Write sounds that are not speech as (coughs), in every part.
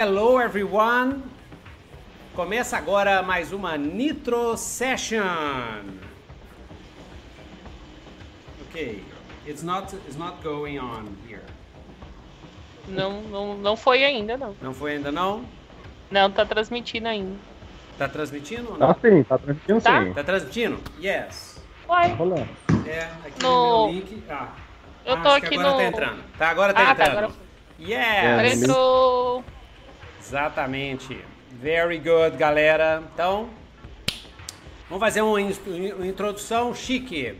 Hello everyone! Começa agora mais uma Nitro Session. Ok, it's not it's not going on here. Não, não, não foi ainda, não. Não foi ainda não? Não, tá transmitindo ainda. Tá transmitindo ou não? Tá sim, tá transmitindo Tá? sim. Tá transmitindo? Yes. Uai, Tá rolando. É, aqui No- no meu link. Ah, eu ah, tô acho que aqui agora no. tá entrando. Tá, agora tá Ah, tá, entrando. agora- Yes! Agora É, entrou. Exatamente. Very good, galera. Então, vamos fazer uma, in- uma introdução chique.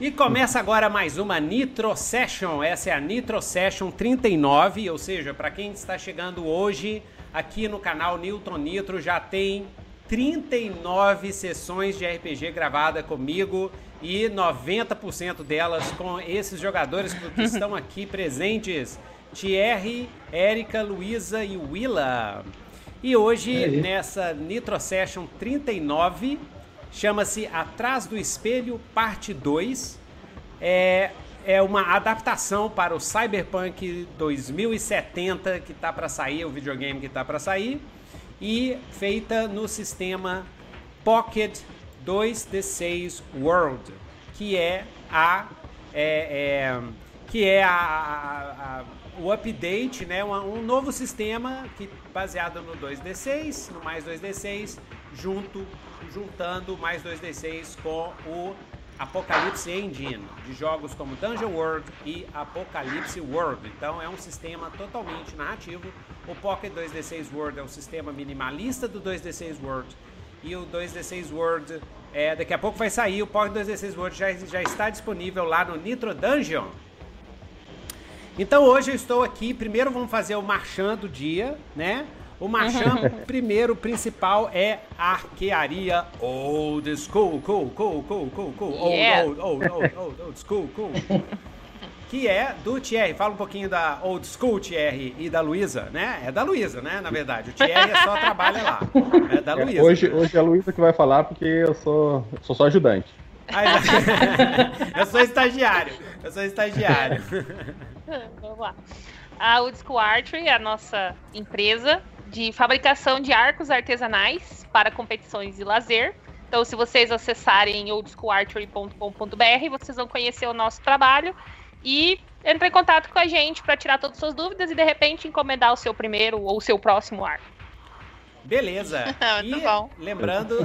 E começa agora mais uma Nitro Session. Essa é a Nitro Session 39, ou seja, para quem está chegando hoje aqui no canal Newton Nitro, já tem 39 sessões de RPG gravada comigo e 90% delas com esses jogadores que estão aqui presentes. Thierry, Érica, Luísa e Willa. E hoje, nessa Nitro Session 39, chama-se Atrás do Espelho, parte 2. É, é uma adaptação para o Cyberpunk 2070 que tá para sair, o videogame que tá para sair, e feita no sistema Pocket 2D6 World, que é a é, é, que é a, a- a- o update, né, uma- um novo sistema que baseado no 2D6, no mais 2D6, junto juntando mais 2D6 com o Apocalypse Engine, de jogos como Dungeon World e Apocalypse World. Então é um sistema totalmente narrativo. O Pocket 2D6 World é um sistema minimalista do 2D6 World. E o 2D6 World, é, daqui a pouco vai sair. O Pocket 2D6 World já, já está disponível lá no Nitro Dungeon. Então hoje eu estou aqui. Primeiro vamos fazer o marchand do dia, né? O marchand (laughs) primeiro principal é arquearia old school, cool, cool, cool, cool, cool, old, Yeah. old, old, old, old, old school, cool. (laughs) Que é do Thierry. Fala um pouquinho da old school Thierry e da Luísa, né? É da Luísa, né? Na verdade, o Thierry é só (laughs) trabalha lá. É da Luísa. Hoje, hoje é a Luísa que vai falar porque eu sou, sou só ajudante. Eu sou estagiário. Eu sou estagiário. (laughs) Vamos lá. A Old School Archery é a nossa empresa de fabricação de arcos artesanais para competições de lazer. Então, se vocês acessarem oldschoolarchery.com.br, vocês vão conhecer o nosso trabalho e entrar em contato com a gente para tirar todas as suas dúvidas e, de repente, encomendar o seu primeiro ou o seu próximo arco. Beleza. (laughs) Muito e bom. lembrando,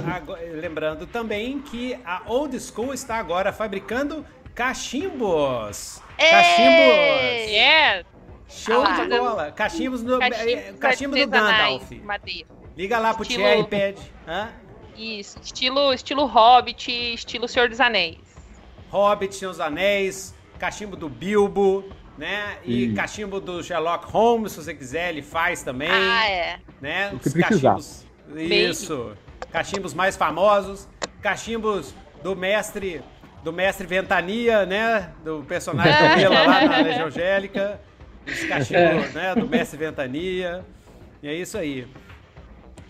lembrando também que a Old School está agora fabricando cachimbos. Cachimbos. Yeah! Show Ah, de bola. Cachimbos no Cachimbos cachimbo do artesanais, Gandalf. Madeira. Liga lá pro Estilo- Thierry e pede. Hã? Isso, estilo, estilo Hobbit, estilo Senhor dos Anéis. Hobbit, Senhor dos Anéis, cachimbo do Bilbo, né? E Isso. cachimbo do Sherlock Holmes, se você quiser, ele faz também. Ah, é. né? Que Os precisar. cachimbos. Isso. Cachimbos mais famosos, cachimbos do mestre do mestre Ventania, né? Do personagem do Mila lá na (laughs) Legião Angélica. Os cachimbos, né? Do mestre Ventania. E é isso aí.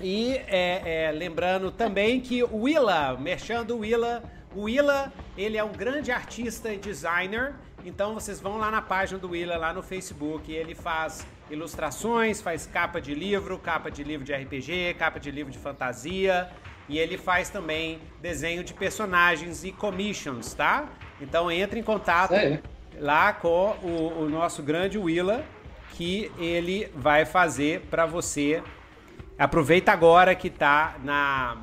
E é, é, lembrando também que o Willa, merchando o Willa, o Willa, ele é um grande artista e designer, então vocês vão lá na página do Willa, lá no Facebook, ele faz ilustrações, faz capa de livro, capa de livro de RPG, capa de livro de fantasia, e ele faz também desenho de personagens e commissions, tá? Então entre em contato É. lá com o, o nosso grande Willa, que ele vai fazer para você. Aproveita agora que tá na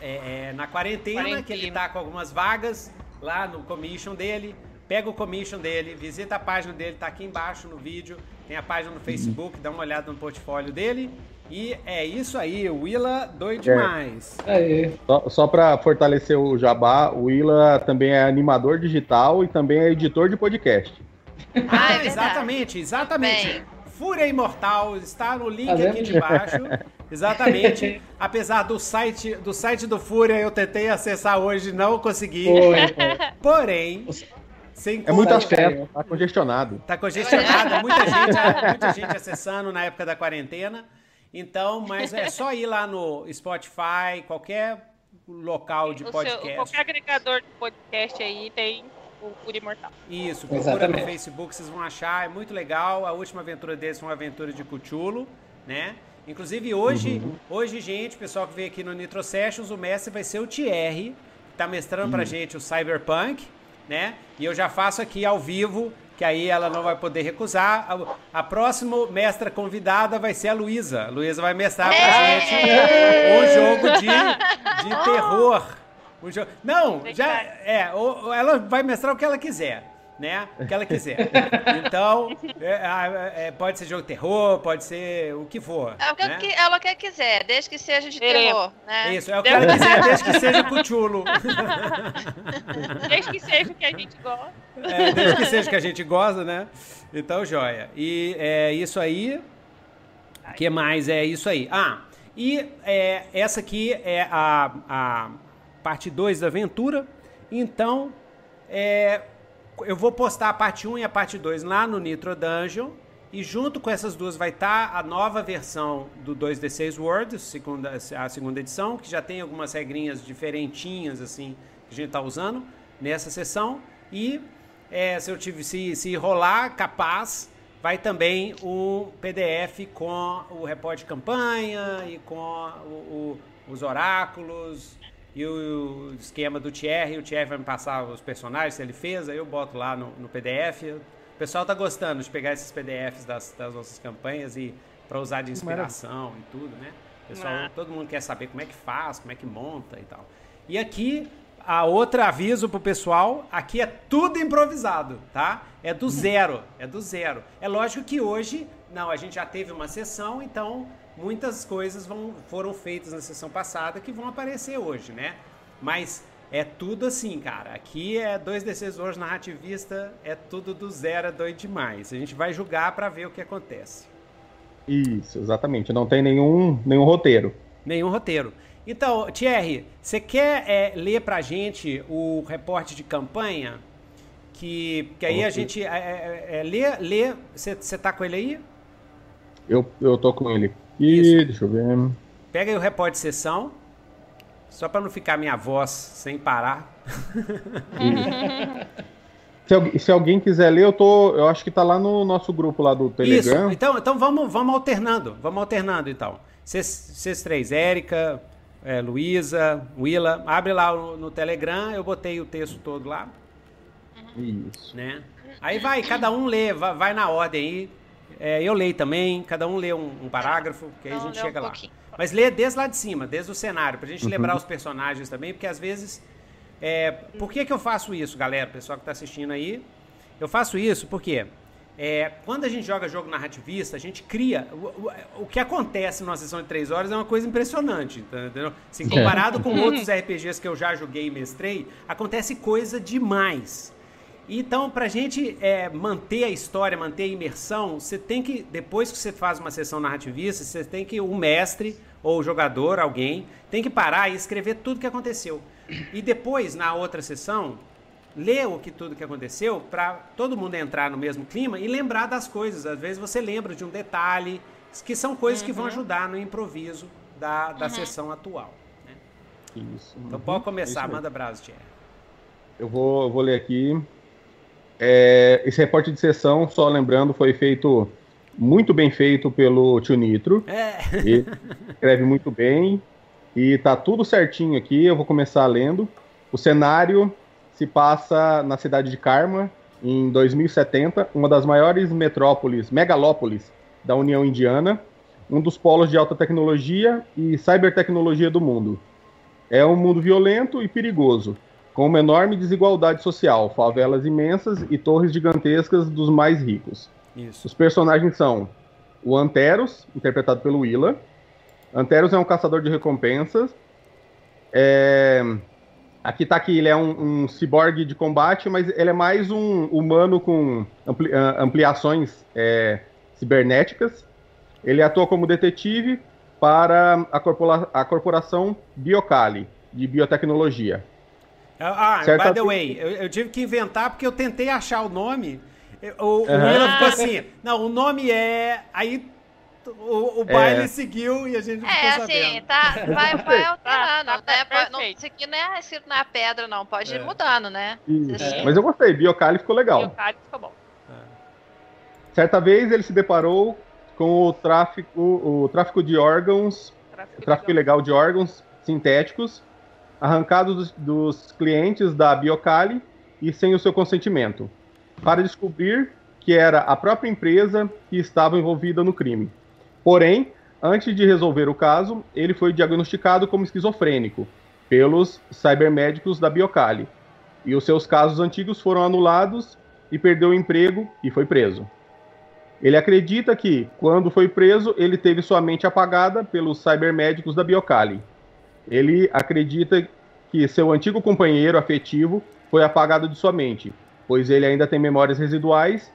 é, é, na quarentena, Quarentena. que ele tá com algumas vagas lá no commission dele. Pega o commission dele, visita a página dele, tá aqui embaixo no vídeo. Tem a página no Facebook, dá uma olhada no portfólio dele. E é isso aí, o Willa doido É. demais. Aí. Só, só para fortalecer o jabá, o Willa também é animador digital e também é editor de podcast. Ah, é Ah, verdade. exatamente, exatamente. Bem. Fúria Imortal está no link Tá aqui de baixo. (laughs) Exatamente. Apesar do site do site do Fúria eu tentei acessar hoje, não consegui. Foi. Porém, sem É muita Tá festa, tá congestionado. Tá congestionada, muita gente, muita gente acessando na época da quarentena. Então, mas é só ir lá no Spotify, qualquer local de O seu- podcast. qualquer agregador de podcast aí tem o Fúria Imortal. Isso, procura Exatamente. no Facebook, vocês vão achar, é muito legal. A última aventura deles foi uma aventura de Cthulhu, né? Inclusive hoje, hoje, gente, o pessoal que veio aqui no Nitro Sessions, o mestre vai ser o Thierry, que tá mestrando pra gente o Cyberpunk, né? E eu já faço aqui ao vivo, que aí ela não vai poder recusar. A, a próxima mestra convidada vai ser a Luísa. A Luísa vai mestrar pra gente um jogo de, de terror. Um jogo... Não, já é, ela vai mestrar o que ela quiser, né? O que ela quiser. Então, é, é, pode ser jogo de terror, pode ser o que for. É o que, né? que- é o que quiser, desde que seja de terror, né? Isso, é o que ela quiser, desde que seja Cthulhu. (laughs) Desde que seja o que a gente gosta. É, desde que seja o que a gente gosta, né? Então, joia. E é isso aí. O que mais é isso aí? Ah, e é, essa aqui é a, a parte 2 da aventura. Então, é, eu vou postar a parte 1 e a parte 2 lá no Nitro Dungeon. E junto com essas duas vai estar a nova versão do 2D6 World, segunda, a segunda edição, que já tem algumas regrinhas diferentinhas assim que a gente está usando nessa sessão. E é, se eu tive se, se rolar, capaz, vai também um PDF com o repórter de campanha e com o- o- os oráculos e o, esquema do Thierry. O Thierry vai me passar os personagens que ele fez, aí eu boto lá no, no PDF. O pessoal tá gostando de pegar esses PDFs das, das nossas campanhas e para usar de inspiração e tudo, né? Pessoal, Ah. todo mundo quer saber como é que faz, como é que monta e tal. E aqui a outra aviso pro pessoal, aqui é tudo improvisado, tá? É do zero, é do zero. É lógico que hoje, não, a gente já teve uma sessão, então muitas coisas vão, foram feitas na sessão passada que vão aparecer hoje, né? Mas é tudo assim, cara. Aqui é dois decisores narrativista, é tudo do zero, é doido demais. A gente vai julgar pra ver o que acontece. Isso, exatamente. Não tem nenhum, nenhum roteiro. Nenhum roteiro. Então, Thierry, você quer é, ler pra gente o reporte de campanha? Que, que aí a gente é, é, é, lê, lê. Você tá com ele aí? Eu, eu tô com ele. E Isso. deixa eu ver. Pega aí o reporte de sessão. Só pra não ficar minha voz sem parar. (laughs) Se, se alguém quiser ler, eu tô. Eu acho que tá lá no nosso grupo lá do Isso. Telegram. Então, então vamos, vamos alternando. Vamos alternando, então. Vocês- Vocês três, Érica, é, Luísa, Willa, abre lá no, no Telegram. Eu botei o texto todo lá. Isso. né? Aí vai, cada um lê, vai, vai na ordem aí. É, eu leio também, cada um lê um, um parágrafo, que aí a gente lê um chega lá. Mas lê desde lá de cima, desde o cenário, pra gente lembrar os personagens também, porque às vezes. é, por que, que eu faço isso, galera? Pessoal que tá assistindo aí. Eu faço isso porque é, quando a gente joga jogo narrativista, a gente cria. O, o- o que acontece numa sessão de três horas é uma coisa impressionante, entendeu? Assim, comparado com outros RPGs que eu já joguei e mestrei, acontece coisa demais. Então, pra gente é, manter a história, manter a imersão, você tem que, depois que você faz uma sessão narrativista, você tem que, o mestre ou o jogador, alguém, tem que parar e escrever tudo que aconteceu. E depois, na outra sessão, ler o que tudo que aconteceu para todo mundo entrar no mesmo clima e lembrar das coisas. Às vezes você lembra de um detalhe, que são coisas que vão ajudar no improviso da, da sessão atual. né? Isso. Então Uhum. pode começar, mesmo. manda brasa, Thierry. Eu vou, eu vou ler aqui. É, esse reporte de sessão, só lembrando, foi feito muito bem feito pelo Tio Nitro. É. Ele escreve muito bem. E tá tudo certinho aqui. Eu vou começar lendo. O cenário se passa na cidade de Karma, em 2070, uma das maiores metrópoles, megalópolis da União Indiana, um dos polos de alta tecnologia e cybertecnologia do mundo. É um mundo violento e perigoso, com uma enorme desigualdade social, favelas imensas e torres gigantescas dos mais ricos. Isso. Os personagens são o Anteros, interpretado pelo Willa. Anteros é um caçador de recompensas. É, Aqui tá que ele é um, um ciborgue de combate, mas ele é mais um humano com ampli- ah, ampliações é, cibernéticas. Ele atua como detetive para a, corpora- a corporação Biocali, de biotecnologia. Ah, Certa- by the way, eu, eu tive que inventar porque eu tentei achar o nome. O, o Aham. Willa ficou assim, não, o nome é. Aí o, o baile é. seguiu e a gente não É, assim, tá, vai, (laughs) vai Tá, alterando, tá, né? Pode- não, isso aqui não é escrito na pedra, não. Pode É. ir mudando, né? É. Mas eu gostei, Biocali ficou legal. o cara ficou bom. Certa vez ele se deparou com o tráfico, o tráfico de órgãos, Tráfico tráfico ilegal de órgãos sintéticos, arrancados dos, dos clientes da Biocali e sem o seu consentimento, para descobrir que era a própria empresa que estava envolvida no crime. Porém, antes de resolver o caso, ele foi diagnosticado como esquizofrênico pelos cybermédicos da Biocali, e os seus casos antigos foram anulados e perdeu o emprego e foi preso. Ele acredita que, quando foi preso, ele teve sua mente apagada pelos cybermédicos da Biocali. Ele acredita que seu antigo companheiro afetivo foi apagado de sua mente, pois ele ainda tem memórias residuais,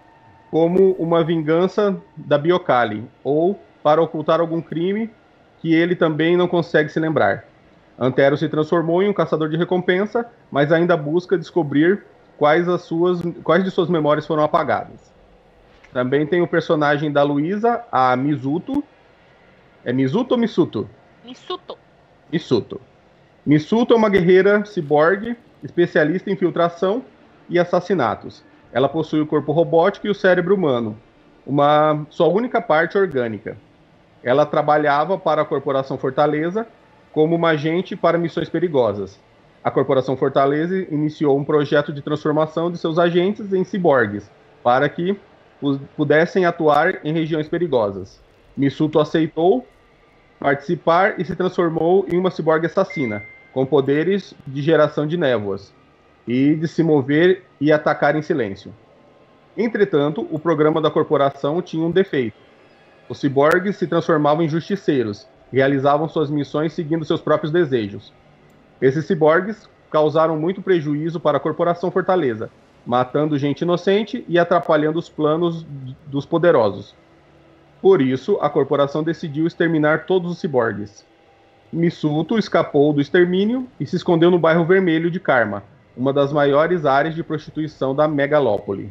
como uma vingança da Biocali, ou para ocultar algum crime que ele também não consegue se lembrar. Antero se transformou em um caçador de recompensa, mas ainda busca descobrir quais, as suas, quais de suas memórias foram apagadas. Também tem o personagem da Luísa, a Mizuto. É Mizuto ou Misuto? Insulto. Misuto. Misuto é uma guerreira ciborgue, especialista em infiltração e assassinatos. Ela possui o corpo robótico e o cérebro humano, uma sua única parte orgânica. Ela trabalhava para a Corporação Fortaleza como uma agente para missões perigosas. A Corporação Fortaleza iniciou um projeto de transformação de seus agentes em ciborgues, para que pu- pudessem atuar em regiões perigosas. Misuto aceitou participar e se transformou em uma ciborgue assassina, com poderes de geração de névoas e de se mover e atacar em silêncio. Entretanto, o programa da corporação tinha um defeito. Os ciborgues se transformavam em justiceiros, realizavam suas missões seguindo seus próprios desejos. Esses ciborgues causaram muito prejuízo para a corporação Fortaleza, matando gente inocente e atrapalhando os planos dos poderosos. Por isso, a corporação decidiu exterminar todos os ciborgues. Misuto escapou do extermínio e se escondeu no bairro Vermelho de Karma, uma das maiores áreas de prostituição da megalópole.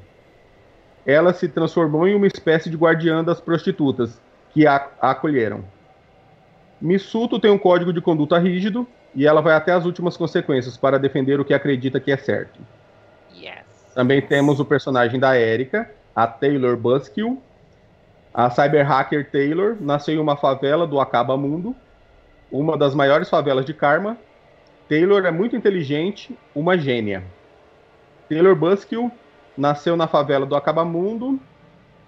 Ela se transformou em uma espécie de guardiã das prostitutas, que a, acolheram. Misuto tem um código de conduta rígido e ela vai até as últimas consequências para defender o que acredita que é certo. Yes. Também temos o personagem da Erika, a Taylor Buskill. A cyberhacker Taylor nasceu em uma favela do Acaba Mundo, uma das maiores favelas de Karma. Taylor é muito inteligente, uma gênia. Taylor Buskill nasceu na favela do Acaba Mundo,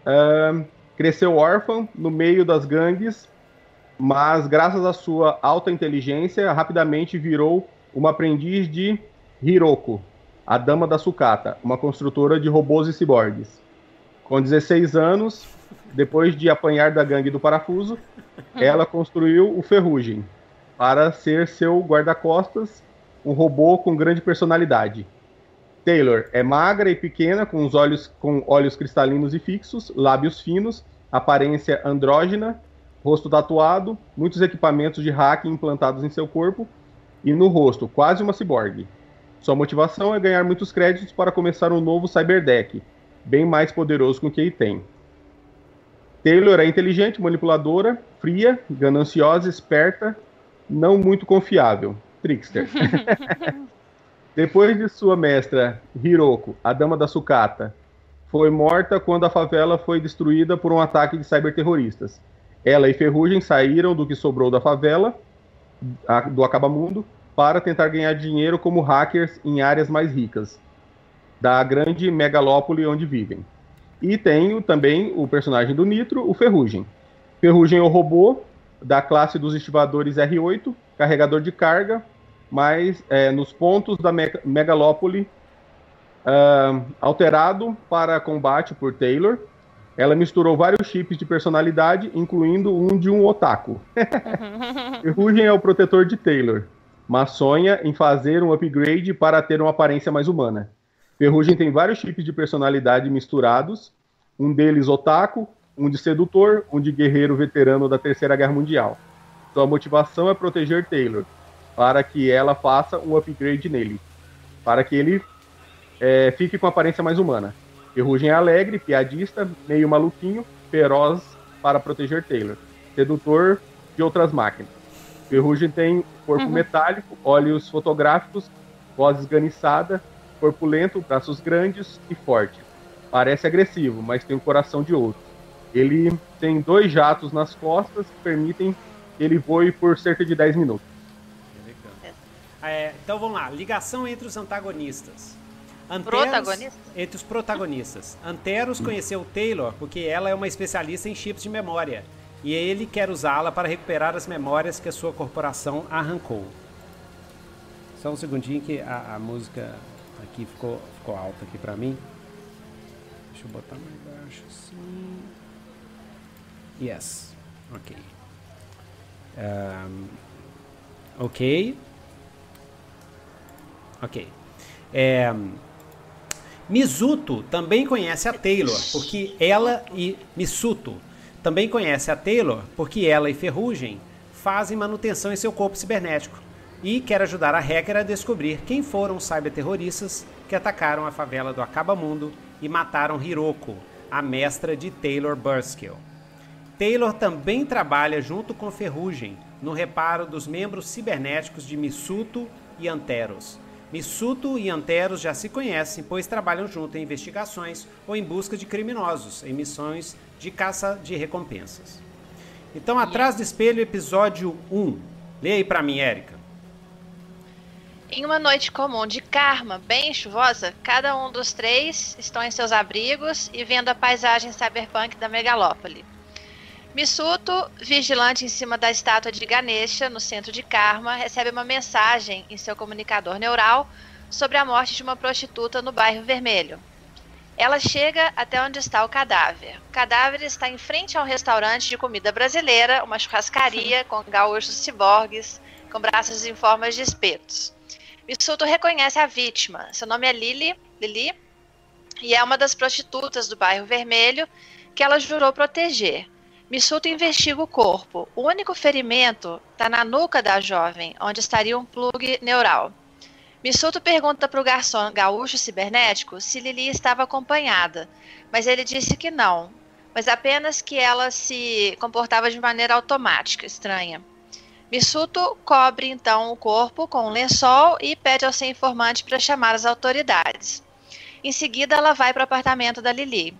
ahn, cresceu órfã no meio das gangues, mas graças à sua alta inteligência, rapidamente virou uma aprendiz de Hiroko, a Dama da Sucata, uma construtora de robôs e ciborgues. Com 16 anos, depois de apanhar da gangue do parafuso, ela construiu o Ferrugem para ser seu guarda-costas, um robô com grande personalidade. Taylor é magra e pequena, com os olhos com olhos cristalinos e fixos, lábios finos, aparência andrógena, rosto tatuado, muitos equipamentos de hacking implantados em seu corpo e no rosto, quase uma ciborgue. Sua motivação é ganhar muitos créditos para começar um novo Cyberdeck, bem mais poderoso que o que ele tem. Taylor é inteligente, manipuladora, fria, gananciosa, esperta, não muito confiável. Trickster. (laughs) Depois de sua mestra, Hiroko, a dama da sucata, foi morta quando a favela foi destruída por um ataque de cyberterroristas. Ela e Ferrugem saíram do que sobrou da favela, a- do Acabamundo, para tentar ganhar dinheiro como hackers em áreas mais ricas da grande megalópole onde vivem. E tem também o personagem do Nitro, o Ferrugem. Ferrugem é o robô da classe dos estivadores R8, carregador de carga, mas é, nos pontos da me- megalópole ah, alterado para combate por Taylor. Ela misturou vários chips de personalidade, incluindo um de um otaku. (laughs) Ferrugem é o protetor de Taylor, mas sonha em fazer um upgrade para ter uma aparência mais humana. Ferrugem tem vários chips de personalidade misturados, um deles otaku, um de sedutor, um de guerreiro veterano da Terceira Guerra Mundial. Sua motivação é proteger Taylor, para que ela faça um upgrade nele, para que ele é, fique com aparência mais humana. Ferrugem é alegre, piadista, meio maluquinho, feroz para proteger Taylor, sedutor de outras máquinas. Ferrugem tem corpo Uhum. metálico, olhos fotográficos, voz esganiçada, corpo lento, braços grandes e forte. Parece agressivo, mas tem um coração de ouro. Ele tem dois jatos nas costas que permitem que ele voe por cerca de 10 minutos. É, então vamos lá, ligação entre os antagonistas. Anteros- Protagonistas? Entre os protagonistas. Anteros conheceu Taylor porque ela é uma especialista em chips de memória. E ele quer usá-la para recuperar as memórias que a sua corporação arrancou. Só um segundinho que a, a música aqui ficou, ficou alta aqui pra mim. Deixa eu botar mais baixo assim. Yes. Ok. Ahn, ok. Ok. É, também conhece a Taylor, porque ela e Misuto também conhece a Taylor, porque ela e Ferrugem fazem manutenção em seu corpo cibernético e quer ajudar a hacker a descobrir quem foram os cyberterroristas que atacaram a favela do Acabamundo e mataram Hiroko, a mestra de Taylor Burskill. Taylor também trabalha junto com Ferrugem no reparo dos membros cibernéticos de Misuto e Anteros. Misuto e Anteros já se conhecem, pois trabalham junto em investigações ou em busca de criminosos, em missões de caça de recompensas. Então, atrás do espelho, episódio 1. Leia aí pra mim, Érica. Em uma noite comum de karma, bem chuvosa, cada um dos três estão em seus abrigos e vendo a paisagem cyberpunk da megalópole. Misuto, vigilante em cima da estátua de Ganesha, no centro de Karma, recebe uma mensagem em seu comunicador neural sobre a morte de uma prostituta no bairro Vermelho. Ela chega até onde está o cadáver. O cadáver está em frente ao restaurante de comida brasileira, uma churrascaria com gaúchos ciborgues, com braços em formas de espetos. Misuto reconhece a vítima. Seu nome é Lily, Lili, e é uma das prostitutas do bairro Vermelho que ela jurou proteger. Missuto investiga o corpo. O único ferimento está na nuca da jovem, onde estaria um plug neural. Missuto pergunta para o garçom gaúcho cibernético se Lili estava acompanhada, mas ele disse que não, mas apenas que ela se comportava de maneira automática, estranha. Missuto cobre então o corpo com um lençol e pede ao seu informante para chamar as autoridades. Em seguida, ela vai para o apartamento da Lili.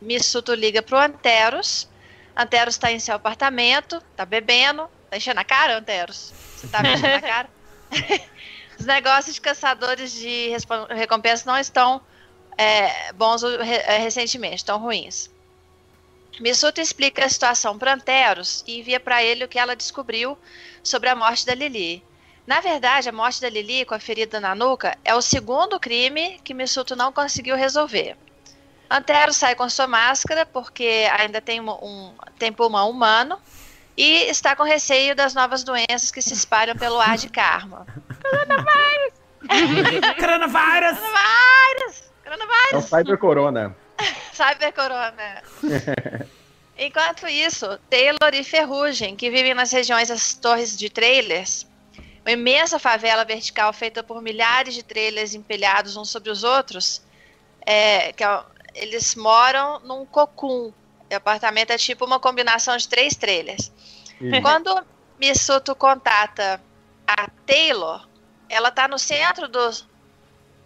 Missuto liga para o Anteros. Anteros está em seu apartamento, está bebendo. Tá enchendo a cara, Anteros? Você tá me enchendo a cara? (laughs) Os negócios de caçadores de respo- recompensa não estão é, bons é, recentemente, estão ruins. Missuto explica a situação para Anteros e envia para ele o que ela descobriu sobre a morte da Lili. Na verdade, a morte da Lili com a ferida na nuca é o segundo crime que Missuto não conseguiu resolver. Antero sai com sua máscara porque ainda tem um, um- tem pulmão humano e está com receio das novas doenças que se espalham pelo ar de karma. Coronavírus! Coronavírus! Coronavírus! É o Cyber Corona. (laughs) Cyber Corona. (laughs) Enquanto isso, Taylor e Ferrugem, que vivem nas regiões das torres de trailers, uma imensa favela vertical feita por milhares de trailers empilhados uns sobre os outros, é, que é- eles moram num cocum. O apartamento é tipo uma combinação de três trailers. E- Quando Missuto contata a Taylor, ela tá no centro dos.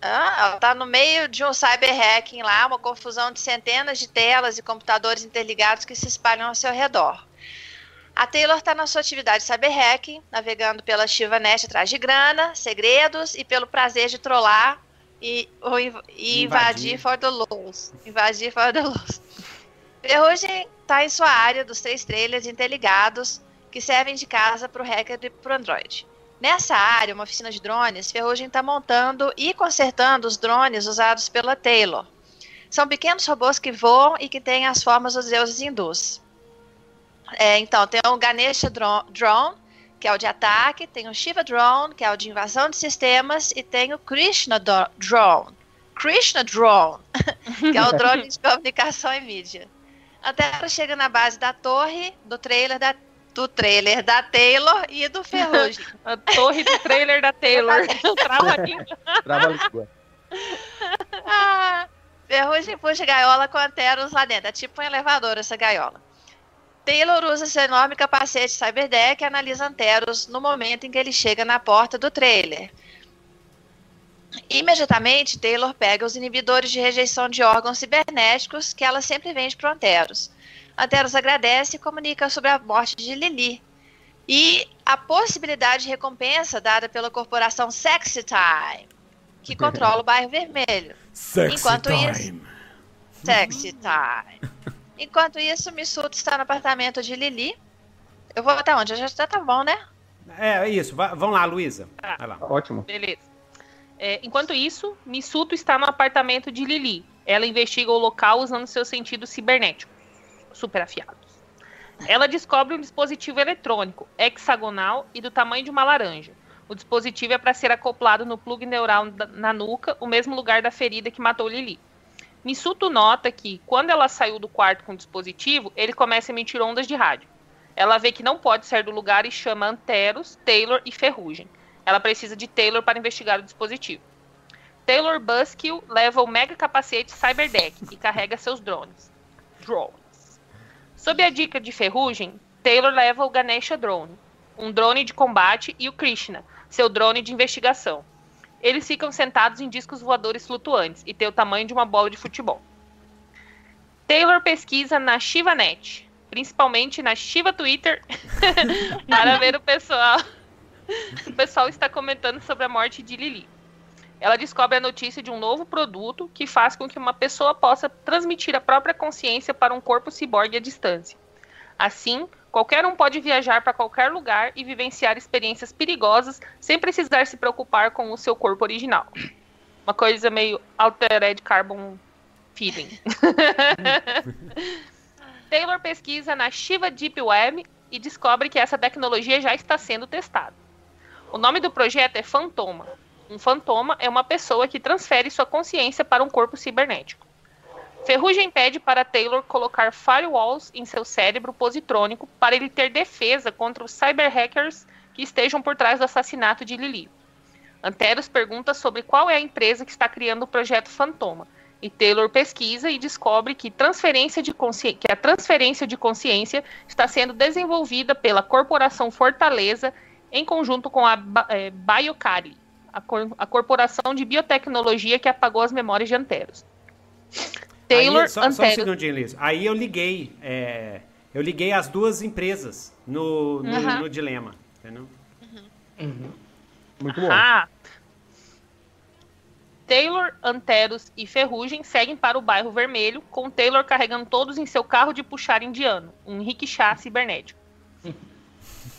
Ah, ela tá no meio de um cyber hacking lá, uma confusão de centenas de telas e computadores interligados que se espalham ao seu redor. A Taylor está na sua atividade cyber hacking, navegando pela Shivanet atrás de grana, segredos e pelo prazer de trollar e, ou inv- e Invadir. invadir for the lows. Invadir for the lows. Ferrugem está em sua área dos três trailers interligados que servem de casa para o hacker e para o Android. Nessa área, uma oficina de drones, Ferrugem está montando e consertando os drones usados pela Taylor. São pequenos robôs que voam e que têm as formas dos deuses hindus. É, então, tem o Ganesha Dro- Drone, que é o de ataque, tem o Shiva Drone, que é o de invasão de sistemas, e tem o Krishna Drone. Krishna Drone, (laughs) que é o drone de (laughs) comunicação e mídia. Até ela chega na base da torre, do trailer da, do trailer da Taylor e do Ferrugem. (laughs) A torre do trailer da Taylor. (laughs) Trava aqui. Trava a língua. (laughs) Ah, Ferrugem puxa gaiola com anteros lá dentro. É tipo um elevador essa gaiola. Taylor usa seu enorme capacete Cyberdeck e analisa Anteros no momento em que ele chega na porta do trailer. Imediatamente, Taylor pega os inibidores de rejeição de órgãos cibernéticos que ela sempre vende para Anteros. Anteros agradece e comunica sobre a morte de Lily. E a possibilidade de recompensa dada pela corporação Sexy Time, que (laughs) controla o bairro vermelho. Sexy Enquanto time. isso- Sexy Time. Enquanto isso, Missuto está no apartamento de Lily. Eu vou até onde? Já já tá bom, né? É, é isso. Vamos lá, Luísa. Tá. Vai lá. Ótimo. Beleza. É, enquanto isso, Missuto está no apartamento de Lili. Ela investiga o local usando seus sentidos cibernéticos, super afiados. Ela descobre um dispositivo eletrônico, hexagonal e do tamanho de uma laranja. O dispositivo é para ser acoplado no plug neural na nuca, o mesmo lugar da ferida que matou Lili. Missuto nota que, quando ela saiu do quarto com o dispositivo, ele começa a emitir ondas de rádio. Ela vê que não pode sair do lugar e chama Anteros, Taylor e Ferrugem. Ela precisa de Taylor para investigar o dispositivo. Taylor Buskill leva o mega capacete Cyberdeck e carrega seus drones. Drones. Sob a dica de Ferrugem, Taylor leva o Ganesha Drone, um drone de combate, e o Krishna, seu drone de investigação. Eles ficam sentados em discos voadores flutuantes e têm o tamanho de uma bola de futebol. Taylor pesquisa na ShivaNet, principalmente na Shiva Twitter, (laughs) para ver o pessoal o pessoal está comentando sobre a morte de Lili. Ela descobre a notícia de um novo produto que faz com que uma pessoa possa transmitir a própria consciência para um corpo ciborgue à distância. Assim, qualquer um pode viajar para qualquer lugar e vivenciar experiências perigosas sem precisar se preocupar com o seu corpo original. Uma coisa meio altered carbon feeling. (laughs) Taylor pesquisa na Shiva Deep Web e descobre que essa tecnologia já está sendo testada. O nome do projeto é Fantoma. Um fantoma é uma pessoa que transfere sua consciência para um corpo cibernético. Ferrugem pede para Taylor colocar firewalls em seu cérebro positrônico para ele ter defesa contra os cyberhackers que estejam por trás do assassinato de Lili. Anteros pergunta sobre qual é a empresa que está criando o projeto Fantoma. E Taylor pesquisa e descobre que, transferência de que a transferência de consciência está sendo desenvolvida pela Corporação Fortaleza em conjunto com a Biocari, a, cor- a corporação de biotecnologia que apagou as memórias de Anteros. Taylor Aí, só, só um Anteros. segundinho, Liz. Aí eu liguei. é, eu liguei as duas empresas no, no, Aham. no dilema. Entendeu? Muito bom. Ah. Taylor, Anteros e Ferrugem seguem para o bairro Vermelho, com Taylor carregando todos em seu carro de puxar indiano, um rickshaw cibernético.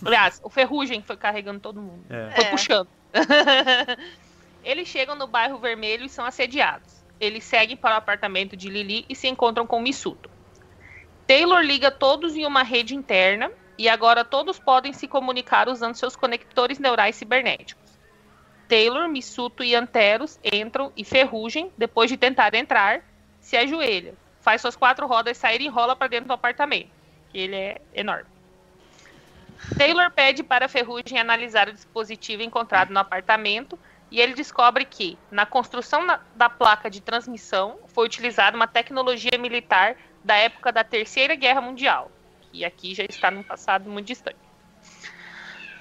Aliás, o Ferrugem foi carregando todo mundo. É. Foi É. puxando. (laughs) Eles chegam no bairro Vermelho e são assediados. Eles seguem para o apartamento de Lili e se encontram com Missuto. Taylor liga todos em uma rede interna e agora todos podem se comunicar usando seus conectores neurais cibernéticos. Taylor, Missuto e Anteros entram e Ferrugem, depois de tentar entrar, se ajoelha, faz suas quatro rodas sair e rola para dentro do apartamento, que ele é enorme. Taylor pede para Ferrugem analisar o dispositivo encontrado no apartamento e ele descobre que, na construção na- da placa de transmissão, foi utilizada uma tecnologia militar da época da Terceira Guerra Mundial, que aqui já está num passado muito distante.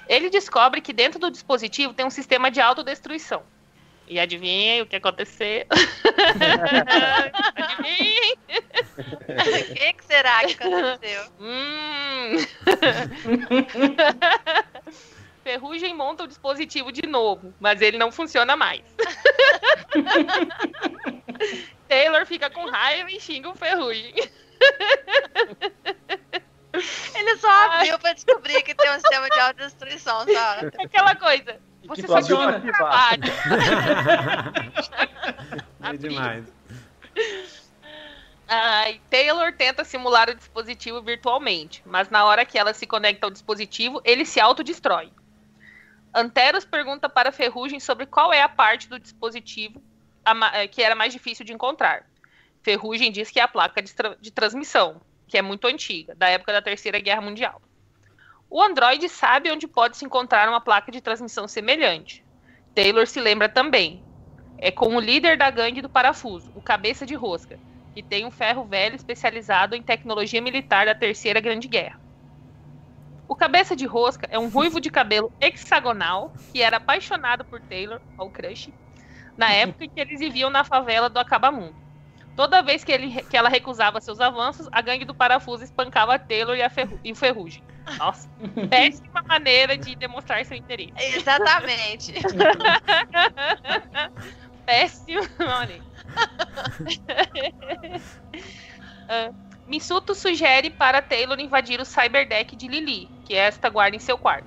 Ele descobre que dentro do dispositivo tem um sistema de autodestruição. E adivinhem o que aconteceu? (laughs) adivinhem? O que, que será que aconteceu? Hum. (laughs) Ferrugem monta o dispositivo de novo, mas ele não funciona mais. (laughs) Taylor fica com raiva e xinga o Ferrugem. Ele só abriu pra descobrir que tem um sistema de autodestruição, sabe? Aquela coisa. Você que só tinha pra um ativar. trabalho. (laughs) É demais. Ai, Taylor tenta simular o dispositivo virtualmente, mas na hora que ela se conecta ao dispositivo, ele se autodestrói. Anteros pergunta para Ferrugem sobre qual é a parte do dispositivo eh, que era mais difícil de encontrar. Ferrugem diz que é a placa de, tra- de transmissão, que é muito antiga, da época da Terceira Guerra Mundial. O Android sabe onde pode se encontrar uma placa de transmissão semelhante. Taylor se lembra também. É com o líder da gangue do parafuso, o Cabeça de Rosca, que tem um ferro velho especializado em tecnologia militar da Terceira Grande Guerra. O cabeça de rosca é um ruivo de cabelo hexagonal que era apaixonado por Taylor, ou crush, na época em que eles viviam na favela do Acabamundo. Toda vez que, ele, que ela recusava seus avanços, a gangue do parafuso espancava Taylor e, o Ferrugem. Nossa, (laughs) péssima maneira de demonstrar seu interesse. Exatamente. (laughs) Péssimo maneira. (laughs) uh, Misuto sugere para Taylor invadir o cyberdeck de Lily, que esta guarda em seu quarto.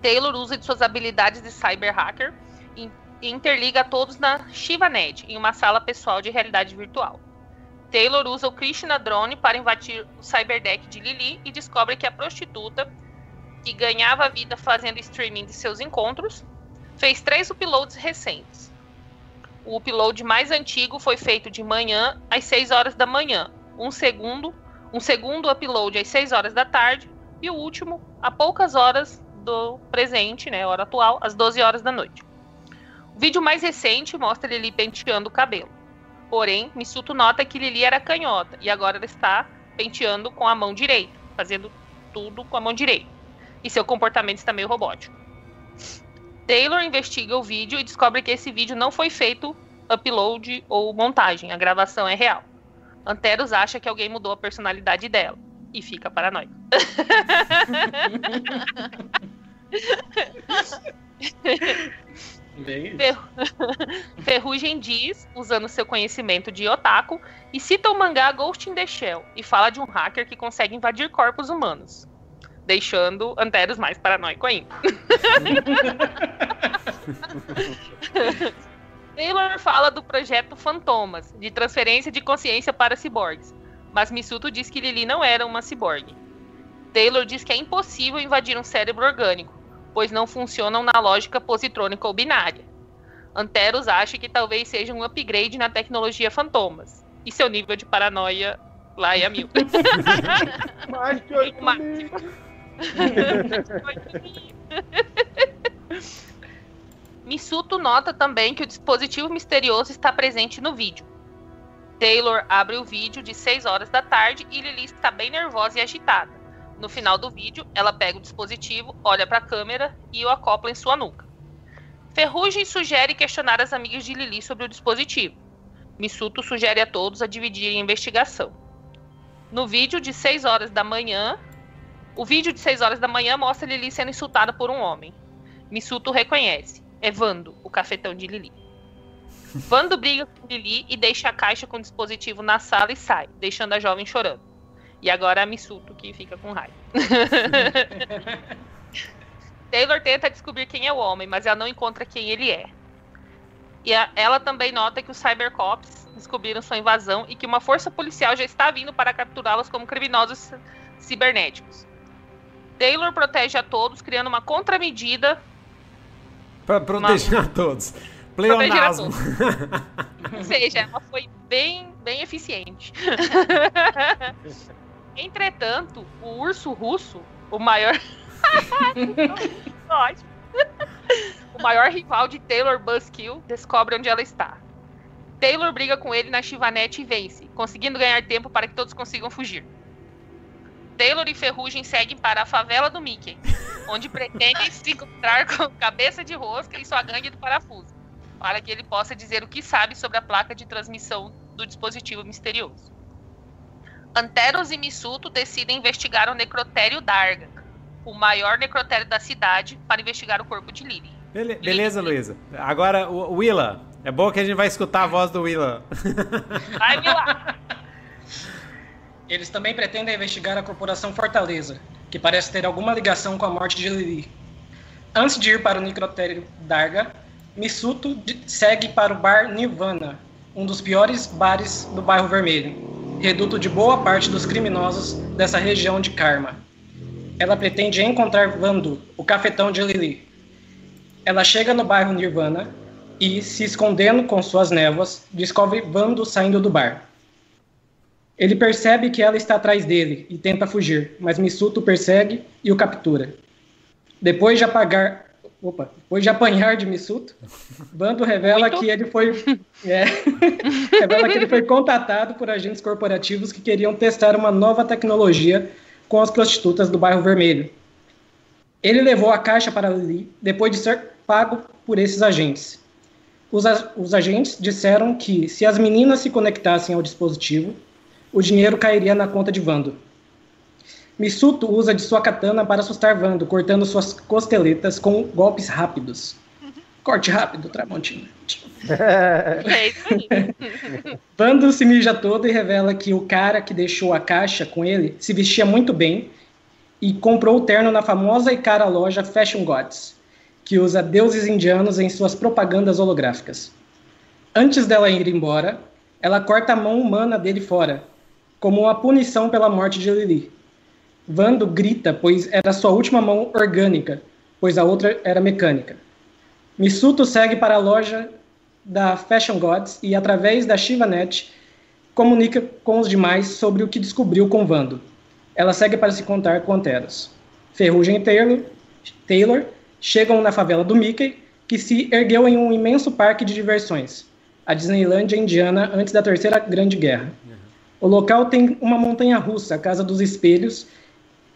Taylor usa de suas habilidades de cyber hacker e interliga a todos na ShivaNet, em uma sala pessoal de realidade virtual. Taylor usa o Krishna Drone para invadir o cyberdeck de Lily e descobre que a prostituta, que ganhava vida fazendo streaming de seus encontros, fez três uploads recentes. O upload mais antigo foi feito de manhã às 6 horas da manhã, um segundo, um segundo upload às 6 horas da tarde e o último a poucas horas do presente, né, hora atual, às 12 horas da noite. O vídeo mais recente mostra Lili penteando o cabelo. Porém, Missuto nota que Lili era canhota e agora ela está penteando com a mão direita, fazendo tudo com a mão direita. E seu comportamento está meio robótico. Taylor investiga o vídeo e descobre que esse vídeo não foi feito upload ou montagem, a gravação é real. Anteros acha que alguém mudou a personalidade dela e fica paranoico. (laughs) (laughs) (laughs) Ferrugem diz, usando seu conhecimento de otaku, e cita o mangá Ghost in the Shell e fala de um hacker que consegue invadir corpos humanos, deixando Anteros mais paranoico ainda. (laughs) Taylor fala do projeto Fantomas, de transferência de consciência para ciborgues, mas Missuto diz que Lily não era uma ciborgue. Taylor diz que é impossível invadir um cérebro orgânico, pois não funcionam na lógica positrônica ou binária. Anteros acha que talvez seja um upgrade na tecnologia Fantomas, e seu nível de paranoia lá é a mil. (laughs) Mais que oito Missuto nota também que o dispositivo misterioso está presente no vídeo. Taylor abre o vídeo de 6 horas da tarde e Lily está bem nervosa e agitada. No final do vídeo, ela pega o dispositivo, olha para a câmera e o acopla em sua nuca. Ferrugem sugere questionar as amigas de Lily sobre o dispositivo. Missuto sugere a todos a dividirem a investigação. No vídeo de 6 horas da manhã, o vídeo de 6 horas da manhã mostra Lily sendo insultada por um homem. Missuto reconhece é Vando, o cafetão de Lili. Vando briga com Lili e deixa a caixa com o dispositivo na sala e sai, deixando a jovem chorando. E agora é a Missuto que fica com raiva. (laughs) Taylor tenta descobrir quem é o homem, mas ela não encontra quem ele é. E a, ela também nota que os Cybercops descobriram sua invasão e que uma força policial já está vindo para capturá-los como criminosos cibernéticos. Taylor protege a todos, criando uma contramedida Pra proteger Uma... a todos. Pleonasmo. Ou seja, ela foi bem, bem eficiente. (laughs) Entretanto, o urso russo, o maior. (laughs) o maior rival de Taylor Buzzkill descobre onde ela está. Taylor briga com ele na Chivanete e vence, conseguindo ganhar tempo para que todos consigam fugir. Taylor e Ferrugem seguem para a favela do Mickey, onde pretendem se encontrar com cabeça de rosca e sua gangue do parafuso, para que ele possa dizer o que sabe sobre a placa de transmissão do dispositivo misterioso. Anteros e Missuto decidem investigar o necrotério Darga, o maior necrotério da cidade, para investigar o corpo de Lily. Bele beleza, Luísa. Agora, o Willa. É bom que a gente vai escutar a voz do Willa. (laughs) Vai, Willa! Eles também pretendem investigar a corporação Fortaleza, que parece ter alguma ligação com a morte de Lili. Antes de ir para o necrotério Darga, Missuto segue para o bar Nirvana, um dos piores bares do bairro Vermelho, reduto de boa parte dos criminosos dessa região de Karma. Ela pretende encontrar Vandu, o cafetão de Lili. Ela chega no bairro Nirvana e, se escondendo com suas névoas, descobre Vandu saindo do bar. Ele percebe que ela está atrás dele e tenta fugir, mas Missuto persegue e o captura. Depois de apagar Opa, depois de apanhar de Missuto, Vando revela Muito. que ele foi. (laughs) é, (laughs) revela que ele foi contatado por agentes corporativos que queriam testar uma nova tecnologia com as prostitutas do bairro Vermelho. Ele levou a caixa para Lili depois de ser pago por esses agentes. Os, os agentes disseram que se as meninas se conectassem ao dispositivo, o dinheiro cairia na conta de Vando. Missuto usa de sua katana para assustar Vando, cortando suas costeletas com golpes rápidos. Corte rápido, Tramontina. É isso aí. (laughs) Vando se mija todo e revela que o cara que deixou a caixa com ele se vestia muito bem e comprou o terno na famosa e cara loja Fashion Gods, que usa deuses indianos em suas propagandas holográficas. Antes dela ir embora, ela corta a mão humana dele fora, como uma punição pela morte de Lily. Vando grita, pois era sua última mão orgânica, pois a outra era mecânica. Missuto segue para a loja da Fashion Gods e, através da Shivanet, comunica com os demais sobre o que descobriu com Vando. Ela segue para se contar com Anteros. Ferrugem e Taylor, Taylor chegam na favela do Mickey, que se ergueu em um imenso parque de diversões, a Disneylandia indiana antes da Terceira Grande Guerra. O local tem uma montanha russa, a Casa dos Espelhos,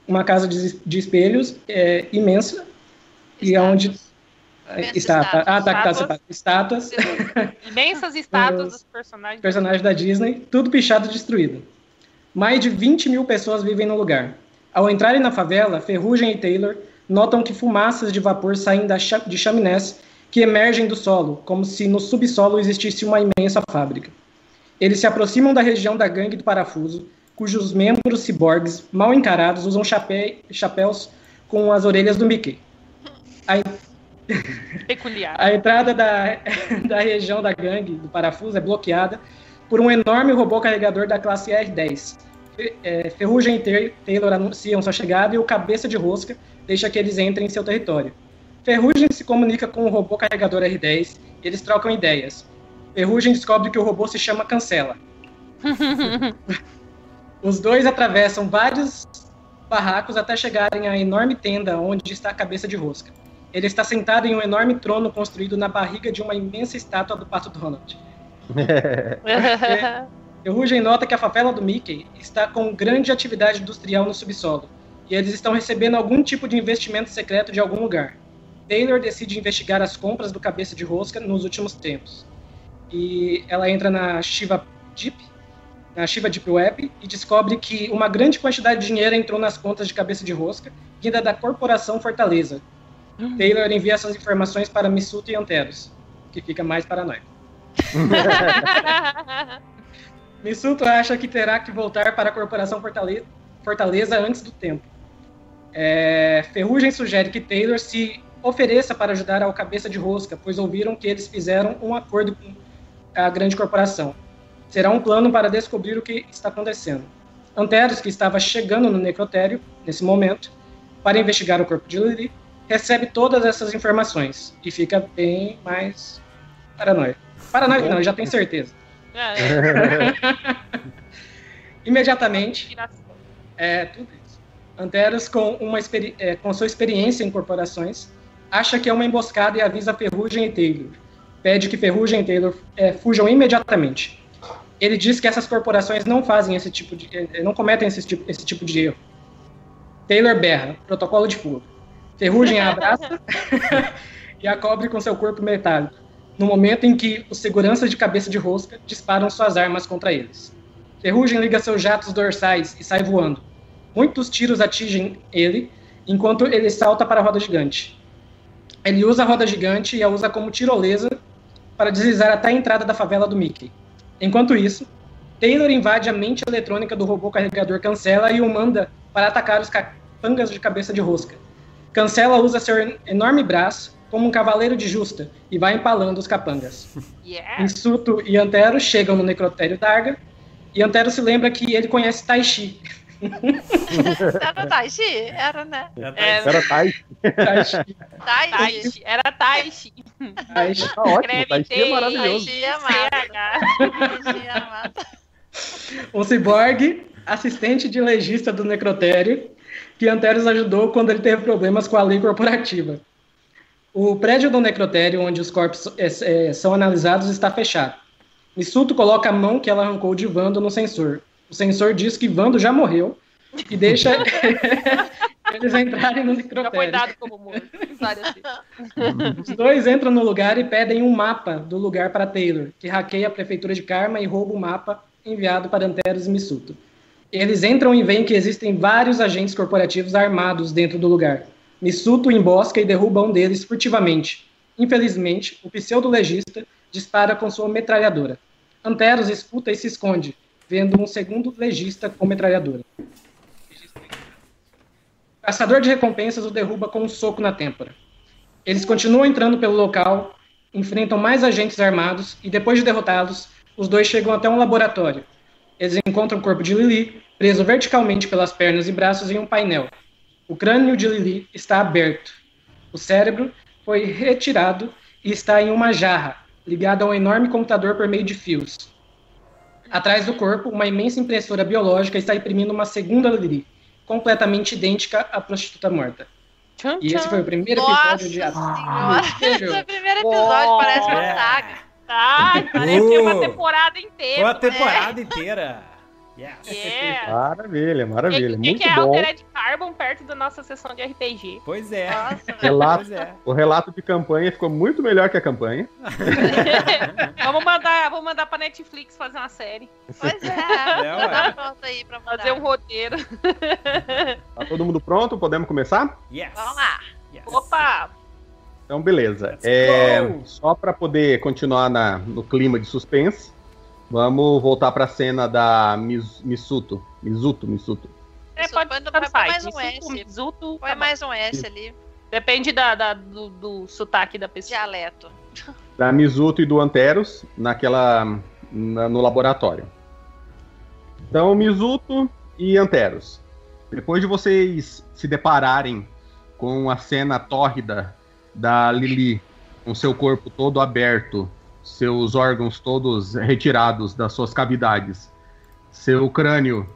uma casa de, de espelhos é, imensa, e é onde Imensas está, tá, ah, tá, tá, Estátuas. estátuas, Imensas (laughs) estátuas Os dos personagens. personagens da Disney, tudo pichado e destruído. Mais de 20 mil pessoas vivem no lugar. Ao entrarem na favela, Ferrugem e Taylor notam que fumaças de vapor saem de chaminés que emergem do solo, como se no subsolo existisse uma imensa fábrica. Eles se aproximam da região da gangue do parafuso, cujos membros ciborgues, mal encarados, usam chapé- chapéus com as orelhas do Mickey. A (laughs) Peculiar. a entrada da, (laughs) da região da gangue do parafuso é bloqueada por um enorme robô carregador da classe R-10. Fe- é, Ferrugem e Tay- Taylor anunciam sua chegada e o cabeça de rosca deixa que eles entrem em seu território. Ferrugem se comunica com o robô carregador R-10 e eles trocam ideias. Ferrugem descobre que o robô se chama Cancela. (laughs) Os dois atravessam vários barracos até chegarem à enorme tenda onde está a cabeça de rosca. Ele está sentado em um enorme trono construído na barriga de uma imensa estátua do Pato Donald. (laughs) Ferrugem nota que a favela do Mickey está com grande atividade industrial no subsolo, e eles estão recebendo algum tipo de investimento secreto de algum lugar. Taylor decide investigar as compras do cabeça de rosca nos últimos tempos. E ela entra na Shiva Deep, na Shiva Deep Web, e descobre que uma grande quantidade de dinheiro entrou nas contas de cabeça de rosca, vinda da Corporação Fortaleza. Taylor envia essas informações para Missuto e Anteros, que fica mais paranoico. (laughs) Missuto acha que terá que voltar para a Corporação Fortale- Fortaleza antes do tempo. É, Ferrugem sugere que Taylor se ofereça para ajudar ao cabeça de rosca, pois ouviram que eles fizeram um acordo com a grande corporação. Será um plano para descobrir o que está acontecendo. Anteros, que estava chegando no necrotério nesse momento para investigar o corpo de Lily, recebe todas essas informações e fica bem mais paranoico. Paranoico não, já tem certeza. (laughs) Imediatamente. É, tudo isso. Anteros, com, uma é, com sua experiência em corporações, acha que é uma emboscada e avisa Ferrugem e Taylor. Pede que Ferrugem e Taylor é, fujam imediatamente. Ele diz que essas corporações não fazem esse tipo de. é, não cometem esse tipo, esse tipo de erro. Taylor berra, protocolo de fuga. Ferrugem abraça (laughs) e a cobre com seu corpo metálico, no momento em que os seguranças de cabeça de rosca disparam suas armas contra eles. Ferrugem liga seus jatos dorsais e sai voando. Muitos tiros atingem ele, enquanto ele salta para a roda gigante. Ele usa a roda gigante e a usa como tirolesa para deslizar até a entrada da favela do Mickey. Enquanto isso, Taylor invade a mente eletrônica do robô carregador Cancela e o manda para atacar os capangas de cabeça de rosca. Cancela usa seu enorme braço como um cavaleiro de justa e vai empalando os capangas. Yeah. Insuto e Antero chegam no necrotério Darga e Antero se lembra que ele conhece Tai Chi. (laughs) Era Taishi? Era, né? É, Era Tai. Tai Chi. Taishi. Taishi. Era Taishi. Tai Chi. Tá ótimo, Escreve Tai Chi é maravilhoso. Taishi amado. T-H. Taishi amado. Um ciborgue, assistente de legista do necrotério, que Anteros ajudou quando ele teve problemas com a lei corporativa. O prédio do necrotério, onde os corpos é, é, são analisados, está fechado. Missuto coloca a mão que ela arrancou de Vando no sensor. O sensor diz que Vando já morreu e deixa (laughs) eles entrarem no necrotério. Já foi dado como morto. Assim. (laughs) Os dois entram no lugar e pedem um mapa do lugar para Taylor, que hackeia a prefeitura de Karma e rouba o mapa enviado para Anteros e Missuto. Eles entram e veem que existem vários agentes corporativos armados dentro do lugar. Missuto embosca e derruba um deles furtivamente. Infelizmente, o pseudo-legista dispara com sua metralhadora. Anteros escuta e se esconde, vendo um segundo legista com metralhadora. O caçador de recompensas o derruba com um soco na têmpora. Eles continuam entrando pelo local, enfrentam mais agentes armados e, depois de derrotá-los, os dois chegam até um laboratório. Eles encontram o corpo de Lily, preso verticalmente pelas pernas e braços em um painel. O crânio de Lily está aberto. O cérebro foi retirado e está em uma jarra, ligado a um enorme computador por meio de fios. Atrás do corpo, uma imensa impressora biológica está imprimindo uma segunda Lili, completamente idêntica à prostituta morta. Tchum, e esse foi o primeiro Nossa episódio de ah, Esse é o primeiro episódio, oh, parece uma saga. Ah, parece uma temporada inteira. Uma temporada inteira. Yes. Yeah. Maravilha, maravilha. O que, Muito que é bom. Altered Carbon perto da nossa sessão de RPG? Pois é. (laughs) Relato, Pois é. O relato de campanha ficou muito melhor que a campanha. (laughs) vamos mandar, vamos mandar pra Netflix fazer uma série. Pois é. (laughs) É, ué. pronto aí pra mandar. Fazer um roteiro. Tá todo mundo pronto? Podemos começar? Yes. Vamos lá. Yes. Opa! Então, beleza. É, só para poder continuar na- no clima de suspense, vamos voltar para a cena da Mis, Misuto. Misuto, Misuto. É, pode faz. mais um Mizuto, S. Mizuto, Põe tá bom. mais um S ali. Depende da, da- do, do sotaque da pessoa. Dialeto. Da Misuto e do Anteros naquela na- no laboratório. Então, Misuto e Anteros. Depois de vocês se depararem com a cena tórrida da Lili, com seu corpo todo aberto, seus órgãos todos (laughs) retirados das suas cavidades, seu crânio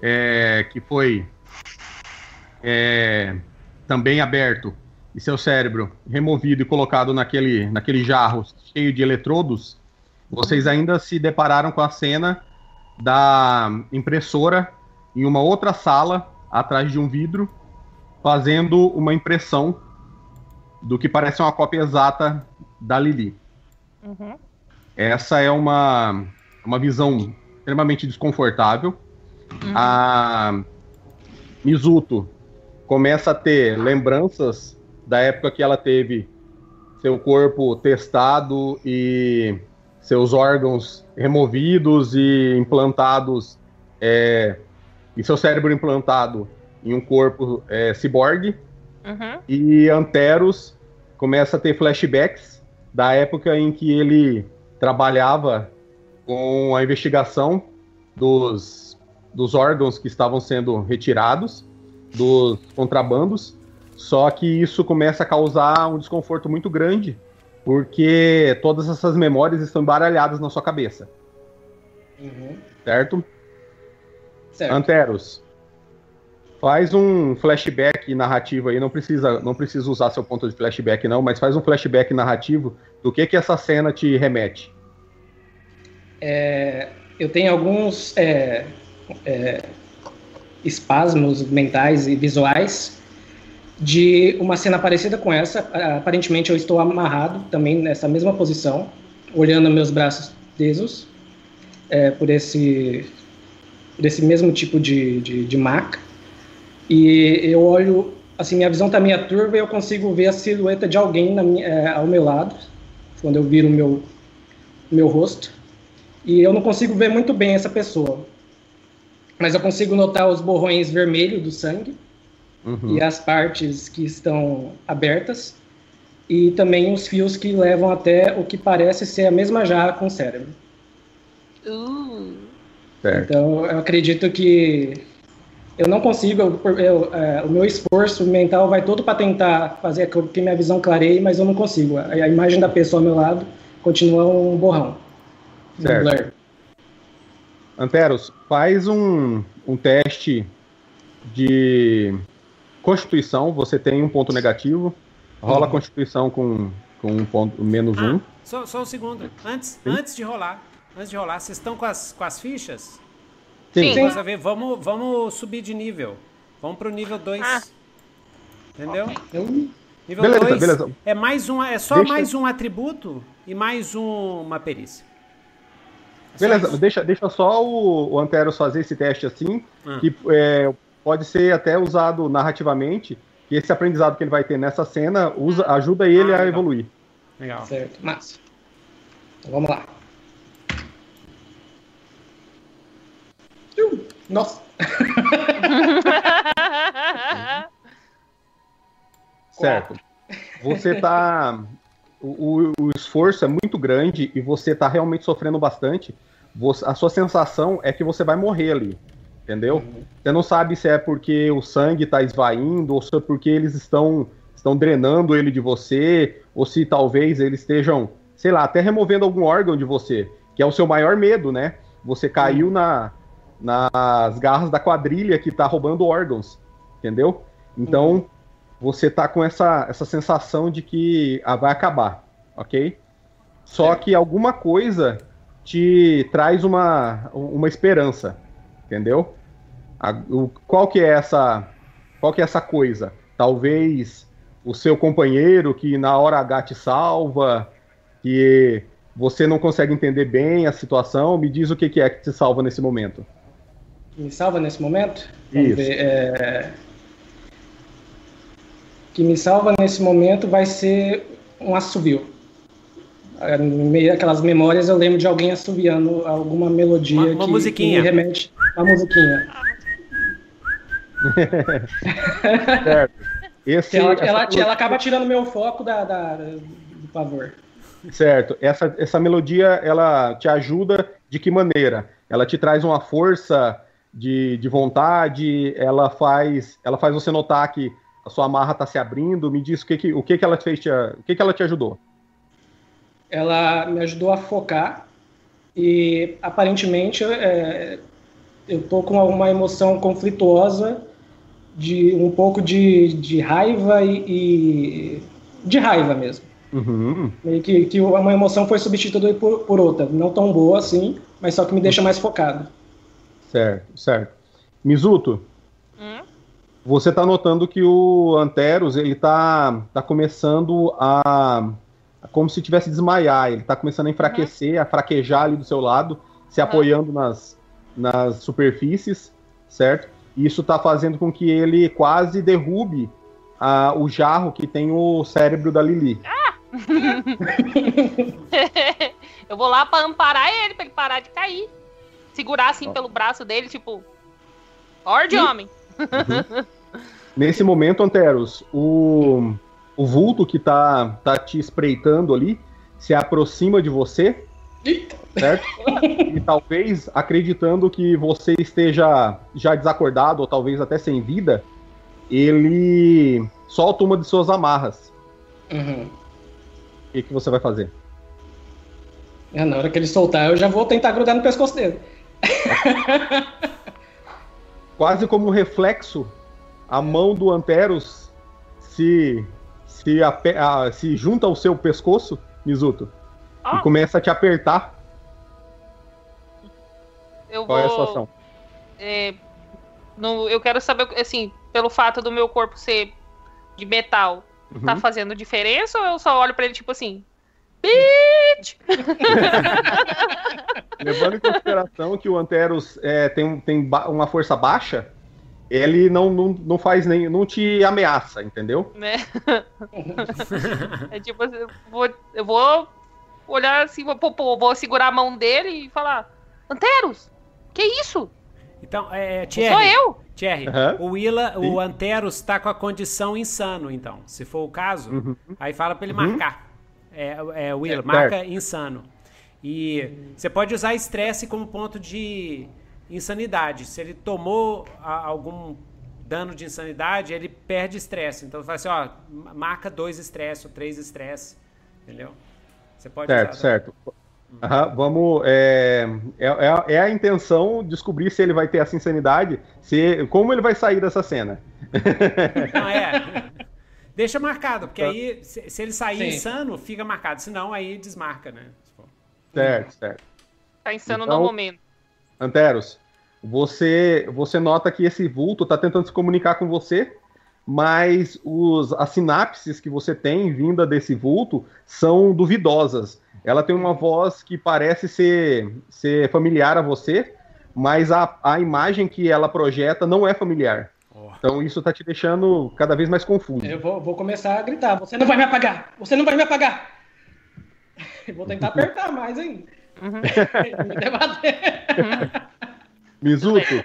é, que foi é, também aberto e seu cérebro removido e colocado naquele, naquele jarro cheio de eletrodos, vocês ainda se depararam com a cena da impressora em uma outra sala, atrás de um vidro, fazendo uma impressão do que parece uma cópia exata da Lili. Uhum. Essa é uma, uma visão extremamente desconfortável. A Mizuto começa a ter lembranças da época que ela teve seu corpo testado e seus órgãos removidos e implantados, é, e seu cérebro implantado em um corpo é, ciborgue. Uhum. E Anteros começa a ter flashbacks da época em que ele trabalhava com a investigação dos, dos órgãos que estavam sendo retirados, dos contrabandos. Só que isso começa a causar um desconforto muito grande, porque todas essas memórias estão embaralhadas na sua cabeça, Uhum. certo? Certo. Anteros, faz um flashback narrativo aí, não precisa, não precisa usar seu ponto de flashback não, mas faz um flashback narrativo do que que essa cena te remete. É, eu tenho alguns é, é, espasmos mentais e visuais de uma cena parecida com essa. Aparentemente eu estou amarrado também nessa mesma posição, olhando meus braços tesos é, por esse por esse mesmo tipo de, de, de maca. E eu olho, assim, minha visão está meio turva e eu consigo ver a silhueta de alguém na minha, é, ao meu lado, quando eu viro o meu, meu rosto. E eu não consigo ver muito bem essa pessoa. Mas eu consigo notar os borrões vermelhos do sangue Uhum. e as partes que estão abertas. E também os fios que levam até o que parece ser a mesma jarra com o cérebro. Uh. Então, eu acredito que eu não consigo, eu- eu, é, o meu esforço mental vai todo para tentar fazer com que minha visão clareie, mas eu não consigo. A, a imagem da pessoa ao meu lado continua um borrão. um Certo. blur. Anteros, faz um, um teste de constituição, você tem um ponto negativo, Rola a Constituição com, com um ponto, menos Ah, um. só, só um segundo. Antes, antes de rolar, antes de rolar, vocês estão com as, com as fichas? Sim. Sim. Vamos, vamos subir de nível. Vamos pro nível 2. Ah. Entendeu? Eu- Nível Beleza, 2 beleza. é mais um, é só Deixa- mais um atributo e mais um- uma perícia. É Beleza, isso. deixa, deixa só o, o Anteros fazer esse teste assim, Hum. que é, pode ser até usado narrativamente, e esse aprendizado que ele vai ter nessa cena usa, ajuda ele Ah, a evoluir. Legal. Certo, massa. Então vamos lá. Nossa, (laughs) Certo. Você tá. O, o- esforço é muito grande e você tá realmente sofrendo bastante. Você- a sua sensação é que você vai morrer ali. Entendeu? Você não sabe se é porque o sangue tá esvaindo, ou se é porque eles estão, estão drenando ele de você, ou se talvez eles estejam, sei lá, até removendo algum órgão de você, que é o seu maior medo, né? Você caiu na, nas garras da quadrilha que tá roubando órgãos. Entendeu? Então você tá com essa, essa sensação de que ah, vai acabar, ok? Só que alguma coisa te traz uma, uma esperança, entendeu? A- o- qual que é essa qual que é essa coisa? Talvez o seu companheiro que na hora H te salva, que você não consegue entender bem a situação, me diz o que, que é que te salva nesse momento. Me salva nesse momento? Vamos Isso. ver. é, que me salva nesse momento vai ser um assovio. É, No meio daquelas memórias eu lembro de alguém assoviando alguma melodia Uma- uma que, musiquinha. que me remete a musiquinha. (laughs) Certo. Esse, ela, essa ela, ela acaba tirando meu foco da, da- do pavor. Certo. Essa, essa melodia, ela te ajuda de que maneira? Ela te traz uma força de, de vontade, ela faz, ela faz você notar que a sua amarra está se abrindo. Me diz o que, que, o que, que ela fez, te, o que, que ela te ajudou. ela me ajudou a focar e aparentemente é, eu tô com uma emoção conflituosa de um pouco de, de raiva e, e- de raiva mesmo. Uhum. Meio que, que uma emoção foi substituída por, por outra, não tão boa assim, mas só que me deixa mais focado. Certo, certo. Mizuto, Hum? você está notando que o Anteros ele tá, tá começando a como se tivesse desmaiar, ele tá começando a enfraquecer, a fraquejar ali do seu lado, se Uhum. apoiando nas, nas superfícies, certo? E isso tá fazendo com que ele quase derrube ah, o jarro que tem o cérebro da Lili. (laughs) eu vou lá pra amparar ele, pra ele parar de cair. Segurar assim pelo braço dele, tipo. Ordem, Ih. homem. Nesse momento, Anteros, o, o vulto que tá, tá te espreitando ali se aproxima de você, Eita. certo? e talvez acreditando que você esteja já desacordado ou talvez até sem vida, ele solta uma de suas amarras. Uhum. O que, que você vai fazer? É, na hora que ele soltar, eu já vou tentar grudar no pescoço dele. (laughs) Quase como um reflexo, a mão do Anteros se, se, a- se junta ao seu pescoço, Mizuto, Ah. e começa a te apertar. Eu Qual é a vou. situação? é, no- eu quero saber, assim, pelo fato do meu corpo ser de metal, Uhum. tá fazendo diferença ou eu só olho pra ele tipo assim? Bitch! (laughs) Levando em consideração que o Anteros é, tem, tem uma força baixa, ele não, não, não faz nem. não te ameaça, entendeu? (laughs) Né? é tipo assim, eu vou, eu vou olhar assim, vou, vou- segurar a mão dele e falar: Anteros, que isso? Então, é, Sou Thierry, eu! Thierry Aham. o, Willa, o Anteros tá com a condição insano, então. Se for o caso, Uhum. aí fala pra ele Uhum. marcar. É, é Willa, Certo. marca insano. E você pode usar estresse como ponto de insanidade. Se ele tomou a- algum dano de insanidade, ele perde estresse. Então fala assim, ó, marca dois estresse ou três estresse. Entendeu? Você pode Certo, usar. certo. Aham, vamos. É, é, é- é a intenção descobrir se ele vai ter essa insanidade, se, como ele vai sair dessa cena. Não, é. (laughs) deixa marcado, porque Tá. aí, se, se ele sair Sim. insano, fica marcado. Senão, aí desmarca, né? Certo, certo. Tá insano Então- no momento. Anteros, você, você nota que esse vulto está tentando se comunicar com você, mas os, as sinapses que você tem vinda desse vulto são duvidosas. Ela tem uma voz que parece ser, ser familiar a você, mas a, a imagem que ela projeta não é familiar. Então isso está te deixando cada vez mais confuso. Eu vou, vou começar a gritar. Você não vai me apagar! Você não vai me apagar! Eu (laughs) vou tentar apertar mais ainda. Uhum. (laughs) Me debater. (laughs) Mizuto,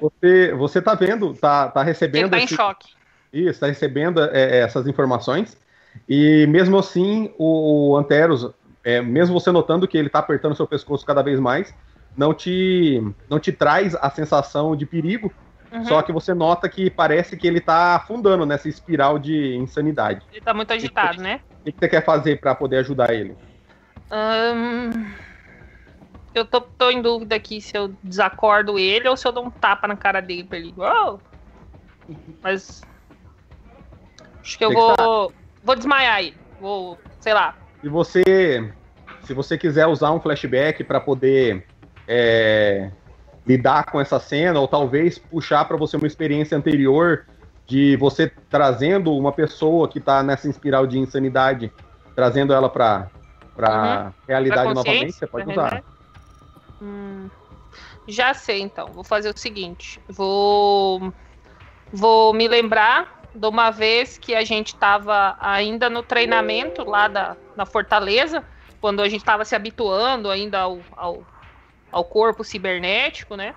você, você tá vendo, tá, tá Ele recebendo tá em esse- choque. Isso, está recebendo é, essas informações. E mesmo assim, o Anteros, é, mesmo você notando que ele está apertando seu pescoço cada vez mais, não te, não te traz a sensação de perigo. Uhum. Só que você nota que parece que ele está afundando nessa espiral de insanidade. Ele tá muito agitado, né? O que que você quer fazer para poder ajudar ele? Ahn, eu tô, tô em dúvida aqui se eu desacordo ele ou se eu dou um tapa na cara dele pra ele. Uou! Mas. Acho que eu que vou. Vou desmaiar ele. Vou, sei lá. Se você, se você quiser usar um flashback para poder é, lidar com essa cena, ou talvez puxar para você uma experiência anterior de você trazendo uma pessoa que está nessa espiral de insanidade, trazendo ela para para realidade Pra novamente, você pode usar. Hum, já sei, então. Vou fazer o seguinte. Vou. Vou me lembrar de uma vez que a gente estava ainda no treinamento lá da, na Fortaleza, quando a gente estava se habituando ainda ao, ao, ao corpo cibernético, né?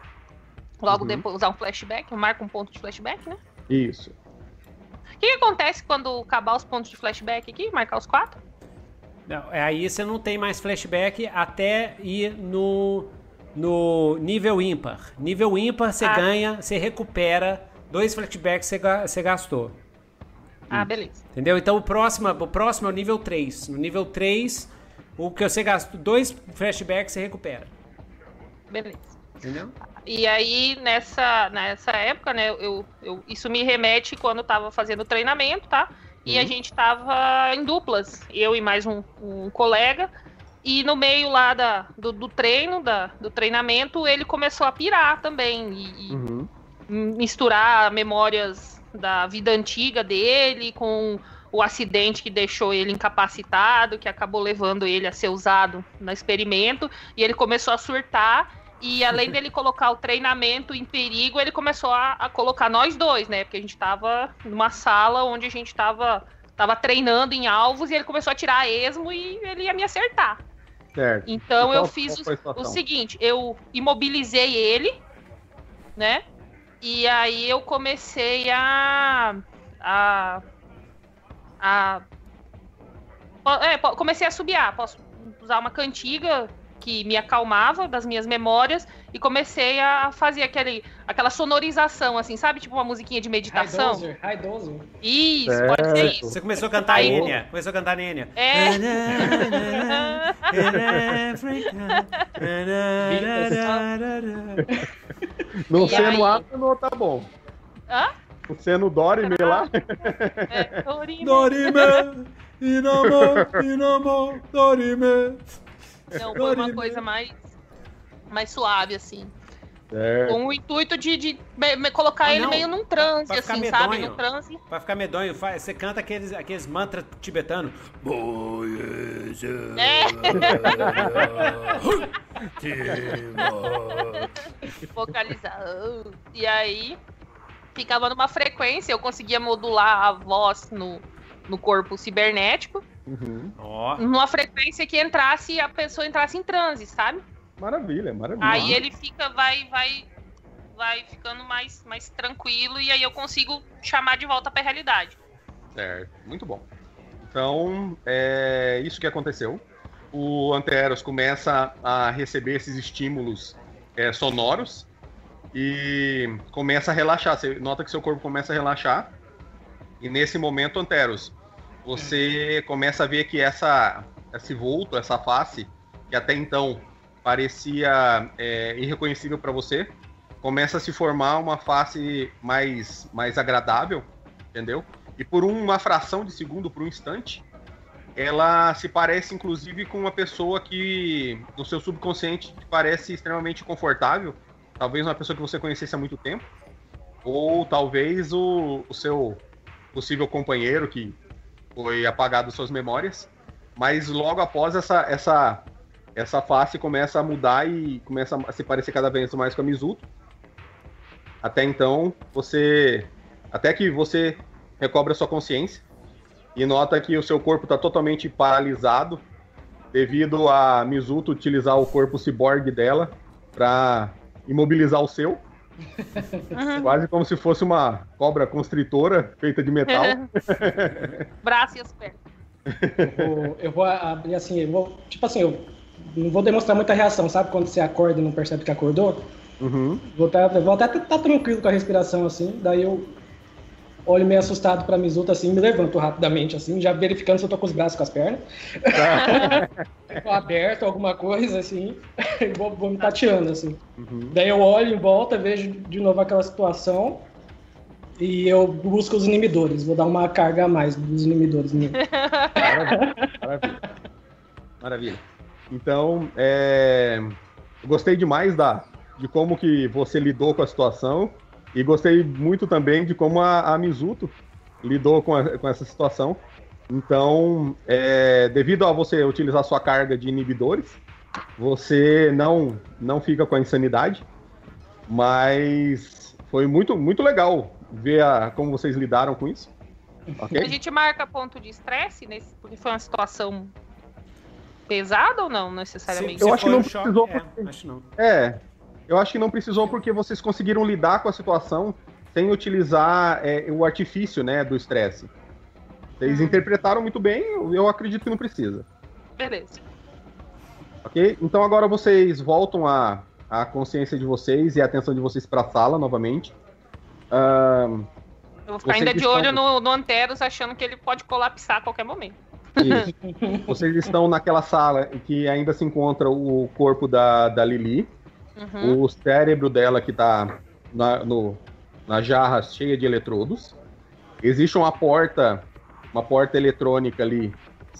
Logo Uhum. depois usar um flashback, marca um ponto de flashback, né? Isso. O que, que acontece quando acabar os pontos de flashback aqui? Marcar os quatro? Não, é aí você não tem mais flashback até ir no, no nível ímpar. Nível ímpar você Ah. ganha, você recupera dois flashbacks que você ga- você gastou. Ah, beleza. Entendeu? Então o próximo, o próximo é o nível 3. No nível 3, o que você gastou, dois flashbacks você recupera. Beleza. Entendeu? E aí, nessa, nessa época, né, eu, eu, isso me remete quando eu tava fazendo treinamento, tá? E a gente tava em duplas, eu e mais um, um colega. E no meio lá da, do, do treino, da, do treinamento, ele começou a pirar também. E, e Uhum. misturar memórias da vida antiga dele com o acidente que deixou ele incapacitado, que acabou levando ele a ser usado no experimento, e ele começou a surtar. E além dele colocar o treinamento em perigo, ele começou a, a colocar nós dois, né? Porque a gente tava numa sala onde a gente tava, tava treinando em alvos e ele começou a tirar a esmo e ele ia me acertar. Certo. Então E eu qual- fiz qual o, o seguinte, eu imobilizei ele, né? E aí eu comecei a. a. a é, comecei a subiar. Posso usar uma cantiga que me acalmava das minhas memórias e comecei a fazer aquele, aquela sonorização, assim, sabe? Tipo uma musiquinha de High meditação. doser, high doser. Isso, pode ser isso. Você começou a cantar Aí- Enya. Começou a cantar Enya. É. No E seno aí? A, não tá bom. Hã? O seno Dorime lá. É, Dorime. Dorime, inamo, inamo, dorime. Não, foi uma coisa mais, mais suave, assim. Certo. Com o intuito de, de colocar Ah, ele meio num transe, Pra ficar assim, sabe? medonho. Num transe. Pra ficar medonho, você canta aqueles, aqueles mantras tibetanos. É. (laughs) Vocalizar. E aí, ficava numa frequência, eu conseguia modular a voz no, no corpo cibernético, Uhum. Numa frequência que entrasse, a pessoa entrasse em transe, sabe? Maravilha, maravilha. Aí ele fica, vai, vai, vai ficando mais, mais tranquilo e aí eu consigo chamar de volta pra realidade. Certo, muito bom. Então, é isso que aconteceu. O Anteros começa a receber esses estímulos é, sonoros e começa a relaxar. Você nota que seu corpo começa a relaxar. E nesse momento, Anteros, você começa a ver que essa, esse vulto, essa face, que até então parecia é, irreconhecível para você, começa a se formar uma face mais, mais agradável, entendeu? e por uma fração de segundo, por um instante, ela se parece inclusive com uma pessoa que no seu subconsciente parece extremamente confortável, talvez uma pessoa que você conhecesse há muito tempo, ou talvez o, o seu possível companheiro que foi apagado suas memórias, mas logo após essa essa essa face começa a mudar e começa a se parecer cada vez mais com a Mizuto. Até então, você até que você recobra sua consciência e nota que o seu corpo está totalmente paralisado devido a Mizuto utilizar o corpo ciborgue dela para imobilizar o seu. Uhum. Quase como se fosse uma cobra constritora feita de metal. (laughs) Braço e as pernas. Eu vou, eu vou abrir assim, eu vou, tipo assim, eu não vou demonstrar muita reação, sabe? Quando você acorda e não percebe que acordou. Uhum. Vou, tá, vou até estar tá tranquilo com a respiração assim, daí eu olho meio assustado pra Mizuta assim, me levanto rapidamente assim, já verificando se eu tô com os braços com as pernas. (laughs) aberto, alguma coisa assim, (laughs) vou, vou me tateando assim. Uhum. Daí eu olho em volta, vejo de novo aquela situação e eu busco os inimidores. Vou dar uma carga a mais dos inimidores. Maravilha. Maravilha. Maravilha. Então, é... gostei demais da, de como que você lidou com a situação e gostei muito também de como a, a Mizuto lidou com, a, com essa situação. Então, é, devido a você utilizar sua carga de inibidores, você não, não fica com a insanidade, mas foi muito, muito legal ver a, como vocês lidaram com isso. Okay? A gente marca ponto de estresse, nesse, porque foi uma situação pesada ou não, necessariamente? Sim, eu acho que não precisou. É, acho não. É, eu acho que não precisou porque vocês conseguiram lidar com a situação sem utilizar é, o artifício né, do estresse. Vocês hum. interpretaram muito bem, eu acredito que não precisa. Beleza. Ok? Então agora vocês voltam a, a consciência de vocês e a atenção de vocês para a sala novamente. Uh, eu vou ficar ainda de estão... olho no, no Anteros, achando que ele pode colapsar a qualquer momento. Isso. vocês estão naquela sala em que ainda se encontra o corpo da, da Lili. Uhum. O cérebro dela que está na, no, na jarra cheia de eletrodos. Existe uma porta, uma porta eletrônica ali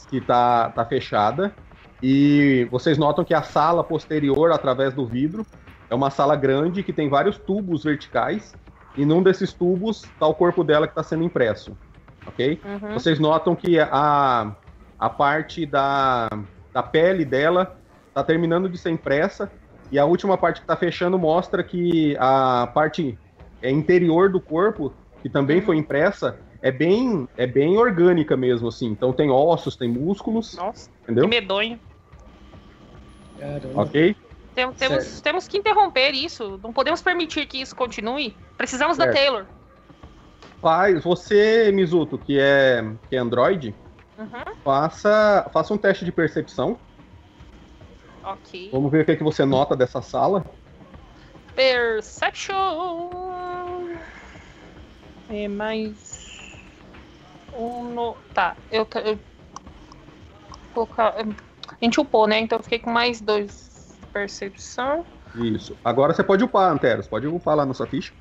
que está tá fechada. E vocês notam que a sala posterior, através do vidro, é uma sala grande que tem vários tubos verticais. E num desses tubos está o corpo dela que está sendo impresso. Ok? Uhum. Vocês notam que a, a parte da, da pele dela está terminando de ser impressa e a última parte que está fechando mostra que a parte é, interior do corpo, que também foi impressa, é bem, é bem orgânica mesmo, assim. Então tem ossos, tem músculos. Nossa, entendeu? que medonho. Caramba. Ok? Tem, temos, temos que interromper isso. Não podemos permitir que isso continue. Precisamos certo. da Taylor. Faz, você, Mizuto, que é, que é Android, uhum. faça, faça um teste de percepção. Ok. Vamos ver o que, é que você nota dessa sala. Perception. É mais. Um no... Tá, eu. eu... Colocar... A gente upou, né? Então eu fiquei com mais dois. Percepção. Isso. Agora você pode upar, Anteros. Pode upar lá na sua ficha.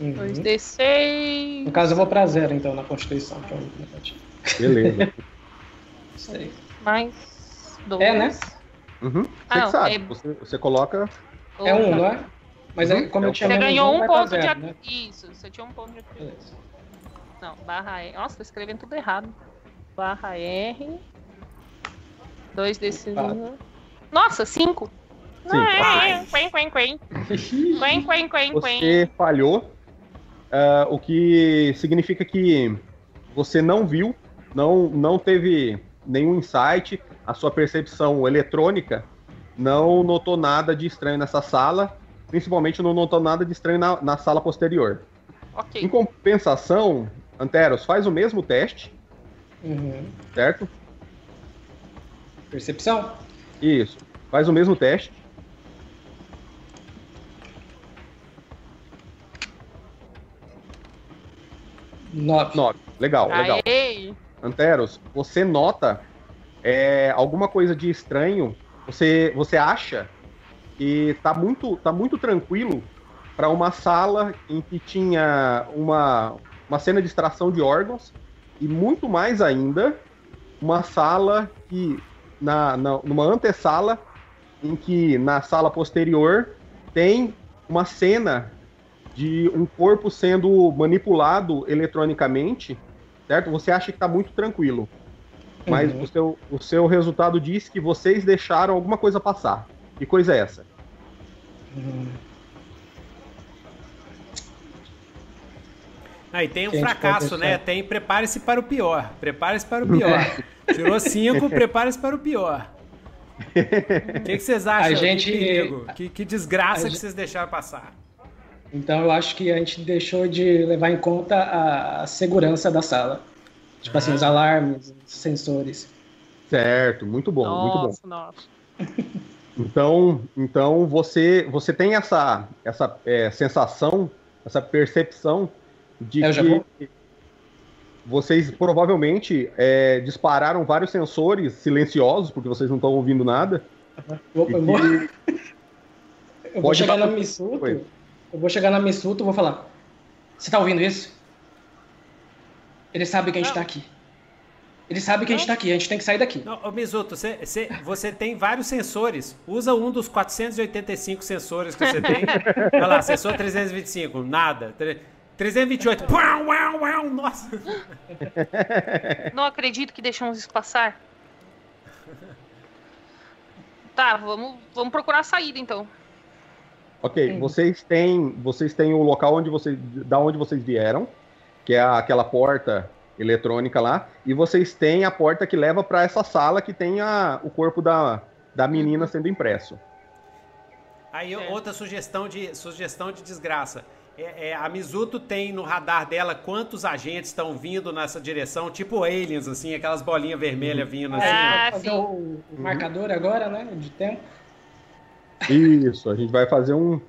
Uhum. 2d6. No caso, eu vou pra zero, então, na Constituição. Beleza. (laughs) Isso aí. Mais dois. É, né? Uhum. Você ah, sabe. É... Você, você coloca. É um, não é? Mas uhum. como eu tinha Você ganhou um, ponto zero, de. Né? Isso, você tinha um ponto de. Não, barra R. Nossa, tô escrevendo tudo errado. Barra R. 2 desses. Nossa, 5. Não, é. Quen, quen, quen. (laughs) Quen, quen, quen, Você falhou. Uh, o que significa que você não viu, não, não teve nenhum insight, a sua percepção eletrônica não notou nada de estranho nessa sala, principalmente não notou nada de estranho na, na sala posterior. Okay. Em compensação, Anteros faz o mesmo teste, uhum. certo? Percepção? Isso. Faz o mesmo teste. Nove. Nove. Legal, legal. Aê. Anteros, você nota é, alguma coisa de estranho, você, você acha que tá muito, tá muito tranquilo para uma sala em que tinha uma, uma cena de extração de órgãos e muito mais ainda, uma sala que, na, na, numa antessala, em que na sala posterior tem uma cena de um corpo sendo manipulado eletronicamente, certo? Você acha que está muito tranquilo. Mas uhum. o, seu, o seu resultado diz que vocês deixaram alguma coisa passar. Que coisa é essa? Uhum. Aí tem um fracasso, né? Tem prepare-se para o pior. Prepare-se para o (laughs) pior. Tirou cinco, (laughs) prepare-se para o pior. O que, que, vocês acham? A gente, que, que, desgraça que vocês deixaram passar? Então eu acho que a gente deixou de levar em conta a segurança da sala. Tipo assim, os ah. alarmes, os sensores. Certo, muito bom, nossa, muito bom. Nossa. Então, então você, você tem essa, essa é, sensação, essa percepção de é, que vocês provavelmente é, dispararam vários sensores silenciosos, porque vocês não estão ouvindo nada. Eu, eu vou, eu vou chegar na Missuto, eu vou chegar na Missuto e vou falar, você tá ouvindo isso? Ele sabe que a gente não. tá aqui. Ele sabe que não. a gente tá aqui, a gente tem que sair daqui. Não, você, você, você tem vários sensores. Usa um dos 485 sensores que você tem. (laughs) Olha lá, sensor 325, nada. 328. Uau, uau, uau, nossa. (laughs) Não acredito que deixamos isso passar. Tá, vamos, vamos procurar a saída então. Ok, vocês têm, vocês têm o local onde vocês, da onde vocês vieram, que é aquela porta eletrônica lá, e vocês têm a porta que leva para essa sala que tem a, o corpo da, da menina sendo impresso. Aí outra sugestão de sugestão de desgraça. É, é, a Mizuto tem no radar dela quantos agentes estão vindo nessa direção, tipo aliens, assim, aquelas bolinhas vermelhas vindo assim. Ah, fazer o, o marcador agora, né? De tempo. Isso, a gente vai fazer um.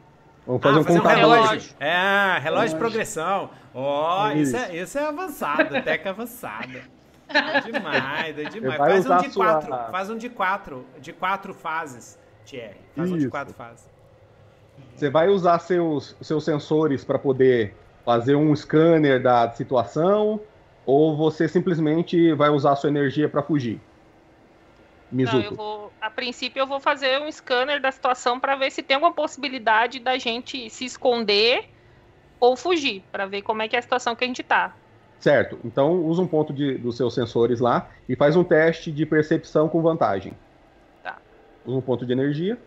Vamos fazer ah, um fazer contador. Um relógio. É, relógio, relógio de progressão. Ó, oh, isso. Isso, é, isso é avançado, (laughs) tech avançada. É demais, é demais. Faz um de sua... quatro. Faz um de quatro. De quatro fases, Thierry. Faz isso. um de quatro fases. Você vai usar seus, seus sensores para poder fazer um scanner da situação ou você simplesmente vai usar a sua energia para fugir? Mizuto. Não, eu vou, a princípio eu vou fazer um scanner da situação para ver se tem alguma possibilidade da gente se esconder ou fugir, para ver como é que é a situação que a gente tá. Certo. Então usa um ponto de, dos seus sensores lá e faz um teste de percepção com vantagem. Tá. Usa um ponto de energia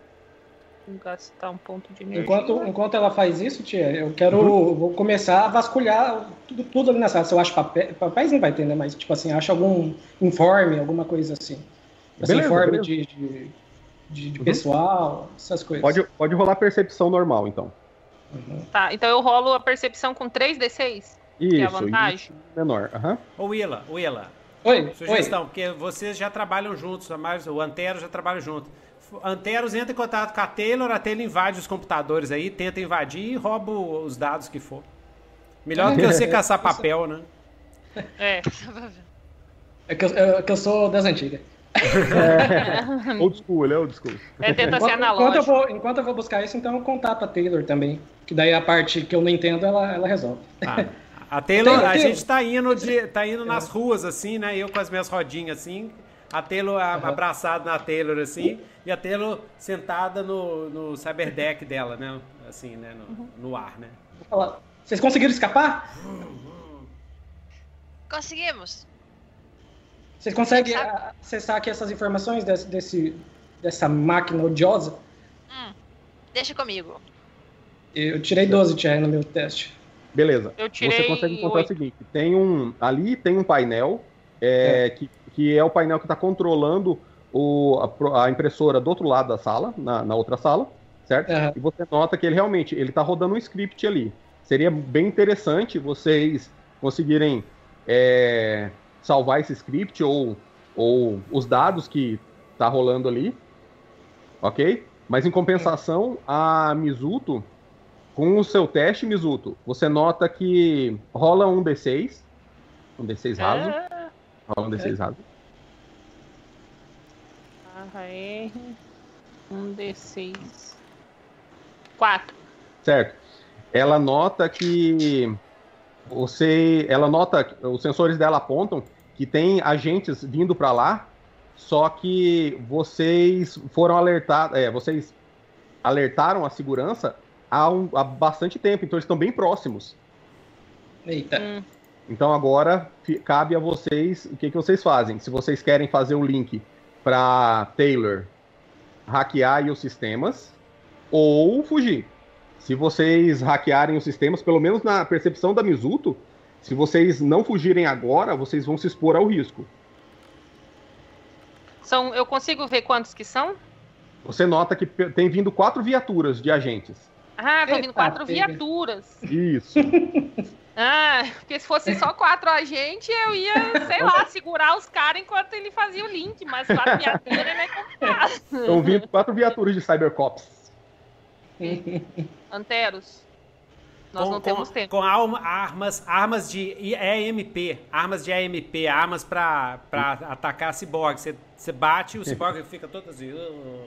gastar um ponto de energia. Enquanto, enquanto ela faz isso, tia, eu quero. Uhum. Vou começar a vasculhar tudo, tudo ali na sala. Se eu acho papel. Papéis não vai ter, né? Mas, tipo assim, acho algum informe, alguma coisa assim. Assim, beleza, informe beleza. de, de, de, de uhum. pessoal, essas coisas. Pode, pode rolar percepção normal, então. Uhum. Tá, então eu rolo a percepção com 3d6? Isso, que é a vantagem. Isso, menor. Uhum. Ô, Willa, Willa. Oi, Sugestão, oi. porque vocês já trabalham juntos, mas o Antero já trabalha junto. Anteros entra em contato com a Taylor, a Taylor invade os computadores aí, tenta invadir e rouba os dados que for. Melhor do que você (laughs) caçar papel, né? É. É que eu, é que eu sou das antigas. É, old school, ele é old school. É, tenta ser analógico. Enquanto eu, vou, enquanto eu vou buscar isso, então eu contato a Taylor também. Que daí a parte que eu não entendo, ela, ela resolve. Ah, a Taylor, Taylor, a gente tá indo, de, tá indo nas ruas, assim, né? Eu com as minhas rodinhas, assim. A Taylor uhum. abraçada na Taylor, assim, e a Taylor sentada no, no cyberdeck dela, né? Assim, né? No, uhum. no ar, né? Vocês conseguiram escapar? Conseguimos. Vocês conseguem acessar aqui essas informações desse, desse dessa máquina odiosa? Hum, deixa comigo. Eu tirei 12, Tia, no meu teste. Beleza. Eu tirei Você consegue encontrar 8. o seguinte: tem um. Ali tem um painel é, é. Que, que é o painel que está controlando o, a, a, impressora do outro lado da sala, na, na outra sala, certo? Uhum. E você nota que ele realmente ele está rodando um script ali. Seria bem interessante vocês conseguirem é, salvar esse script ou, ou os dados que tá rolando ali, ok? Mas em compensação, a Mizuto, com o seu teste, Mizuto, você nota que rola um D6, um D6 raso, ah, rola um D6 raso. R, um D6. 4. Certo. Ela nota que você, ela nota, os sensores dela apontam que tem agentes vindo para lá, só que vocês foram alertados, é, vocês alertaram a segurança há, um, há bastante tempo, então eles estão bem próximos. Eita. Hum. Então agora cabe a vocês o que, que vocês fazem. Se vocês querem fazer o link para Taylor hackear aí os sistemas ou fugir. Se vocês hackearem os sistemas, pelo menos na percepção da Mizuto, se vocês não fugirem agora, vocês vão se expor ao risco. São, eu consigo ver quantos que são? Você nota que tem vindo quatro viaturas de agentes. Ah, estão vindo quatro pega. viaturas. Isso. (laughs) Ah, porque se fosse só quatro agentes, eu ia, sei lá, segurar os caras enquanto ele fazia o link, mas quatro (laughs) viaturas é complicado. Estão vindo quatro viaturas de Cybercops. (laughs) Anteros, nós com, não com- temos tempo. Com alma- armas, armas de EMP, armas de EMP, armas pra, pra atacar ciborgue. Você, você bate e o ciborgue fica todo assim. "Uh".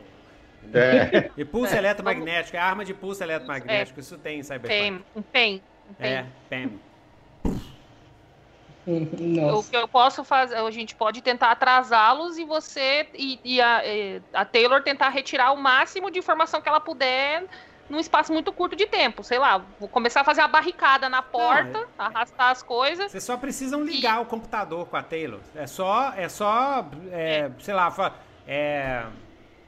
É. E pulso É, eletromagnético, é arma de pulso eletromagnético, isso tem em Cyberpunk. Tem, um PEM. Um PEM. É, PEM. (laughs) O que eu posso fazer, a gente pode tentar atrasá-los e você e, e a, e a Taylor tentar retirar o máximo de informação que ela puder num espaço muito curto de tempo. Sei lá, vou começar a fazer uma barricada na porta, arrastar as coisas. Vocês só precisam ligar o computador com a Taylor. É só, é só, é, sei lá, é,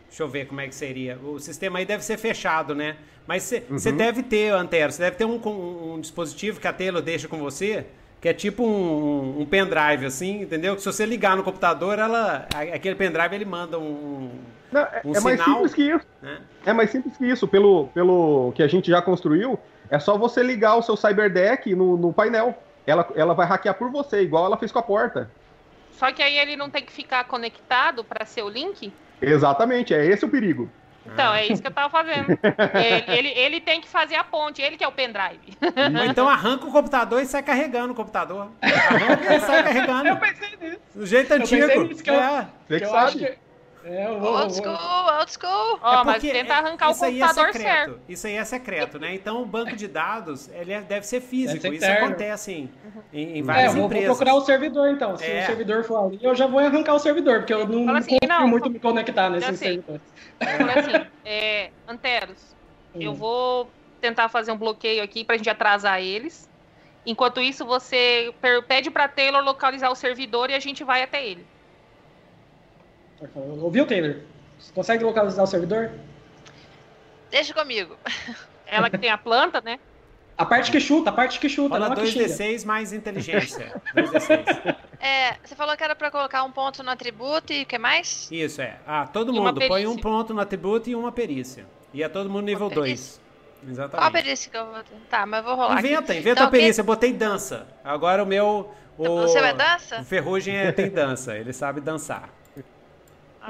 deixa eu ver como é que seria. O sistema aí deve ser fechado, né? Mas você deve ter, Antero, você deve ter um, um- um dispositivo que a Taylor deixa com você, que é tipo um, um pendrive, assim, entendeu? Que se você ligar no computador, ela, a- aquele pendrive ele manda um, Não, é, Um é mais sinal? simples que isso. né? É mais simples que isso. Pelo, pelo que a gente já construiu, é só você ligar o seu Cyberdeck no, no painel. Ela, ela vai hackear por você, igual ela fez com a porta. Só que aí ele não tem que ficar conectado para ser o link. Exatamente, é esse o perigo. Então, é isso que eu tava fazendo. (laughs) ele, ele, ele tem que fazer a ponte, ele que é o pendrive. Ou então arranca o computador e sai carregando o computador. Arranca e sai Eu carregando. pensei nisso. Do jeito Eu pensei antigo. nisso que eu- É. Você que eu acho sabe. que. É, eu eu Old school, old school. Ó, É mas porque tenta é- arrancar o isso aí é computador secreto. certo. Isso aí é secreto, né? Então o banco de dados ele é- deve ser físico. Deve ser isso acontece em, em, em É, várias eu vou, vou empresas. procurar o servidor então. Se É. o servidor for ali, eu já vou arrancar o servidor, porque eu não, Fala assim, não, muito fa- me conectar nesse Já sei. servidor. Falei assim, é, Anteros, eu Hum. vou tentar fazer um bloqueio aqui pra gente atrasar eles. Enquanto isso, você pede pra Taylor localizar o servidor e a gente vai até ele. Ouviu, Taylor? Você consegue localizar o servidor? Deixa comigo. (laughs) Ela que tem a planta, né? A parte que chuta, a parte que chuta, Rola não a que xinga. 2d6 mais inteligência. (laughs) 2d6. É, você falou que era pra colocar um ponto no atributo e o que mais? Isso é. Ah, todo E mundo põe um ponto no atributo e uma perícia. E é todo mundo nível Uma 2. perícia? Qual a Exatamente. perícia que eu vou. Tá, mas eu vou rolar. aqui. Inventa, inventa Então, a perícia. Eu botei dança. Agora o meu. O, O seu é dança? O Ferrugem é, tem dança. Ele sabe dançar.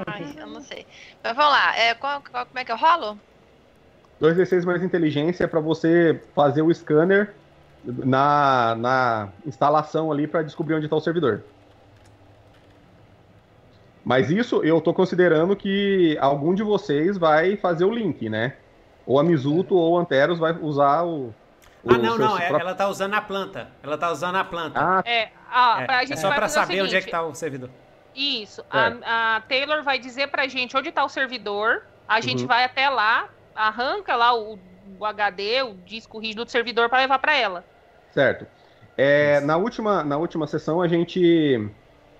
Ai, eu não sei. Mas vamos lá. É, qual- qual- como é que eu rolo? 2d6 mais inteligência para você fazer o scanner na, na instalação ali para descobrir onde está o servidor. Mas isso eu tô considerando que algum de vocês vai fazer o link, né? Ou a Mizuto ou o Anteros vai usar o. o Ah, não, não. é- próprio- ela tá usando a planta. Ela tá usando a planta. Ah, É, ah, É, é só o saber onde é que tá o servidor. Isso. A, a Taylor vai dizer pra gente onde tá o servidor. A gente Uhum. vai até lá, arranca lá o, o HD, o disco rígido do servidor pra levar pra ela. certo. É, na, última, na última sessão a gente,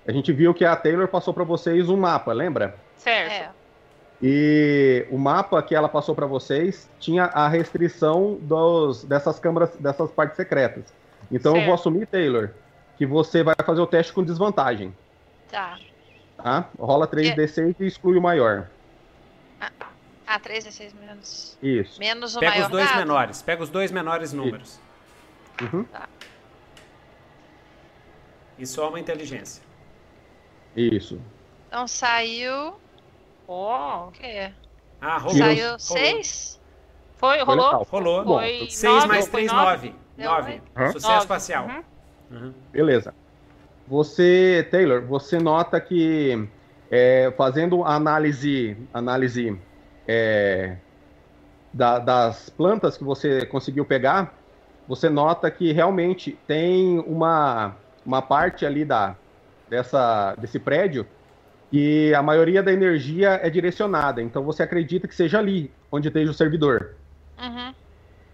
a gente viu que a Taylor passou para vocês um mapa, lembra? Certo. É. E o mapa que ela passou para vocês tinha a restrição dos, dessas câmaras, dessas partes secretas. Então eu Certo. vou assumir, Taylor, que você vai fazer o teste com desvantagem. Tá. Tá? Rola É. 3d6 e exclui o maior. Ah, 3 e 6 menos. Isso. Menos o Pega maior os dois dado? menores. Pega os dois menores números. Uhum. E soma a inteligência. Isso. Então saiu. Ó, O quê? Ah, rolou. Saiu rolou. 6? foi, rolou? Rolou. Bom, Foi 6 nove, mais foi 3, nove? 9. Deu 9. Hã? Sucesso Nove. facial. Uhum. Uhum. Beleza. Você, Taylor, você nota que é, fazendo a análise, análise é, da- das plantas que você conseguiu pegar, você nota que realmente tem uma, uma parte ali da, dessa, desse prédio que a maioria da energia é direcionada. Então você acredita que seja ali onde esteja o servidor. Uhum.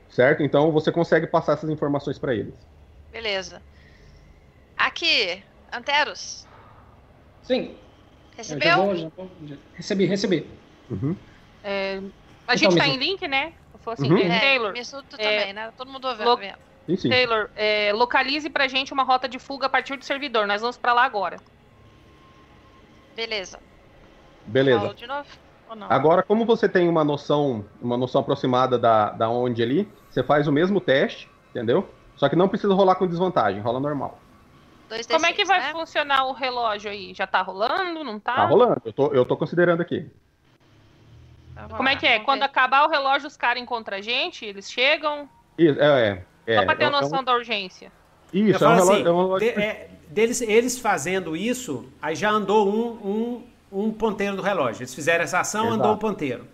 Certo? Então você consegue passar essas informações para eles. Beleza. Aqui, Anteros. Sim. Recebeu? Já vou, já vou, já- Recebi, recebi. Uhum. É, a gente Então, tá em link, né? Se for assim, Uhum. é, É, Taylor, Missuto é, também, né? Todo mundo ouvindo. lo- vendo. Sim, sim. Taylor, é, localize pra gente uma rota de fuga a partir do servidor. Nós vamos pra lá agora. Beleza. Beleza. Falo de novo? Ou não? Agora, como você tem uma noção, uma noção aproximada da, da onde ali, você faz o mesmo teste, entendeu? Só que não precisa rolar com desvantagem, rola normal. Dois Como é D6, que vai né? funcionar o relógio aí? Já tá rolando? Não tá? Tá rolando, eu tô, eu tô considerando aqui. Vamos Como é que é? vamos Quando ver. acabar o relógio, os caras encontram a gente? Eles chegam? Isso, é, é. Só é, pra ter é um- noção da urgência. Isso, Eu é um relógio. assim, é um relógio- de- é, deles, eles fazendo isso, aí já andou um, um, um ponteiro do relógio. Eles fizeram essa ação, Exato. andou um ponteiro.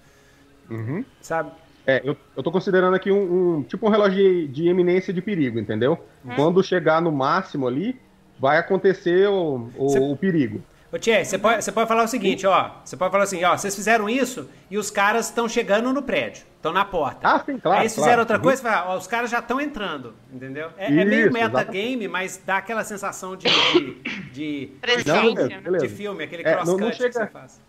Uhum. Sabe? É, eu, eu tô considerando aqui um, um- tipo um relógio de, de eminência de perigo, entendeu? Hum. Quando chegar no máximo ali, vai acontecer o, o, Cê- o perigo. Ô, Tchê, você pode, você pode falar o seguinte, ó. Você pode falar assim, ó, vocês fizeram isso e os caras estão chegando no prédio, estão na porta. Ah, sim, claro. Aí eles claro. fizeram outra Uhum. coisa, você fala, ó, os caras já estão entrando, entendeu? É, é meio Isso, metagame, mas dá aquela sensação de, de, de, (coughs) Presença, Não, beleza, né? beleza. de filme, aquele É, não- não crosscut que chega- você faz.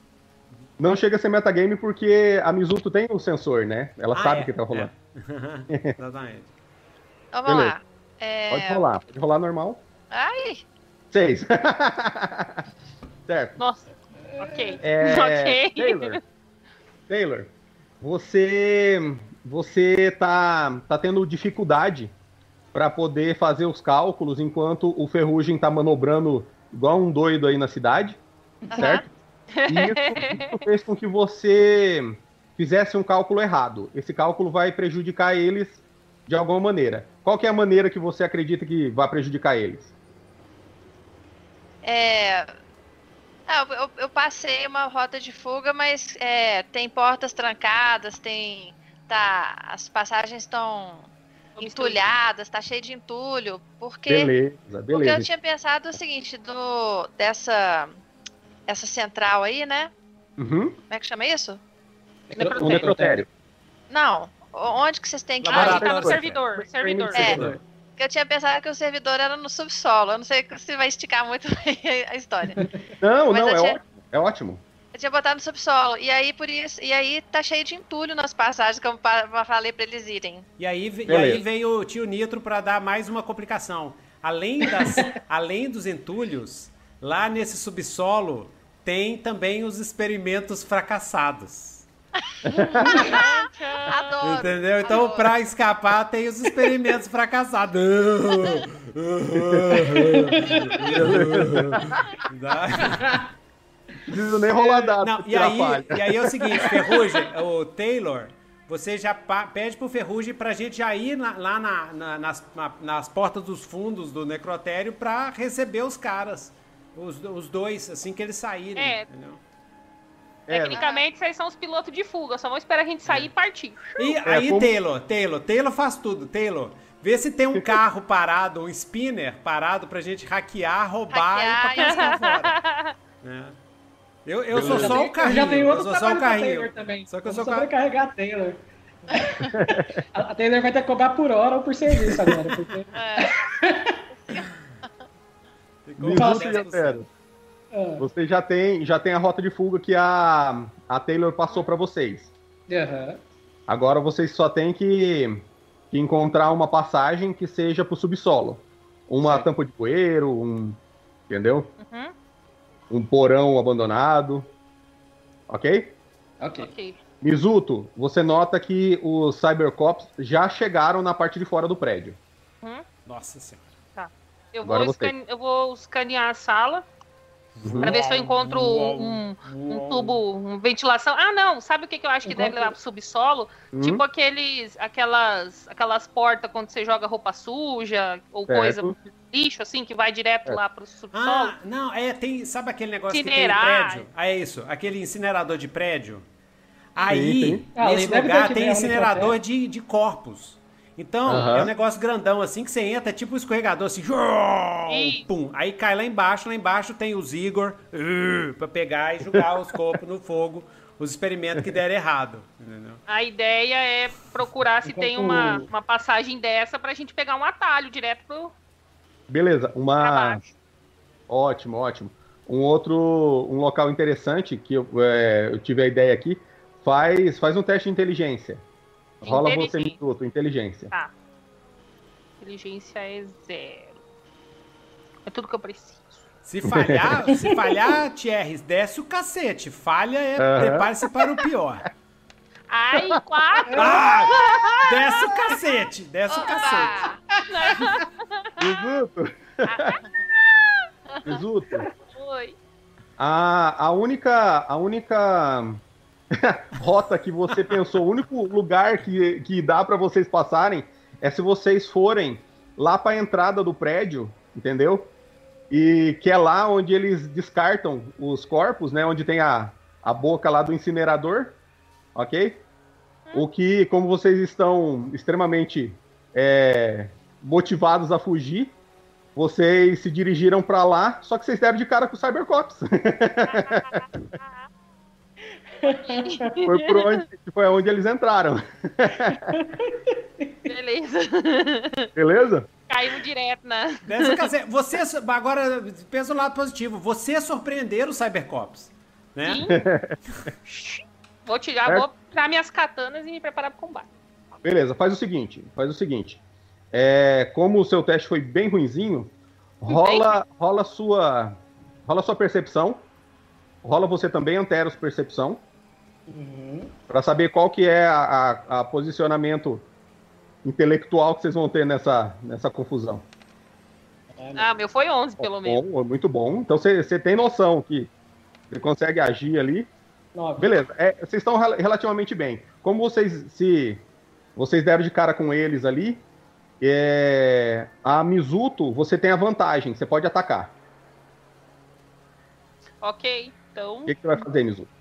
Não chega a ser metagame porque a Mizuto tem o sensor, né? Ela Ah, sabe é, que tá rolando. é. (laughs) Exatamente. Então, vamos Beleza. lá. É... Pode rolar, pode rolar normal. Ai, Seis. (laughs) certo. Nossa. Ok. É, (laughs) ok. Taylor, Taylor, você você tá, tá tendo dificuldade para poder fazer os cálculos enquanto o Ferrugem tá manobrando igual um doido aí na cidade, certo? E isso, fez com que você fizesse um cálculo errado. Esse cálculo vai prejudicar eles de alguma maneira. Qual que é a maneira que você acredita que vai prejudicar eles? É... Ah, eu, eu- passei uma rota de fuga, mas é, tem portas trancadas, tem... Tá, as passagens estão entulhadas, tá cheio de entulho, porque... Beleza, Porque beleza. eu tinha pensado o seguinte, do, dessa essa central aí, né? Uhum. Como é que chama isso? Um necrotério. Não. Onde que vocês têm que Ah, tá no servidor. Servidor. É. Servidor. Porque eu tinha pensado que o servidor era no subsolo. Eu não sei se vai esticar muito (laughs) a história. Não, Mas não, é tinha- ótimo. É ótimo. Eu tinha botado no subsolo. E aí, por isso, e aí tá cheio de entulho nas passagens, como pa- eu falei pra eles irem. E aí, e aí veio o tio Nitro para dar mais uma complicação. Além, das, (laughs) além dos entulhos, lá nesse subsolo tem também os experimentos fracassados. Adoro. Entendeu? Então, adoro. pra escapar, tem os experimentos fracassados. Precisa nem rolar dado Não, e, aí, e aí é o seguinte, Ferrugem, o Taylor, você já pede pro Ferrugem pra gente já ir na- lá na- na- nas, na- nas portas dos fundos do necrotério pra receber os caras. Os, os dois, assim que eles saírem. É. entendeu? É, Tecnicamente, vocês são os pilotos de fuga. Só vão esperar a gente sair e partir. E É, aí, como- Taylor, Taylor, Taylor faz tudo. Taylor, vê se tem um (laughs) carro parado, um spinner parado pra gente hackear, roubar Hackear e pra pescar fora. (laughs) né? Eu, eu sou só o Eu carrinho. já tenho Eu outro sou só o carrinho. Também. Só que eu sou o carro. sobrecarregar a Taylor. (laughs) a Taylor vai ter que cobrar por hora ou por serviço agora. Porque... É, Ficou Minuto com 10%. zero. Ah, Você já tem, já tem a rota de fuga que a, a Taylor passou pra vocês. aham. Agora vocês só têm que, que encontrar uma passagem que seja pro subsolo. Uma Certo. tampa de poeiro, um. Entendeu? Uhum. Um porão abandonado. Ok? Ok. Ok. Mizuto, você nota que os Cybercops já chegaram na parte de fora do prédio. Nossa senhora. Eu Agora vou, escane- eu vou escanear a sala Uhum. pra ver se eu encontro um, um tubo, uma ventilação. Ah, não. Sabe o que, que eu acho que deve Enquanto- levar pro subsolo? Uhum. Tipo aqueles, aquelas, aquelas portas quando você joga roupa suja ou Certo. coisa, lixo, assim, que vai direto É. lá pro subsolo. Ah, não, é, tem, sabe aquele negócio que tem em Incinerar. prédio? Ah, é isso, aquele incinerador de prédio. Aí, sim. Ah, nesse deve ter lugar tem um incinerador de, de corpos. Então, Aham. é um negócio grandão assim que você entra, é tipo um escorregador assim, pum, aí cai lá embaixo, lá embaixo tem os Igor uh, pra pegar e jogar os corpos no fogo, os experimentos que deram errado, entendeu? A ideia é procurar se tem uma, uma passagem dessa pra gente pegar um atalho direto pro, Beleza, uma. Ótimo, ótimo. Um outro, um local interessante que eu, é, eu tive a ideia aqui, faz, faz um teste de inteligência. Rola você Inteligência. minuto, inteligência. Tá. Inteligência é zero. É tudo que eu preciso. Se falhar, (laughs) se falhar, Thierry, desce o cacete. Falha é Aham. prepare-se para o pior. Ai, quatro! Ah, (laughs) desce o cacete, desce o cacete. Opa! Isuto! Isuto, (laughs) Oi. a, a única, a única (laughs) rota que você pensou, o único lugar que, que dá pra vocês passarem é se vocês forem lá pra entrada do prédio, entendeu? E que é lá onde eles descartam os corpos, né? Onde tem a, a boca lá do incinerador, ok? O que, como vocês estão extremamente é, motivados a fugir, vocês se dirigiram pra lá, só que vocês deram de cara com o Cybercops. (laughs) (laughs) Foi por onde, foi onde eles entraram, (laughs) Beleza. beleza? Caímos direto na. Desce o cacete. Você, agora, pensa no lado positivo. Você surpreender os Cybercops, né? Sim. (laughs) Vou tirar, Certo. vou tirar minhas katanas e me preparar pro combate. Beleza, faz o seguinte, faz o seguinte. É, como o seu teste foi bem ruinzinho, rola, rola sua, rola sua percepção, rola você também Anteros percepção, Uhum. Pra saber qual que é a, a- a posicionamento intelectual que vocês vão ter nessa, nessa confusão. Ah, meu foi 11, pelo menos. Bom, muito bom. Então você você tem noção que você consegue agir ali. Nove. Beleza, é, vocês estão rel- relativamente bem. Como vocês se vocês deram de cara com eles ali, é, a Mizuto, você tem a vantagem, você pode atacar. Ok, então O que, que você vai fazer, Mizuto?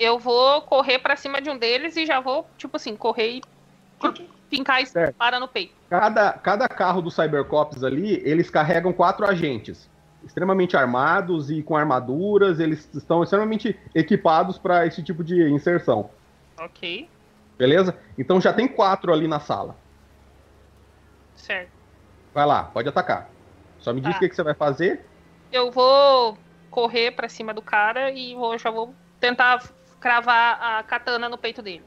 Eu vou correr pra cima de um deles e já vou, tipo assim, correr e fincar a Certo. espada no peito. Cada, cada carro do Cybercops ali, eles carregam quatro agentes. Extremamente armados e com armaduras, eles estão extremamente equipados para esse tipo de inserção. Ok, Beleza? Então já tem quatro ali na sala. certo. Vai lá, pode atacar. Só me diz Tá. o que, que você vai fazer. Eu vou correr pra cima do cara e vou, já vou tentar cravar a katana no peito dele.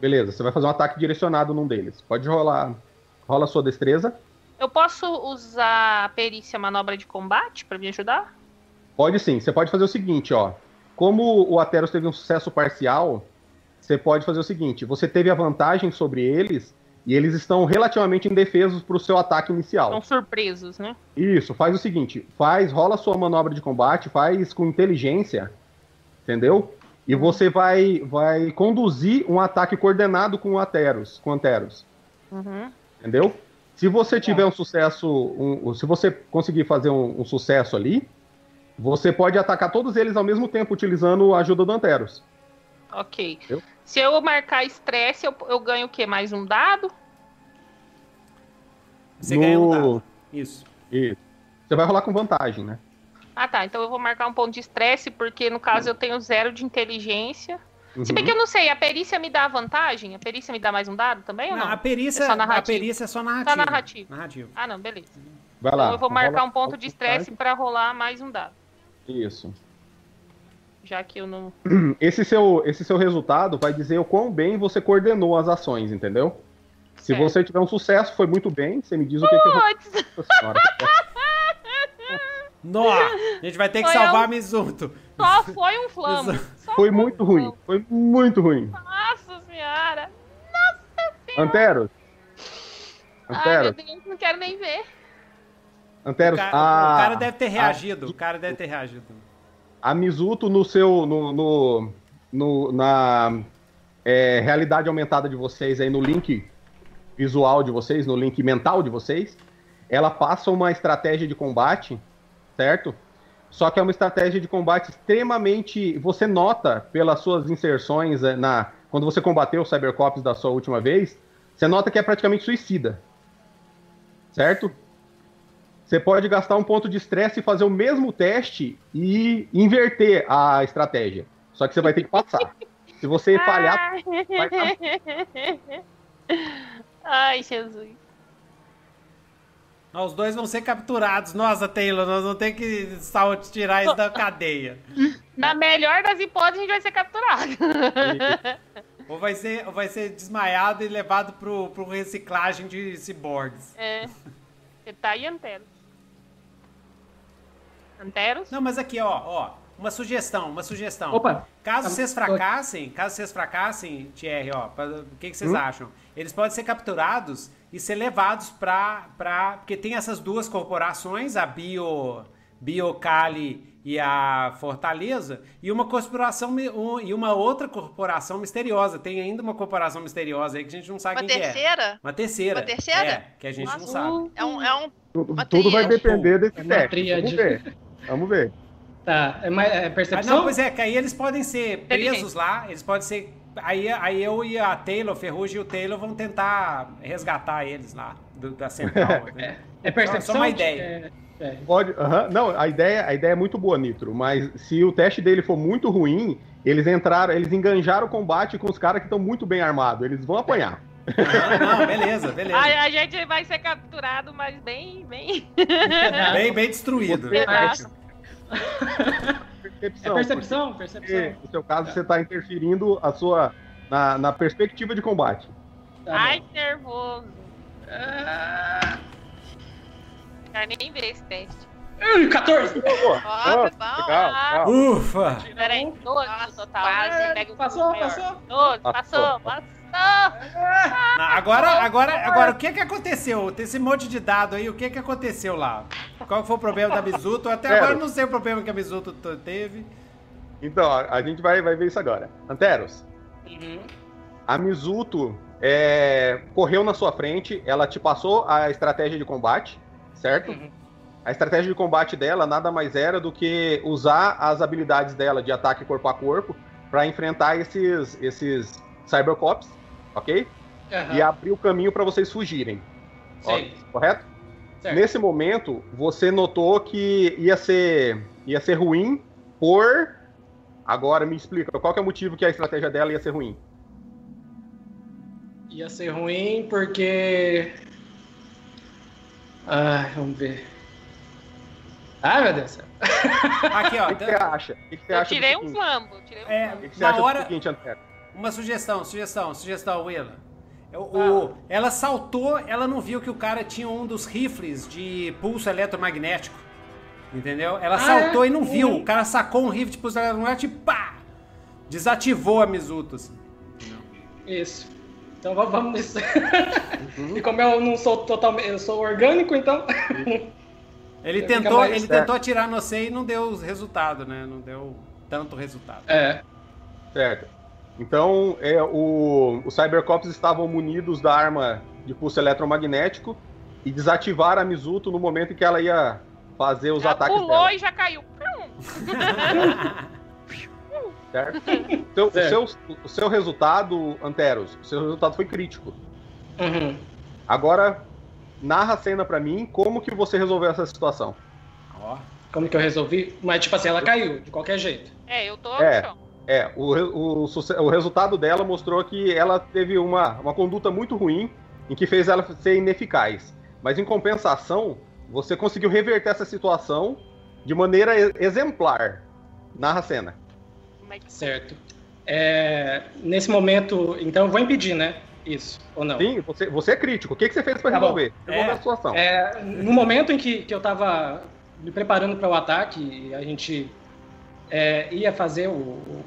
Beleza, você vai fazer um ataque direcionado num deles. Pode rolar. Rola a sua destreza. Eu posso usar a perícia manobra de combate pra me ajudar? Pode sim. Você pode fazer o seguinte, ó. Como o Ateros teve um sucesso parcial, você pode fazer o seguinte: você teve a vantagem sobre eles e eles estão relativamente indefesos para o seu ataque inicial. Estão surpresos, né? Isso, faz o seguinte: faz, rola a sua manobra de combate, faz com inteligência, entendeu? E você vai, vai conduzir um ataque coordenado com o Ateros, com o Ateros, Uhum. entendeu? Se você tiver um sucesso, um- se você conseguir fazer um, um sucesso ali, você pode atacar todos eles ao mesmo tempo utilizando a ajuda do Anteros. Ok. Entendeu? Se eu marcar estresse, eu, eu ganho o quê? Mais um dado? Você ganha um No- dado. Isso. Isso. Você vai rolar com vantagem, né? Ah, tá. Então eu vou marcar um ponto de estresse, porque no caso eu tenho zero de inteligência. Se bem Uhum. que eu não sei, a perícia me dá vantagem? A perícia me dá mais um dado também ou Não, não? a perícia, É só a narrativo. perícia é só narrativa. Só narrativo. Narrativo. Ah, não, beleza. Vai lá. Então eu vou marcar rola- um ponto de estresse pra rolar mais um dado. Isso. Já que eu não. (clears throat) Esse seu, esse seu resultado vai dizer o quão bem você coordenou as ações, entendeu? Se Certo. você tiver um sucesso, foi muito bem. Você me diz o que, que eu Puts! Nossa senhora. (laughs) Nó! A gente vai ter que Foi salvar a Mizuto. Só foi um flamo. Só Foi muito um ruim. Foi muito ruim. Nossa senhora. Anteros. Ai, meu Anteros. Deus, não quero nem ver. O Anteros. cara, a- o cara deve ter a- reagido. O cara deve ter reagido. a Mizuto no seu no, no, no- na é, realidade aumentada de vocês aí no link visual de vocês, no link mental de vocês, ela passa uma estratégia de combate, certo? Só que é uma estratégia de combate extremamente. Você nota pelas suas inserções é, na quando você combateu o Cybercops da sua última vez, você nota que é praticamente suicida. Certo? Você pode gastar um ponto de estresse e fazer o mesmo teste e inverter a estratégia. Só que você vai ter que passar. Se você (laughs) falhar. (laughs) Ai, Jesus. Os dois vão ser capturados. Nossa, Taylor, nós vamos ter que tirar isso da cadeia. (laughs) Na melhor das hipóteses, a gente vai ser capturado. Ou vai ser, ou vai ser desmaiado e levado pro, pro reciclagem de ciborgues. É. Você tá aí, Anteros? Anteros? Não, mas aqui, ó, ó. Uma sugestão, uma sugestão. Opa! Caso Tá- vocês fracassem, caso vocês fracassem, Thierry, ó, pra- o que, que vocês Hum? acham? Eles podem ser capturados e ser levados pra, pra. Porque tem essas duas corporações, a Bio, Biocali e a Fortaleza, e uma corporação um- e uma outra corporação misteriosa. Tem ainda uma corporação misteriosa aí que a gente não sabe Uma quem que é. terceira? Uma terceira. Uma terceira? É, que a gente não Nossa. sabe. É um, é um Tudo, vai depender desse É teste. Vamos ver. Vamos ver. Tá, é, mais- é Ah, percepção? não, pois é, que aí eles podem ser presos lá, eles podem ser. Aí, aí eu e a Taylor, Ferrugem e o Taylor vão tentar resgatar eles lá do- da central. né? (laughs) É percepção? Só uma ideia. É, é. Pode, aham. Não, a ideia, a ideia é muito boa, Nitro, mas se o teste dele for muito ruim, eles entraram, eles enganjaram o combate com os caras que estão muito bem armados. Eles vão apanhar. Aham, não, beleza, beleza. A, a gente vai ser capturado, mas bem, bem. Bem, bem destruído. (laughs) Exato. É percepção. percepção, porque, percepção. no seu caso, você está interferindo a sua, na, na perspectiva de combate. Tá Ai, bom. nervoso. Ah, Quero nem ver esse teste. ui, 14! Pô, Ó, ó, foi bom. legal. Ufa! Pera aí, 12 Nossa, no total. quase. Pega o Passou, maior. passou. 12, Passou. passou, passou. Não, agora, agora, agora, o que que aconteceu? Tem esse monte de dado aí, o que que aconteceu lá? Qual foi o problema da Mizuto? Até Zero. agora eu não sei o problema que a Mizuto teve. Então, a, a gente vai, vai ver isso agora. Anteros, Uhum. a Mizuto é, correu na sua frente, ela te passou a estratégia de combate, certo? Uhum. A estratégia de combate dela nada mais era do que usar as habilidades dela de ataque corpo a corpo para enfrentar esses, esses Cybercops, ok? Aham. E abrir o caminho para vocês fugirem. Ó, Sei. correto? Certo. Nesse momento, você notou que ia ser, ia ser ruim por. Agora me explica, qual que é o motivo que a estratégia dela ia ser ruim? Ia ser ruim porque. Ai, vamos ver. Ai, meu Deus do céu. Aqui, ó. O que, que você acha? O que, que você Eu acha tirei um flambo. Tirei um É, flambo. O que, que você Na acha hora- do seguinte, Antero? Uma sugestão, sugestão, sugestão, Willa. O, Ah. ela saltou, ela não viu que o cara tinha um dos rifles de pulso eletromagnético. Entendeu? Ela Ah, saltou é? e não viu. Uhum. O cara sacou um rifle de pulso eletromagnético e pá! Desativou a Mizuto. Assim. Isso. Então vamos- nisso. Uhum. (laughs) E como eu não sou totalmente. Eu sou orgânico, então. (laughs) Ele Fica tentou, mais ele certo. tentou atirar no você e não deu resultado, né? Não deu tanto resultado. É. Certo. Então, é, o, os Cybercops estavam munidos da arma de pulso eletromagnético e desativaram a Mizuto no momento em que ela ia fazer os Já ataques pulou dela. e já caiu. Certo? (laughs) Então, o, Certo. seu, o seu resultado, Anteros, o seu resultado foi crítico. Uhum. Agora, narra a cena pra mim, como que você resolveu essa situação. Ó. Como que eu resolvi? Mas, tipo assim, ela caiu, de qualquer jeito. É, eu tô É. no chão. É, o, o, o resultado dela mostrou que ela teve uma, uma conduta muito ruim, em que fez ela ser ineficaz. Mas em compensação, você conseguiu reverter essa situação de maneira exemplar. Narra a cena. Certo. É, nesse momento, então eu vou impedir, né? Isso, ou não? Sim, você, você é crítico. O que, que você fez pra Tá resolver? Resolver É. a situação. É, no momento em que, que eu tava me preparando para o ataque, a gente é, ia fazer o, o-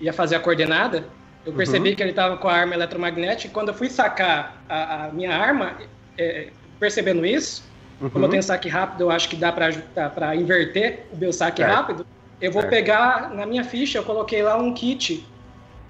ia fazer a coordenada, eu percebi Uhum. que ele estava com a arma eletromagnética. E quando eu fui sacar a, a minha arma, é, percebendo isso, como eu Uhum. tenho saque rápido, eu acho que dá para inverter o meu saque rápido. Eu vou pegar na minha ficha, eu coloquei lá um kit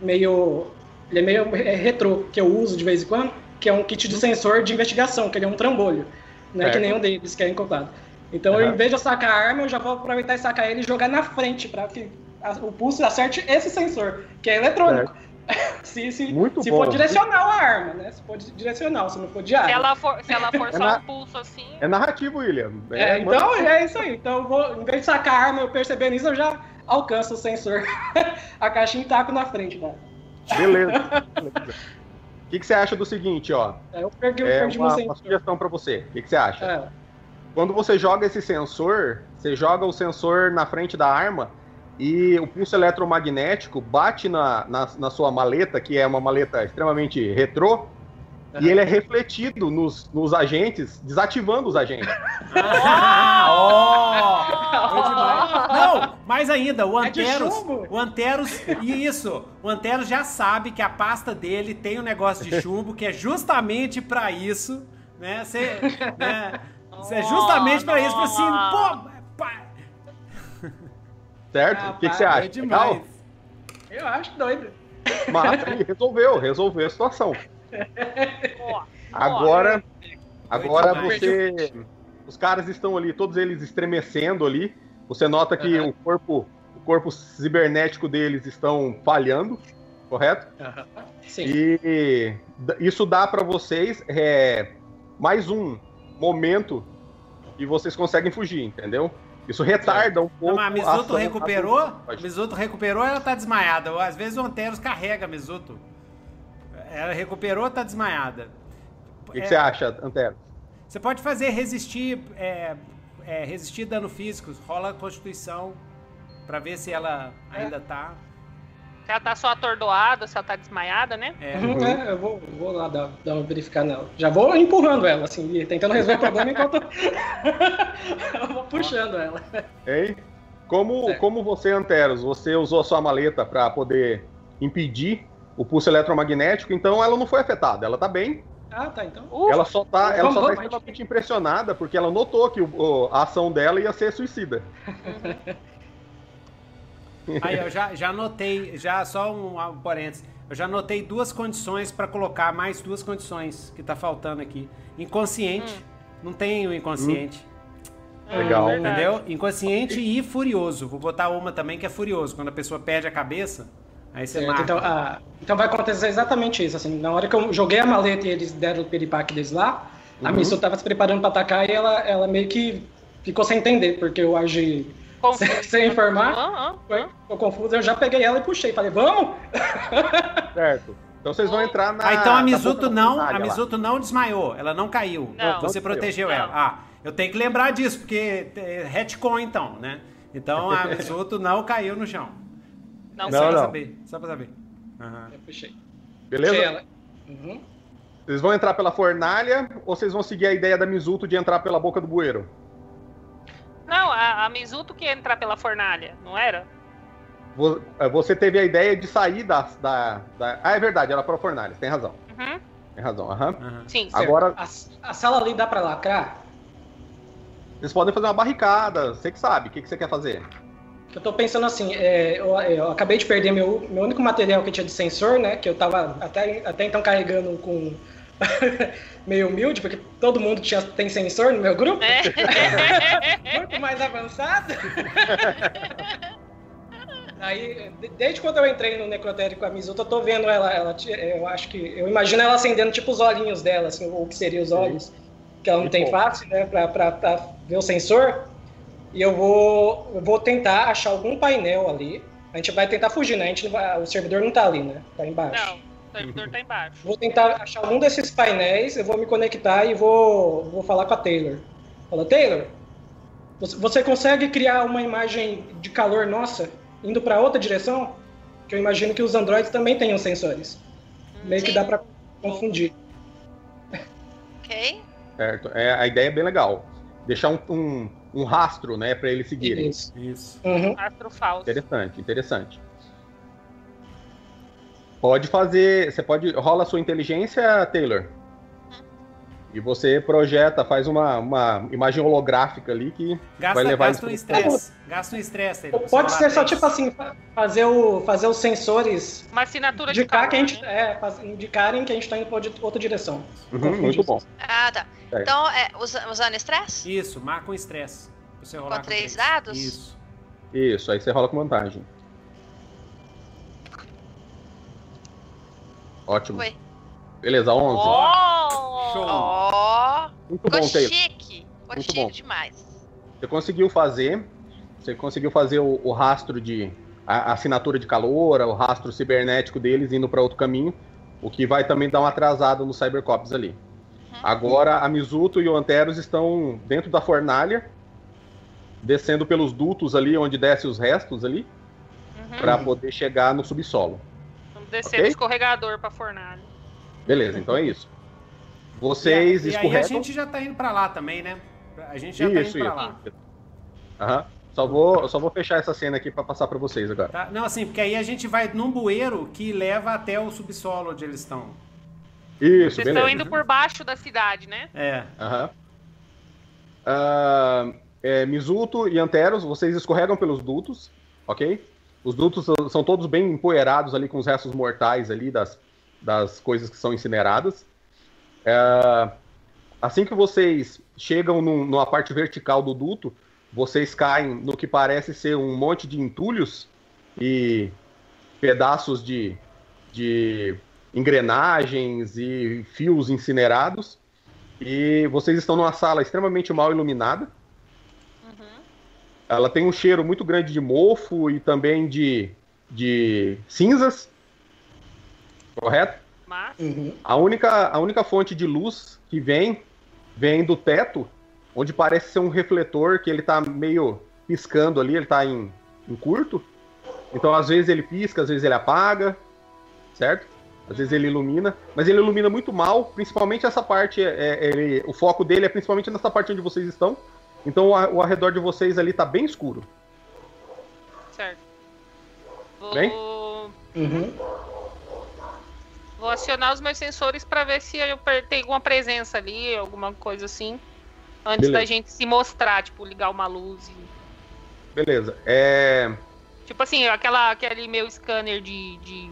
meio. Ele é meio é, retrô, que eu uso de vez em quando, que é um kit de sensor de investigação, que ele é um trambolho. Não é que nenhum deles que é encoplado. Então, Aham. em vez de eu sacar a arma, eu já vou aproveitar e sacar ele e jogar na frente, para que a- o pulso acerte esse sensor, que é eletrônico. (laughs) se se, Muito se bom. for direcional a arma, né? Se for direcional, se não for Se diário. ela for, se ela for É só na- um pulso assim. É narrativo, William. É, então é isso aí. Então, eu vou, em vez de sacar a arma, eu percebendo isso, eu já alcanço o sensor. (laughs) a caixinha e taco na frente, né? Beleza. (laughs) O que, que você acha do seguinte, ó? Aí eu perdi, eu É perdi uma, meu uma sugestão pra você. O que, que você acha? É. Quando você joga esse sensor, você joga o sensor na frente da arma e o pulso eletromagnético bate na, na, na sua maleta, que é uma maleta extremamente retrô, e ele é refletido nos, nos agentes, desativando os agentes. (laughs) Ah, demais. Não, mais ainda, o É de Anteros, chumbo? o Anteros, isso, o Anteros já sabe que a pasta dele tem um negócio de chumbo que é justamente pra isso, né? Cê, né? Cê é justamente pra isso, pra assim, pô, pá, Certo? Ah, o que, que você é acha? demais. Legal? Eu acho doido. Mas resolveu, resolveu a situação. Agora, agora você. Os caras estão ali, todos eles estremecendo ali. Você nota que Aham. o corpo, o corpo cibernético deles estão falhando, correto? Sim. E isso dá pra vocês é, mais um momento e vocês conseguem fugir, entendeu? Isso retarda um pouco. Mas a a Mizuto recuperou? Mizuto recuperou ela tá desmaiada. Às vezes o Anteros carrega a Mizuto. Ela recuperou tá desmaiada. O que, que É, você acha, Antero? Você pode fazer resistir, é, é, resistir dano físico. Rola a constituição pra ver se ela ainda tá. Se ela tá só atordoada, se ela tá desmaiada, né? É. Uhum, é, eu vou, vou lá dar, dar uma verificada nela. Já vou empurrando ela, assim, e tentando resolver o problema enquanto (laughs) eu vou puxando ela. Hein? Como, Certo. como você, Anteros, você usou a sua maleta para poder impedir o pulso eletromagnético, então ela não foi afetada, ela tá bem. Ah, tá, então. Uh, ela só tá, ela Vamos, só tá vamos, extremamente impressionada porque ela notou que o- o- a ação dela ia ser suicida. (laughs) Aí eu já, já anotei, já só um, um parênteses. Eu já anotei duas condições pra colocar mais duas condições que tá faltando aqui. Inconsciente. Não tem o inconsciente. Legal. é. Entendeu? Inconsciente e furioso. Vou botar uma também que é furioso. Quando a pessoa perde a cabeça, aí você Certo, marca. então, ah, então vai acontecer exatamente isso, assim, na hora que eu joguei a maleta e eles deram o piripaque deles lá, a Uhum. Misu tava se preparando pra atacar e ela, ela meio que ficou sem entender, porque eu agi Confuso. sem, informar, Ah, ah, confuso, eu já peguei ela e puxei, falei, vamos? (laughs) Certo. Então vocês vão entrar na. Ah, então a Mizuto não, a lá. Mizuto não desmaiou, ela não caiu. Não. Você Não protegeu caiu. ela. Não. Ah, eu tenho que lembrar disso, porque é retcon então, né? Então a (laughs) Mizuto não caiu no chão. Não, Não, só pra não. saber, só pra saber. Aham. Eu puxei. Beleza? Puxei ela. Uhum. Vocês vão entrar pela fornalha ou vocês vão seguir a ideia da Mizuto de entrar pela boca do bueiro? Não, a, a Mizuto que ia entrar pela fornalha, não era? Eh, Você teve a ideia de sair da. da, da- Ah, é verdade, ela para a fornalha, tem razão. Uhum. Tem razão, aham. aham. Sim. Agora- A, a sala ali dá pra lacrar? Vocês podem fazer uma barricada, você que sabe, o que, que você quer fazer? Eu tô pensando assim, é, eu, eu acabei de perder meu, meu único material que tinha de sensor, né? Que eu tava até, até então carregando com (laughs) meio humilde, porque todo mundo tinha, tem sensor no meu grupo, É. (laughs) muito mais avançado. (laughs) Aí, de- desde quando eu entrei no necrotério com a Mizuta, eu tô vendo ela, ela, eu acho que, eu imagino ela acendendo tipo os olhinhos dela, assim, ou o que seria os olhos, que ela não E tem face, né, pra, pra, pra ver o sensor. E eu vou, eu vou tentar achar algum painel ali. A gente vai tentar fugir, né? A gente não vai- o servidor não tá ali, né? Tá embaixo. Não, o servidor tá embaixo. Vou tentar achar algum desses painéis, eu vou me conectar e vou, vou falar com a Taylor. Fala, Taylor, você, consegue criar uma imagem de calor nossa indo para outra direção? Que eu imagino que os androides também tenham sensores. Meio que Sim. dá para confundir. Ok? Certo? É, a ideia é bem legal. Deixar um, um, um rastro, né, para eles seguirem. Isso. Isso. Uhum. Astro falso. Interessante, interessante. Pode fazer. Você pode. Rola a sua inteligência, Taylor. E você projeta, faz uma, uma imagem holográfica ali que vai Gasta, levar gasta um estresse. Gasta um estresse aí. Pode ser só tipo assim, fa- fazer, o, fazer os sensores Uma assinatura de indicar que a gente, né? é, indicarem que a gente está indo para outra direção. Uhum, muito bom. Ah, tá. É. Então, é, usa- usando estresse? Isso, marca um estresse. Você rolar Com três dados? Isso. Isso, aí você rola com vantagem. Ótimo. Foi. Beleza, 11. Oh! Show. Ó, Muito ficou bom, Taylor. chique. Ficou Muito chique bom. demais. Você conseguiu fazer. Você conseguiu fazer o, o rastro de. A, a assinatura de calor, o rastro cibernético deles indo para outro caminho. O que vai também dar uma atrasada no Cybercops ali. Agora a Mizuto e o Anteros estão dentro da fornalha, descendo pelos dutos ali, onde desce os restos ali, Uhum. para poder chegar no subsolo. Descer Ok. no escorregador pra fornalha. Beleza, então é isso. Vocês e, aí- e aí a escorregam. gente já tá indo pra lá também, né? A gente já tá Isso, indo pra isso. lá. Aham. Só vou, só vou fechar essa cena aqui para passar para vocês agora. Tá? Não, assim, porque aí a gente vai num bueiro que leva até o subsolo onde eles estão. Isso, Vocês beleza. estão indo por baixo da cidade, né? É. Aham. Ah, é, Mizuto e Anteros, vocês escorregam pelos dutos, ok? Os dutos são- todos bem empoeirados ali com os restos mortais ali das, das coisas que são incineradas. É, assim que vocês chegam num- numa parte vertical do duto, vocês caem no que parece ser um monte de entulhos e pedaços de, de engrenagens e fios incinerados. E vocês estão numa sala extremamente mal iluminada. Ela tem um cheiro muito grande de mofo e também de, de cinzas. Correto? Mas. Uhum. A única, a única fonte de luz que vem, vem do teto, onde parece ser um refletor que ele tá meio piscando ali, ele tá em, em curto. Então, às vezes ele pisca, às vezes ele apaga, certo? Às vezes ele ilumina, mas ele ilumina muito mal, principalmente essa parte, é, é, ele- o foco dele é principalmente nessa parte onde vocês estão. Então, o, arredor de vocês ali tá bem escuro. Certo. Vou, Bem? Uhum. vou acionar os meus sensores pra ver se eu tem alguma presença ali, alguma coisa assim. Antes Beleza. da gente se mostrar, tipo, ligar uma luz e. Beleza. É, Tipo assim, aquela, aquele meu scanner de, de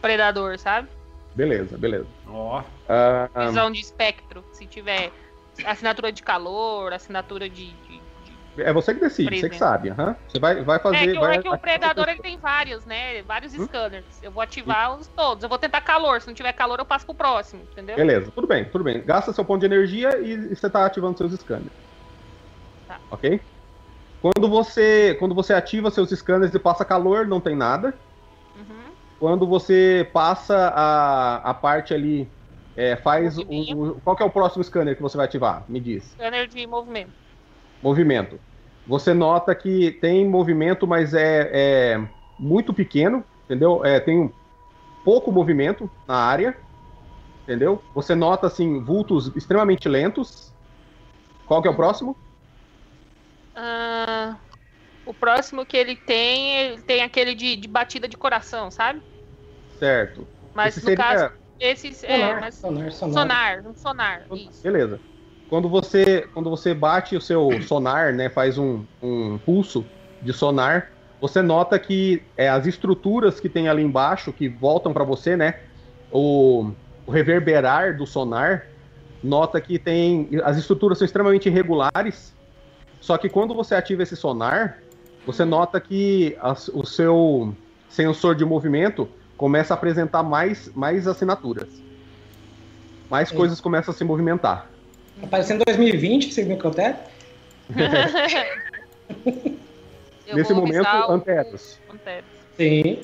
predador, sabe? beleza, beleza. Ó. Ah, ah, Visão de espectro. Se tiver assinatura de calor, assinatura de. de- de- é você que decide, você que sabe. aham. Você vai, vai fazer. É que, o- vai é que o predador ele tem vários, né? Vários Hum? scanners. Eu vou ativar os todos. Eu vou tentar calor. Se não tiver calor, eu passo pro próximo, entendeu? Beleza, tudo bem, tudo bem. Gasta seu ponto de energia e, e você está ativando seus scanners. Tá. Ok? Quando você, quando você ativa seus scanners e passa calor, não tem nada. Uhum. Quando você passa a, a parte ali, é, faz o, Qual é o próximo scanner que você vai ativar? Me diz. Scanner de movimento. Movimento. Você nota que tem movimento, mas é, é muito pequeno, entendeu? É, tem um pouco movimento na área, entendeu? Você nota, assim, vultos extremamente lentos. Qual que é o próximo? Ah, o próximo que ele tem, ele tem aquele de, de batida de coração, sabe? Certo. Mas Esse no seria- caso, esses. É, Sonar, mas sonar, sonar. sonar, um sonar. Isso. Beleza. Quando você, quando você bate o seu sonar, né, faz um, um pulso de sonar, você nota que é, as estruturas que tem ali embaixo, que voltam para você, né, o, o reverberar do sonar, nota que tem as estruturas são extremamente irregulares. Só que quando você ativa esse sonar, você nota que as- o seu sensor de movimento começa a apresentar mais, mais assinaturas. Mais Sim. coisas começam a se movimentar. Tá parecendo 2020, vocês me contaram? Eu Nesse vou momento, avisar o- Anteros, Anteros. Sim.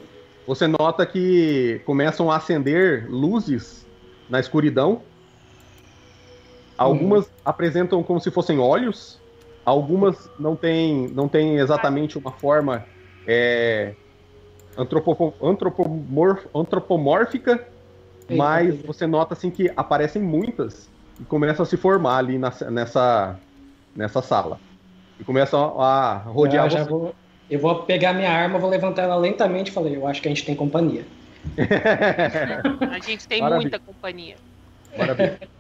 você nota que começam a acender luzes na escuridão. Algumas apresentam como se fossem olhos, algumas não têm não têm exatamente uma forma é, antropo- antropomorf- antropomórfica, Eita, mas eita. você nota assim que aparecem muitas e começam a se formar ali na- nessa, nessa sala. E começam a rodear já você. vou- eu vou pegar minha arma, vou levantar ela lentamente e falei, eu acho que a gente tem companhia. (laughs) A gente tem Maravilha. muita companhia. Maravilha. (laughs)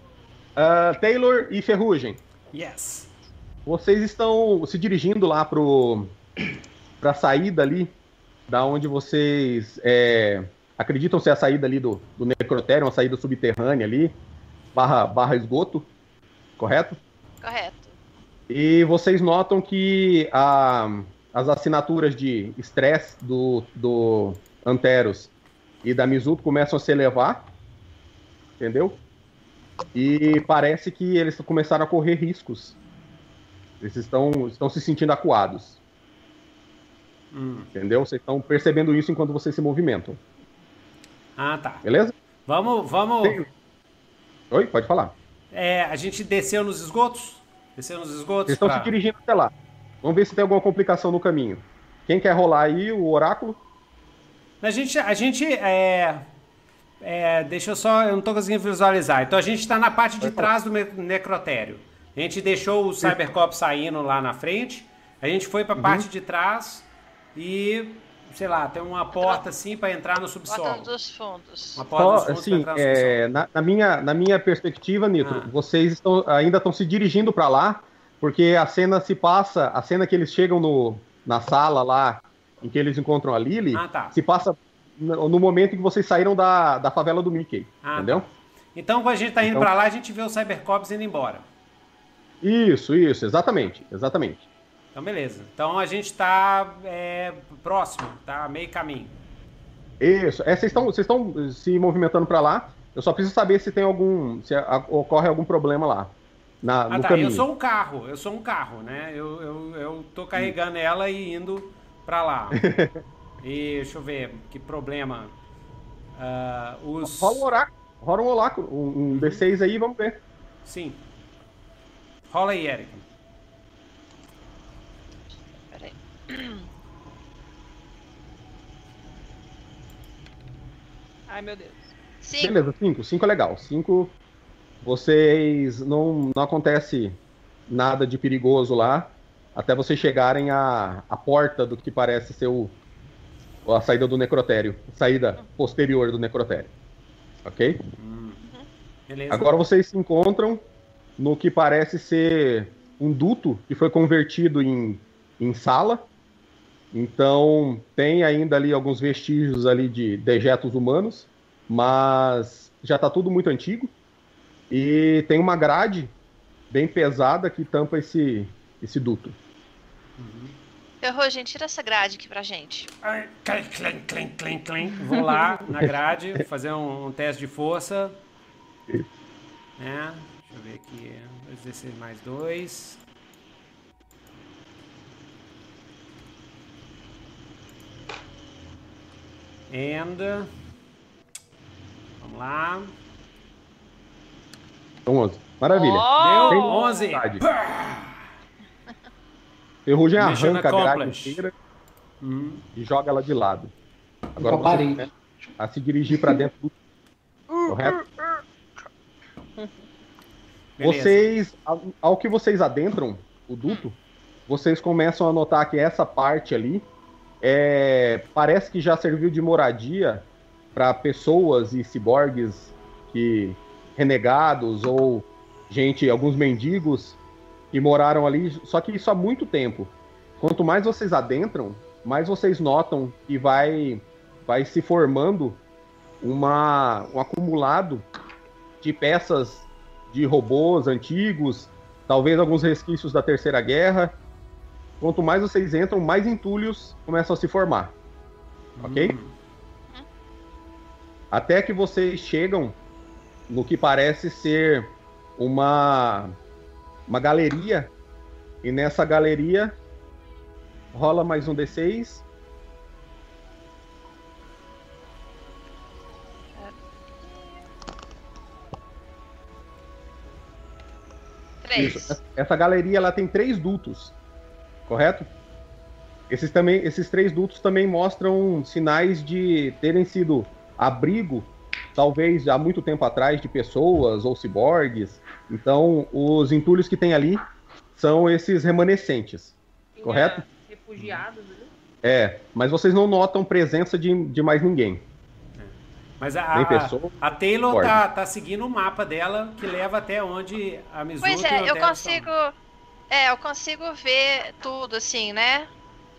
Ah, Taylor e Ferrugem, Yes. vocês estão se dirigindo lá pro pra saída ali, da onde vocês é, acreditam ser a saída ali do, do necrotério, uma saída subterrânea ali, barra, barra esgoto, correto? Correto. E vocês notam que a- as assinaturas de estresse do, do Anteros e da Mizuto começam a se elevar. entendeu? E parece que eles começaram a correr riscos. Eles estão, estão se sentindo acuados. Hum. Entendeu? Vocês estão percebendo isso enquanto vocês se movimentam. Ah, tá. Beleza? Vamos, vamos. Tem- Oi, pode falar. É, a gente desceu nos esgotos? Desceu nos esgotos? Vocês estão pra- se dirigindo até lá. Vamos ver se tem alguma complicação no caminho. Quem quer rolar aí o oráculo? A gente, a gente é, é, deixa eu só, eu não tô conseguindo visualizar. Então a gente está na parte de trás do necrotério. A gente deixou o Cybercop saindo lá na frente. A gente foi para a parte de trás e, sei lá, tem uma porta assim para entrar no subsolo. dos fundos. Uma porta dos fundos pra assim, entrar no subsolo. é, na, na minha, na minha perspectiva, Nitro, Ah. vocês estão, ainda estão se dirigindo para lá, porque a cena se passa, a cena que eles chegam no, na sala lá, em que eles encontram a Lily, Ah, tá. se passa no, no momento em que vocês saíram da, da favela do Mickey, Ah, entendeu? Então quando a gente tá indo Então- para lá, a gente vê o Cybercops indo embora. Isso, isso, exatamente, exatamente. Então beleza. Então a gente tá é, próximo, tá meio caminho. Isso. É, vocês estão vocês estão se movimentando para lá. Eu só preciso saber se tem algum, se a- ocorre algum problema lá na, Ah, no tá. caminho. Eu sou um carro, eu sou um carro, né? Eu, eu, eu tô carregando ela e indo pra lá. (laughs) e deixa eu ver, que problema. Ah, os. Rola um oráculo, rola um oráculo, um, um D6 aí, vamos ver. Sim. Rola aí, Eric. Peraí. Ai, meu Deus. Cinco. Beleza, 5. 5 é legal. 5, vocês não, não acontece nada de perigoso lá até vocês chegarem à, à porta do que parece ser o, a saída do necrotério, saída posterior do necrotério. Ok? Beleza. Agora vocês se encontram no que parece ser um duto que foi convertido em, em sala. Então tem ainda ali alguns vestígios ali de dejetos humanos, mas já está tudo muito antigo. E tem uma grade bem pesada que tampa esse, esse duto. Ferrugem, tira essa grade aqui pra gente. Ai, clem, clem, clem, clem. Vou lá na grade fazer um, um teste de força. Né? Deixa eu ver aqui. 16 mais 2. And. Vamos lá. Então 11. Maravilha. Oh! Deu Tem 11. vontade. Ferrugem arranca a grade inteira Hum. e joga ela de lado. Agora Opa, você a se dirigir para dentro do correto? Beleza. Vocês, ao, ao que vocês adentram o duto, vocês começam a notar que essa parte ali é, parece que já serviu de moradia para pessoas e ciborgues que renegados ou gente, alguns mendigos que moraram ali, só que isso há muito tempo. Quanto mais vocês adentram, mais vocês notam que vai vai se formando uma, um acumulado de peças de robôs antigos, talvez alguns resquícios da Terceira Guerra. Quanto mais vocês entram, mais entulhos começam a se formar. Ok? Até que vocês chegam no que parece ser uma, uma galeria. E nessa galeria rola mais um D6. Três. Isso. Essa galeria ela tem três dutos, correto? Esses, também, esses três dutos também mostram sinais de terem sido abrigo, talvez há muito tempo atrás, de pessoas ou ciborgues. Então, os entulhos que tem ali são esses remanescentes. Tinha Correto? Refugiados ali. É, mas vocês não notam presença de, de mais ninguém. Mas a, Nem a, pessoa, a Taylor tá, tá seguindo o mapa dela que leva até onde a Mizuki Pois é, eu estão. É, eu consigo ver tudo, assim, né?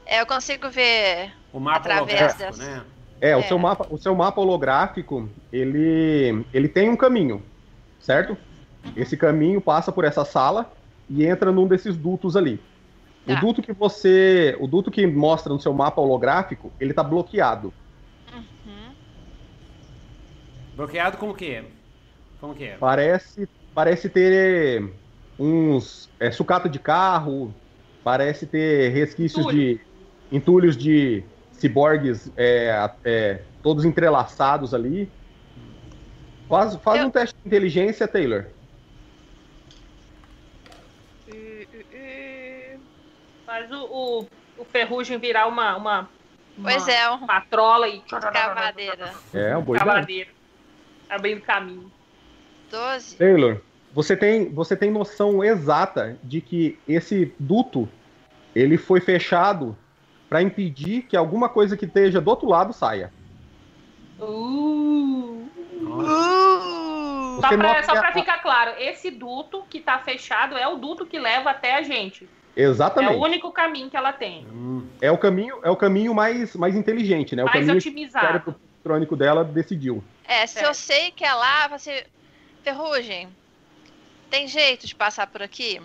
É, eu consigo ver. O mapa através holográfico, dessa- né? É, o É. seu mapa, o seu mapa holográfico, ele, ele tem um caminho, certo? Esse caminho passa por essa sala e entra num desses dutos ali. O Tá. duto que você, o duto que mostra no seu mapa holográfico, ele tá bloqueado. Uhum. Bloqueado com o quê? Como que é? Parece, parece ter uns é, sucata de carro, parece ter resquícios Entulho. de entulhos de ciborgues é, é, todos entrelaçados ali. Faz, faz Eu- um teste de inteligência, Taylor. Faz o, o, o ferrugem virar uma, uma, uma Pois é, um patrola e cavadeira. É, boa ideia. cavadeira. Abrindo caminho. 12. Taylor, você tem, você tem noção exata de que esse duto ele foi fechado para impedir que alguma coisa que esteja do outro lado saia. Uh. Uh! Só Você pra, nota só que a- pra ficar claro, esse duto que tá fechado é o duto que leva até a gente. É Exatamente. o único caminho que ela tem. Hum, É o caminho, é o caminho mais, mais inteligente, né? O Mais caminho que o otimizado. cérebro eletrônico dela decidiu. É, se É. eu sei que é lá, você. Ferrugem, tem jeito de passar por aqui?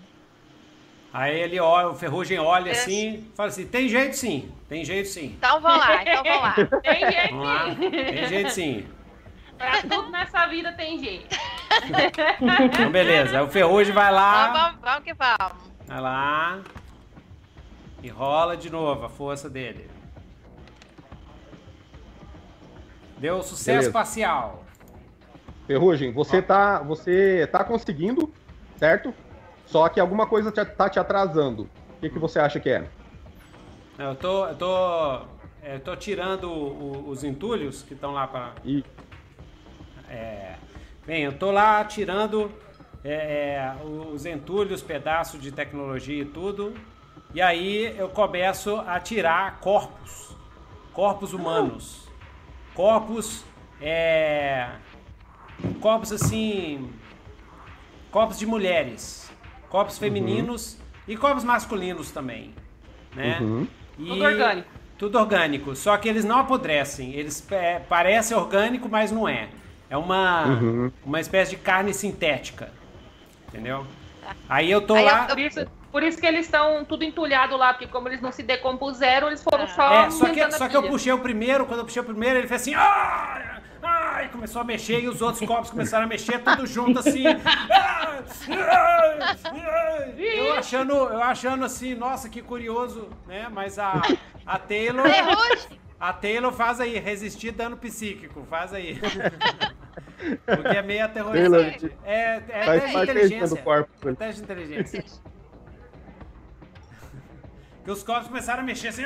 Aí ele olha, o Ferrugem olha Esse. assim, fala assim, tem jeito sim, tem jeito sim. Então vamos lá, então vamos lá. (laughs) Tem jeito Vamos lá, sim. tem jeito sim. (laughs) Pra tudo nessa vida tem jeito. (laughs) Então beleza, o Ferrugem vai Então lá, vamos, vamos que vamos. vai lá e rola de novo a força dele. Deu sucesso Beleza. parcial. Ferrugem, você tá, você tá conseguindo, certo? Só que alguma coisa te- tá te atrasando. O que, que você acha que é? Eu tô, eu tô, eu tô tirando o- os entulhos que estão lá para E É, bem, eu tô lá tirando é, os entulhos, pedaços de tecnologia e tudo. E aí eu começo a tirar corpos. Corpos humanos. Corpos. É, corpos assim. Corpos de mulheres. Corpos femininos e corpos masculinos também. Né? Uhum. E- Tudo orgânico. Tudo orgânico, só que eles não apodrecem. Eles é, parecem orgânico, mas não é. É uma, Uhum. uma espécie de carne sintética. Entendeu? Aí eu tô Aí lá. Por isso, por isso que eles estão tudo entulhado lá, porque como eles não se decompuseram, eles foram só. É, só que, só que eu puxei o primeiro, quando eu puxei o primeiro, ele fez assim. Ai, ai, começou a mexer e os outros corpos começaram a mexer tudo junto assim. Eu achando, eu achando assim, nossa, que curioso, né? Mas a, a Taylor. Ferrugem, A Taylor faz aí, resistir dano psíquico, faz aí. Porque é meio aterrorizante. Taylor, É, é faz teste de inteligência. do corpo. É teste de inteligência. Que os corpos começaram a mexer assim.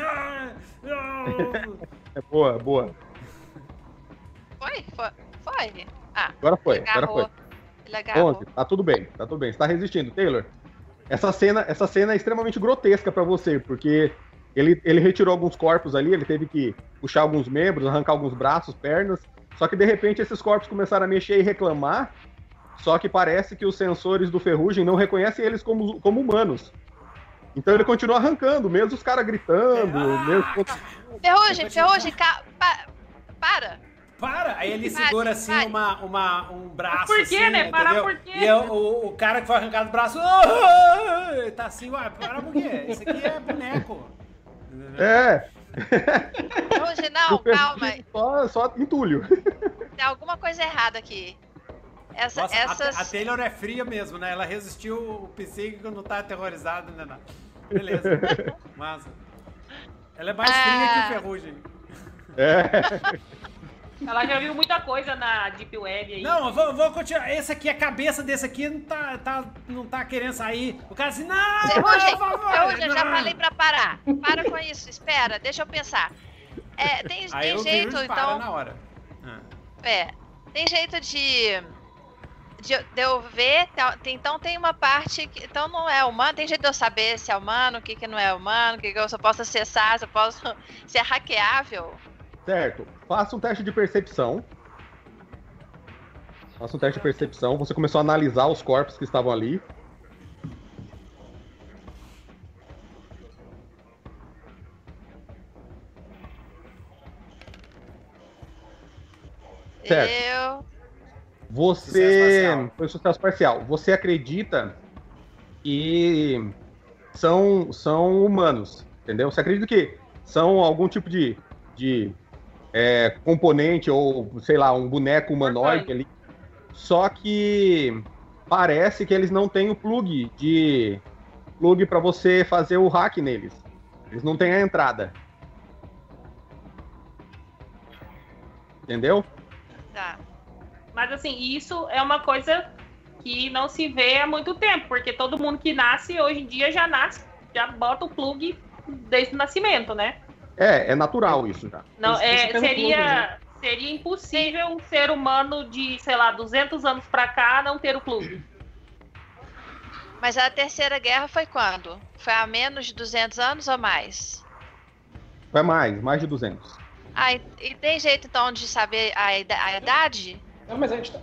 É boa, boa. Foi? Foi? Foi? Ah, Agora foi, agora foi. Ele agarrou. 11. Tá tudo bem, tá tudo bem. Você tá resistindo. Taylor, essa cena, essa cena é extremamente grotesca pra você, porque ele, ele retirou alguns corpos ali, ele teve que puxar alguns membros, arrancar alguns braços, pernas. Só que de repente esses corpos começaram a mexer e reclamar. Só que parece que os sensores do Ferrugem não reconhecem eles como, como humanos. Então ele continua arrancando, mesmo os caras gritando, Ah, mesmo. Ferrugem, Ferrugem, ca... pa- para. Para! Aí ele Pare, segura assim pare. uma, uma, um braço. Por quê, assim, né? Parar por quê? E é o, o, o cara que foi arrancado o braço. "Ah!" Tá assim, ué, para por quê? Isso aqui é boneco. É, Ferrugem, não, calma. Só, só entulho. Tem alguma coisa errada aqui. Essa, Nossa, a- essas. a, Taylor é fria mesmo, né? Ela resistiu o psíquico, não tá aterrorizado, né? Não. Beleza. (laughs) Massa. Ela é mais fria Ah. que o Ferrugem. É. (laughs) Ela já viu muita coisa na Deep Web aí. Não, eu vou, vou continuar. Esse aqui, a cabeça desse aqui não tá, tá, não tá querendo sair. O cara assim, não! Ferrugem, por favor, Ferrugem, eu já não." falei pra parar. Para com isso, espera, deixa eu pensar. É, tem, Aí tem jeito, para então. na hora. Ah. É, tem jeito de, de, de eu ver. tá- Então tem uma parte que. Então não é humano. Tem jeito de eu saber se é humano, o que, que não é humano, o que, que eu só posso acessar, se eu posso. (laughs) Se é hackeável. Certo. Faça um teste de percepção. Faça um teste de percepção. Você começou a analisar os corpos que estavam ali. Certo. Eu. Você. Foi sucesso parcial. Você acredita que são, são humanos. Entendeu? Você acredita que são algum tipo de, de é, componente ou, sei lá, um boneco humanoide ali. Só que parece que eles não têm o plug de plug para você fazer o hack neles. Eles não têm a entrada. Entendeu? Tá. Mas assim, isso é uma coisa que não se vê há muito tempo, porque todo mundo que nasce hoje em dia já nasce, já bota o plug desde o nascimento, né? É, é natural isso já. Não, Isso- é, isso seria, plug, né? seria impossível um ser humano de, sei lá, 200 anos pra cá não ter o plug. Mas a terceira guerra foi quando? Foi há menos de 200 anos ou mais? Vai mais, mais de 200. Ah, e, e tem jeito então de saber a, a idade Não, mas a gente tá.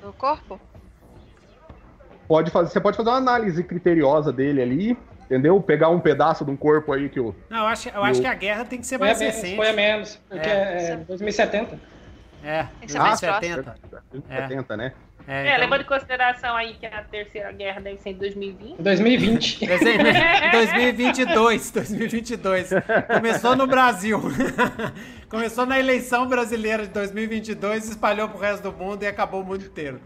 do corpo? Pode fazer, você pode fazer uma análise criteriosa dele ali, entendeu? Pegar um pedaço de um corpo aí que o Não, eu acho, eu acho que a guerra tem que ser Foi a mais menos, recente. foi a menos. Porque É. é, 2070. É, Tem que ser mais 2070. 70, né? É, É, então- levando em consideração aí que a terceira guerra deve ser em 2020. 2020. Desenho- 2022, 2022. Começou no Brasil. (laughs) Começou na eleição brasileira de 2022, espalhou pro resto do mundo e acabou o mundo inteiro.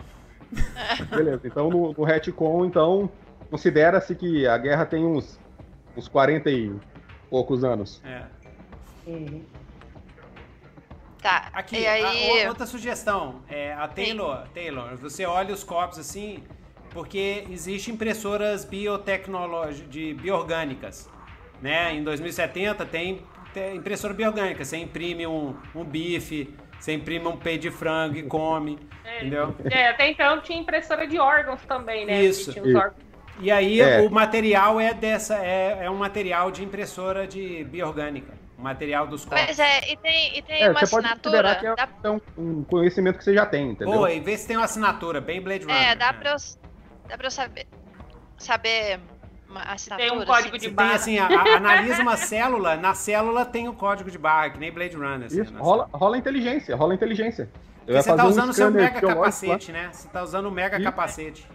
Beleza. Então no, no retcon, então, considera-se que a guerra tem uns, uns 40 e poucos anos. É. Uhum. Tá. Aqui, e a- aí. o- outra sugestão. É, a Taylor, Taylor, você olha os corpos assim, porque existem impressoras biotecnológicas, de bioorgânicas. Né? Em 2070 tem, tem impressora biorgânica. Você imprime um, um bife, você imprime um peito de frango e come. Entendeu? É, até então tinha impressora de órgãos também, né? Isso, tinha os isso. órgãos. E aí É. o material é dessa, é, é um material de impressora de biorgânica. O material dos corpos. Mas é, e tem, e tem É, uma você pode assinatura. considerar que é Dá, então, um conhecimento que você já tem, entendeu? Boa, e vê se tem uma assinatura, bem Blade Runner. é, dá né? pra eu, dá pra eu saber. Saber uma assinatura. Tem um código assim. de Você barra. tem assim, a- a- analisa uma célula, na célula tem o código de barra, que nem Blade Runner. assim, Isso, na rola, rola inteligência, rola inteligência. Você tá um usando o seu mega lá. capacete, né? Você tá usando o mega Isso. capacete.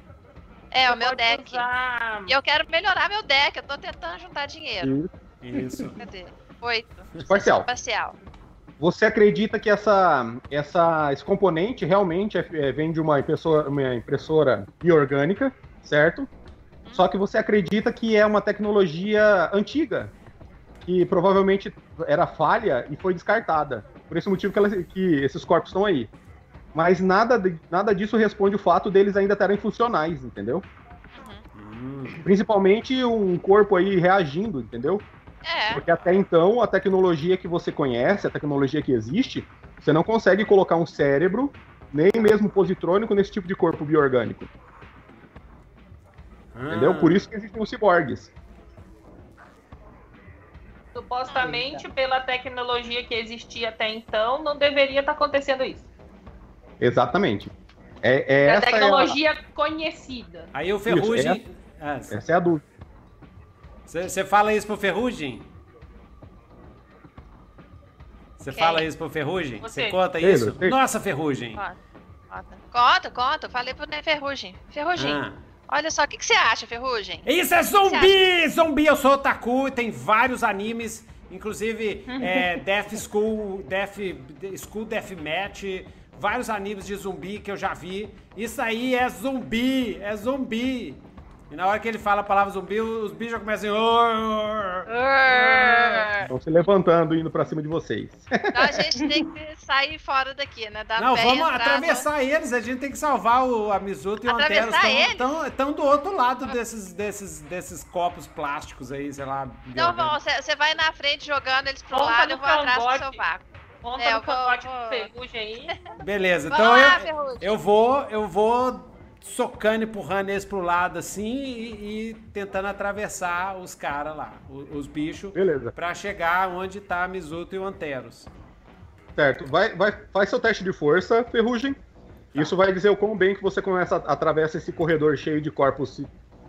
É, o Você meu pode deck. usar- E eu quero melhorar meu deck. Eu tô tentando juntar dinheiro. Isso. Isso. (laughs) Cadê? Oito. Parcial. Parcial. Você acredita que essa, essa, esse componente realmente é- é- vem de uma impressora, uma impressora biorgânica, certo? Só que você acredita que é uma tecnologia antiga, que provavelmente era falha e foi descartada. Por esse motivo que, ela- que esses corpos estão aí. Mas nada, nada disso responde o fato deles ainda estarem funcionais, entendeu? Hum. Principalmente um corpo aí reagindo, entendeu? É. Porque até então, a tecnologia que você conhece, a tecnologia que existe, você não consegue colocar um cérebro, nem mesmo positrônico, nesse tipo de corpo biorgânico. Entendeu? Ah. Por isso que existem os ciborgues. Supostamente, pela tecnologia que existia até então, não deveria estar acontecendo isso. Exatamente. É, é É a essa, é a, tecnologia conhecida. Aí o Ferrugem. Ah, essa é a dúvida. Você fala isso pro Ferrugem? Você fala isso pro Ferrugem? Você conta Pedro, isso? Pedro. Nossa, Ferrugem. Conta, conta. Falei pro Né Ferrugem. Ferrugem, Ah. olha só, o que, que você acha, Ferrugem? Isso é zumbi! Zumbi, eu sou otaku e tem vários animes, inclusive (laughs) é, Death School, Death, School Deathmatch, vários animes de zumbi que eu já vi. Isso aí é zumbi, é zumbi. E na hora que ele fala a palavra zumbi, os bichos já começam assim. Estão se levantando e indo pra cima de vocês. Então a gente tem que sair fora daqui, né? Não, e vamos entrar no- atravessar eles, a gente tem que salvar o a Mizuto e o. Atravessar eles? Estão do outro lado desses, desses, desses copos plásticos aí, sei lá. Então você vai na frente jogando eles pro lado, no eu vou atrás do seu vácuo. Monta É, no vou- do ferrugem aí. Beleza, então lá, eu, eu vou, eu vou socando, empurrando eles pro lado assim e, e tentando atravessar os caras lá, o- os, bichos, Beleza. pra chegar onde tá a Mizuto e o Anteros. Certo. Vai, vai, faz seu teste de força, Ferrugem. Isso vai dizer o quão bem que você começa a atravessa esse corredor cheio de corpos,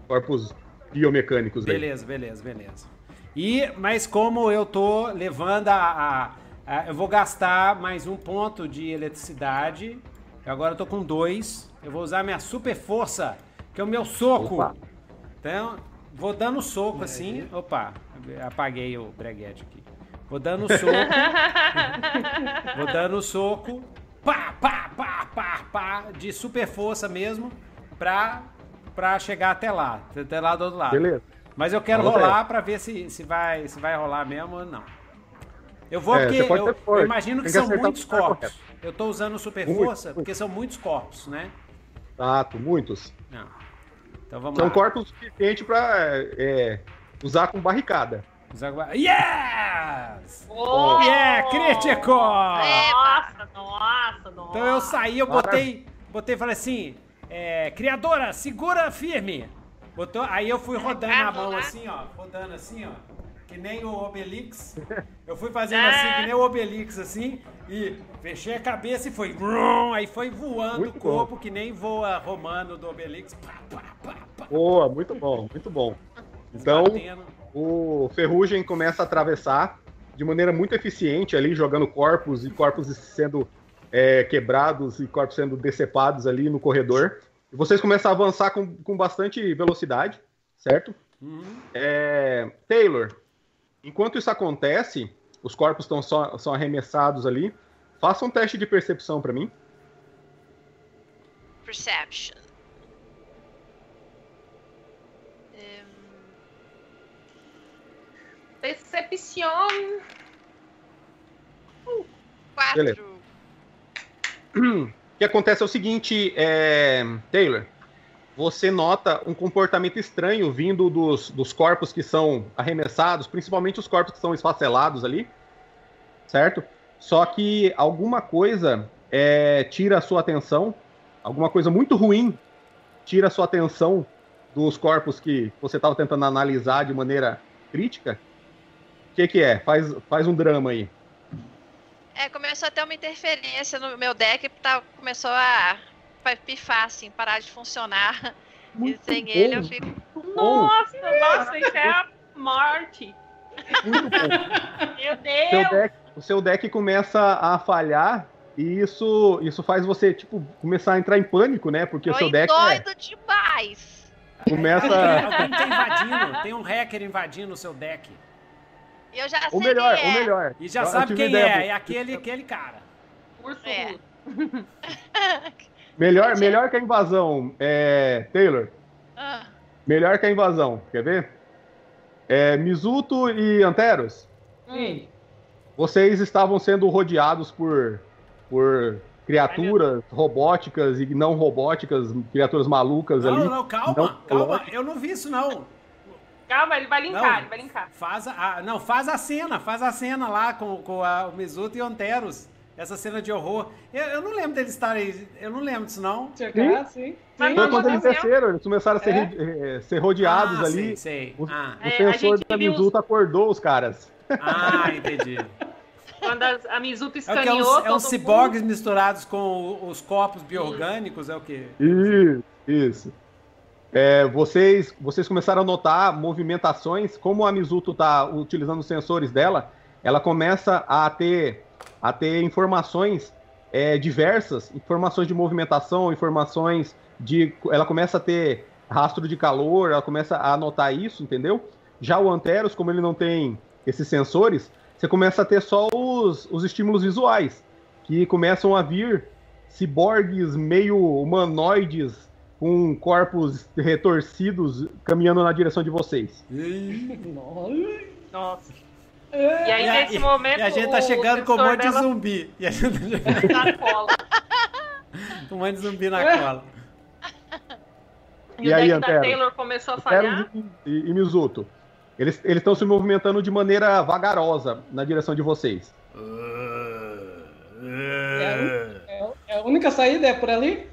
corpos biomecânicos aí. Beleza, beleza, beleza. E, mas como eu tô levando a- a- Eu vou gastar mais um ponto de eletricidade. Agora eu tô com dois. Eu vou usar minha super força, que é o meu soco. Opa. Então, vou dando soco assim. Opa, apaguei o breguete aqui. Vou dando soco. (laughs) vou dando soco. Pá, pá, pá, pá, pá, de super força mesmo, pra, pra chegar até lá, até lá do outro lado. Beleza. Mas eu quero Vamos ver. rolar pra ver se, se, vai, se vai rolar mesmo ou não. Eu vou É, porque eu, eu imagino que que são muitos corpos. Eu tô usando super Muito, força muito. porque são muitos corpos, né? Exato, muitos. Não. Então vamos São lá. corpos suficientes pra é, usar com barricada. Zagua- Yes! Oh! Yeah, crítico! Nossa, nossa, nossa. Então eu saí, eu botei, botei e falei assim, é, criadora, segura firme. Botou, aí eu fui rodando a mão assim, ó, rodando assim, ó, que nem o Obelix. (laughs) Eu fui fazendo assim, que nem o Obelix, assim, e fechei a cabeça e foi, aí foi voando Muito o corpo, que nem voa romano do Obelix. Pá, pá, pá, pá, Boa, muito bom, muito bom. Então, o Ferrugem começa a atravessar de maneira muito eficiente ali, jogando corpos e corpos sendo é, quebrados e corpos sendo decepados ali no corredor. E vocês começam a avançar com, com bastante velocidade, certo? Uhum. É, Taylor, enquanto isso acontece, os corpos estão só, são arremessados ali. Faça um teste de percepção para mim. Perception. Hum, Decepcion. quatro. Beleza. (clears throat) O que acontece é o seguinte, é, Taylor, você nota um comportamento estranho vindo dos, dos corpos que são arremessados, principalmente os corpos que são esfacelados ali, certo? Só que alguma coisa é, tira a sua atenção, alguma coisa muito ruim tira a sua atenção dos corpos que você estava tentando analisar de maneira crítica. O que, que é? Faz, faz um drama aí. É, começou a ter uma interferência no meu deck, tá, começou a vai pifar, assim, parar de funcionar. (laughs) Muito e sem bom. ele eu fico. Nossa, nossa, isso é a morte. Muito bom. (laughs) Meu seu Deus. deck, o seu deck começa a falhar e isso, isso faz você, tipo, começar a entrar em pânico, né? Porque o seu deck é, doido demais. começa. Alguém tá invadindo, tem um hacker invadindo o seu deck. E eu já sei Ou melhor, quem é. melhor. E já eu- sabe quem é, é aquele, aquele cara. Urso É. (laughs) Melhor, melhor que a invasão, é, Taylor. Ah, Melhor que a invasão, quer ver? É, Mizuto e Anteros, Hum. vocês estavam sendo rodeados por, por criaturas robóticas e não robóticas, criaturas malucas Não, ali. não, calma, Não, calma. Eu não vi isso, não. Calma, ele vai linkar, Não. ele vai linkar. Faz a, a- não, faz a cena, faz a cena lá com, com a- o Mizuto e o Anteros. Essa cena de horror. Eu, eu não lembro deles estarem. Eu não lembro disso, não. Cercar, sim. Mas Sim. Foi não quando eles desceram, eles começaram a ser, É. eh, ser rodeados ah, ali. Sei, sei. O, Ah, o É, sensor gente da viu os- Mizuto acordou os caras. ah, entendi. Quando a, a Mizuto É é escaneou uns, é todo uns ciborgues misturados com o- os corpos biorgânicos, é o quê? Isso, isso. É, vocês, vocês começaram a notar movimentações, como a Mizuto está utilizando os sensores dela, ela começa a ter, a ter informações é, diversas, informações de movimentação, informações de. Ela começa a ter rastro de calor, ela começa a notar isso, entendeu? Já o Anteros, como ele não tem esses sensores, você começa a ter só os, os estímulos visuais, que começam a vir ciborgues meio humanoides com corpos retorcidos caminhando na direção de vocês. Nossa. E É. aí, E a- nesse momento. E a gente tá chegando com um monte de zumbi. E a gente tá (laughs) chegando na cola. com um monte de zumbi na cola. E, E o aí, deck da Antero? Taylor começou a falhar. e, e, e Mizuto. Eles estão se movimentando de maneira vagarosa na direção de vocês. É, é a única saída é por ali?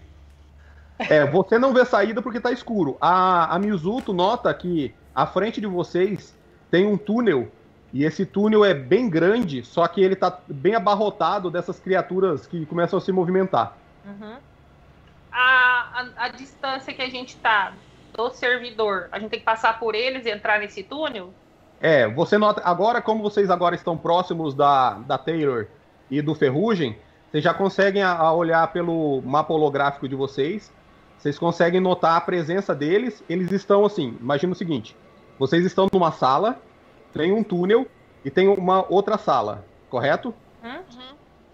É, você não vê saída porque tá escuro. A, a Mizuto nota que à frente de vocês tem um túnel. E esse túnel é bem grande, só que ele tá bem abarrotado dessas criaturas que começam a se movimentar. Uhum. A, a, a distância que a gente tá do servidor, a gente tem que passar por eles e entrar nesse túnel? É, você nota. Agora, como vocês agora estão próximos da, da Taylor e do Ferrugem, vocês já conseguem a, a olhar pelo mapa holográfico de vocês. Vocês conseguem notar a presença deles. Eles estão assim. Imagina o seguinte: vocês estão numa sala, tem um túnel e tem uma outra sala, correto? Hum?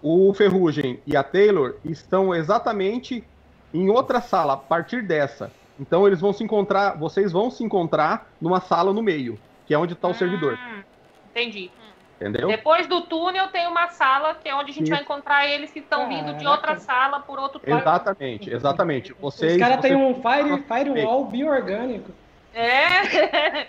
Uhum. o Ferrugem e a Taylor estão exatamente em outra sala, a partir dessa. Então eles vão se encontrar, vocês vão se encontrar numa sala no meio, que é onde está o servidor. Hum, Entendi. Entendeu? Depois do túnel tem uma sala que é onde a gente Isso. vai encontrar eles que estão vindo de outra sala por outro lado. Exatamente, exatamente. Vocês, Os caras têm um fire, firewall bioorgânico. É.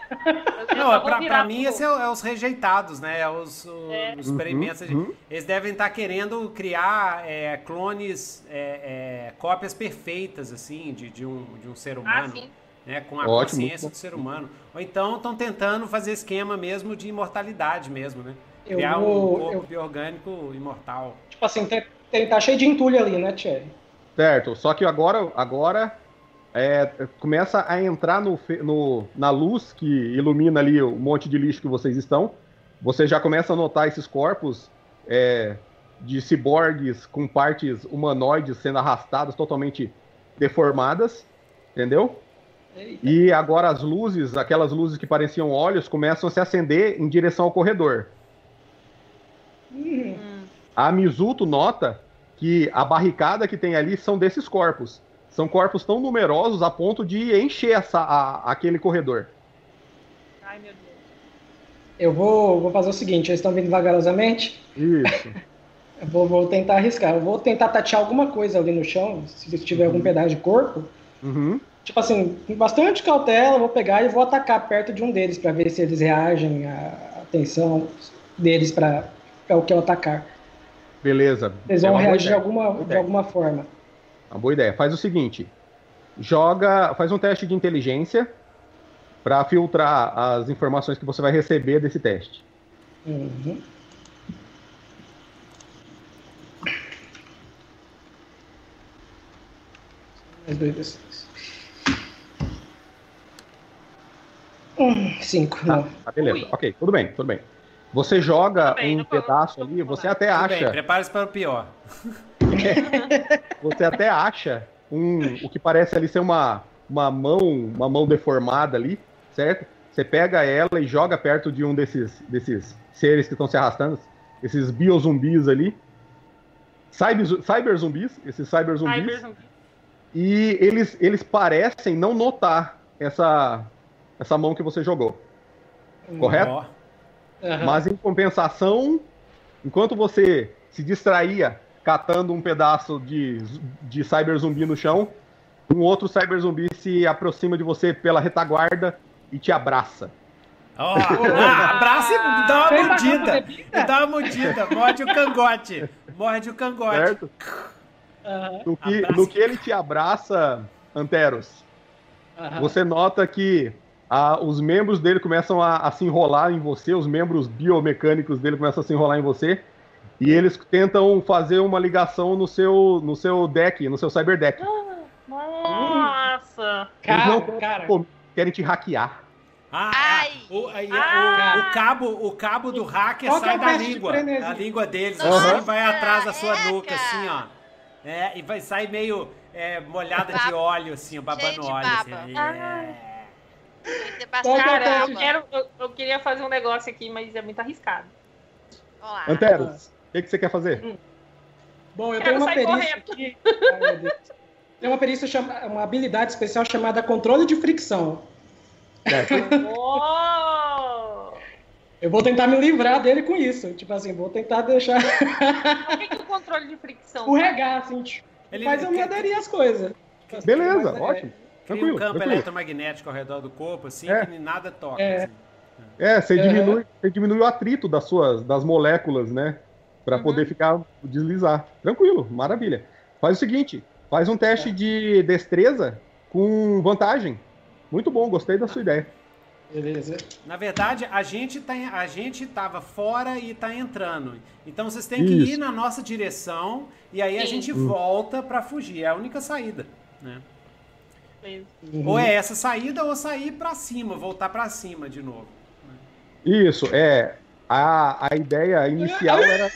(laughs) Não, é pra, pra mim pro- esse é, o- é os rejeitados, né? É os, o- É. os experimentos. Uhum, uhum. Eles devem estar querendo criar é, clones, é, é, cópias perfeitas, assim, de, de, um, de um ser Ah, humano. sim. né, com a Ótimo, consciência do ser humano. Ou então estão tentando fazer esquema mesmo de imortalidade mesmo, né? Eu Criar um corpo eu- biorgânico imortal. Tipo assim, tem, tem, tá cheio de entulho ali, né, Thierry? Certo, só que agora, agora é, começa a entrar no, no- na luz que ilumina ali o monte de lixo que vocês estão. Você já começa a notar esses corpos é, de ciborgues com partes humanoides sendo arrastadas, totalmente deformadas, entendeu? Eita. E agora as luzes, aquelas luzes que pareciam olhos, começam a se acender em direção ao corredor. Hum, A Mizuto nota que a barricada que tem ali são desses corpos. São corpos tão numerosos a ponto de encher essa, a- aquele corredor. Ai, meu Deus. eu vou, vou fazer o seguinte, eles estão vindo vagarosamente. Isso. (laughs) Eu vou, vou tentar arriscar. Eu vou tentar tatear alguma coisa ali no chão, se tiver algum pedaço de corpo. Uhum. Tipo assim, com bastante cautela, eu vou pegar e vou atacar perto de um deles para ver se eles reagem à atenção deles para o que eu atacar. Beleza. Eles É vão boa reagir de alguma, de alguma forma. Uma boa ideia. Faz o seguinte: joga, faz um teste de inteligência para filtrar as informações que você vai receber desse teste. Uhum. Mais dois D6. Hum, cinco, não. Tá, beleza. Ui. Ok, tudo bem, tudo bem. Você joga bem, um pedaço ali, você até acha. prepare-se para o pior. (laughs) você até acha um, o que parece ali ser uma, uma mão, uma mão deformada ali, certo? Você pega ela e joga perto de um desses, desses seres que estão se arrastando, esses biozumbis ali. Cyber, cyber zumbis, esses cyber zumbis. Cyber zumbi. E eles, eles parecem não notar essa, essa mão que você jogou. Correto? Ó, Aham. Mas em compensação, enquanto você se distraía catando um pedaço de, de cyber zumbi no chão, um outro cyber zumbi se aproxima de você pela retaguarda e te abraça. Ó, ah, abraça e dá uma mordida. E dá uma mordida. Morde o cangote. Morde o cangote. Certo? No que, Abraça. no que ele te abraça, Anteros, aham. você nota que ah, os membros dele começam a, a se enrolar em você, os membros biomecânicos dele começam a se enrolar em você, e eles tentam fazer uma ligação no seu, no seu deck, no seu cyber deck. Nossa. Eles Cara, não cara. Pô, querem te hackear. Ah, Ai. ah, o, aí, Ah. o, o cabo, o cabo do hacker Qual é sai o da língua. frenesi? A língua deles Nossa, assim, vai atrás da sua nuca, assim, ó. É, e vai sair meio é, molhada de óleo, assim, babando óleo. Assim, baba. Ah. é. É Cara, eu quero. Eu, eu queria fazer um negócio aqui, mas é muito arriscado. Vamos lá. Anteros, que, que você quer fazer? Bom, eu Quero tenho uma sair perícia aqui. Ai. Tem uma perícia, chama- uma habilidade especial chamada controle de fricção. Eu vou tentar me livrar dele com isso. Tipo assim, vou tentar deixar O que, que o controle de fricção? (laughs) escorregar, assim. tipo, Ele- Mas eu me aderir às coisas. Beleza, Mas, é, ótimo. Um Tranquilo, campo tranquilo. eletromagnético ao redor do corpo, assim, É. que nada toca. É. assim. É, você Uhum. diminui, você diminui o atrito das suas das moléculas, né? Pra Uhum. poder ficar deslizar. Tranquilo, maravilha. Faz o seguinte, faz um teste de destreza com vantagem. Muito bom, gostei da sua ideia. Beleza. Na verdade, a gente, tá, a gente tava fora e tá entrando. Então vocês têm que Isso. ir na nossa direção e aí a Sim. gente Hum. volta pra fugir. É a única saída, né? Uhum. Ou é essa saída ou sair pra cima, voltar pra cima de novo. Isso, é. A, a ideia inicial era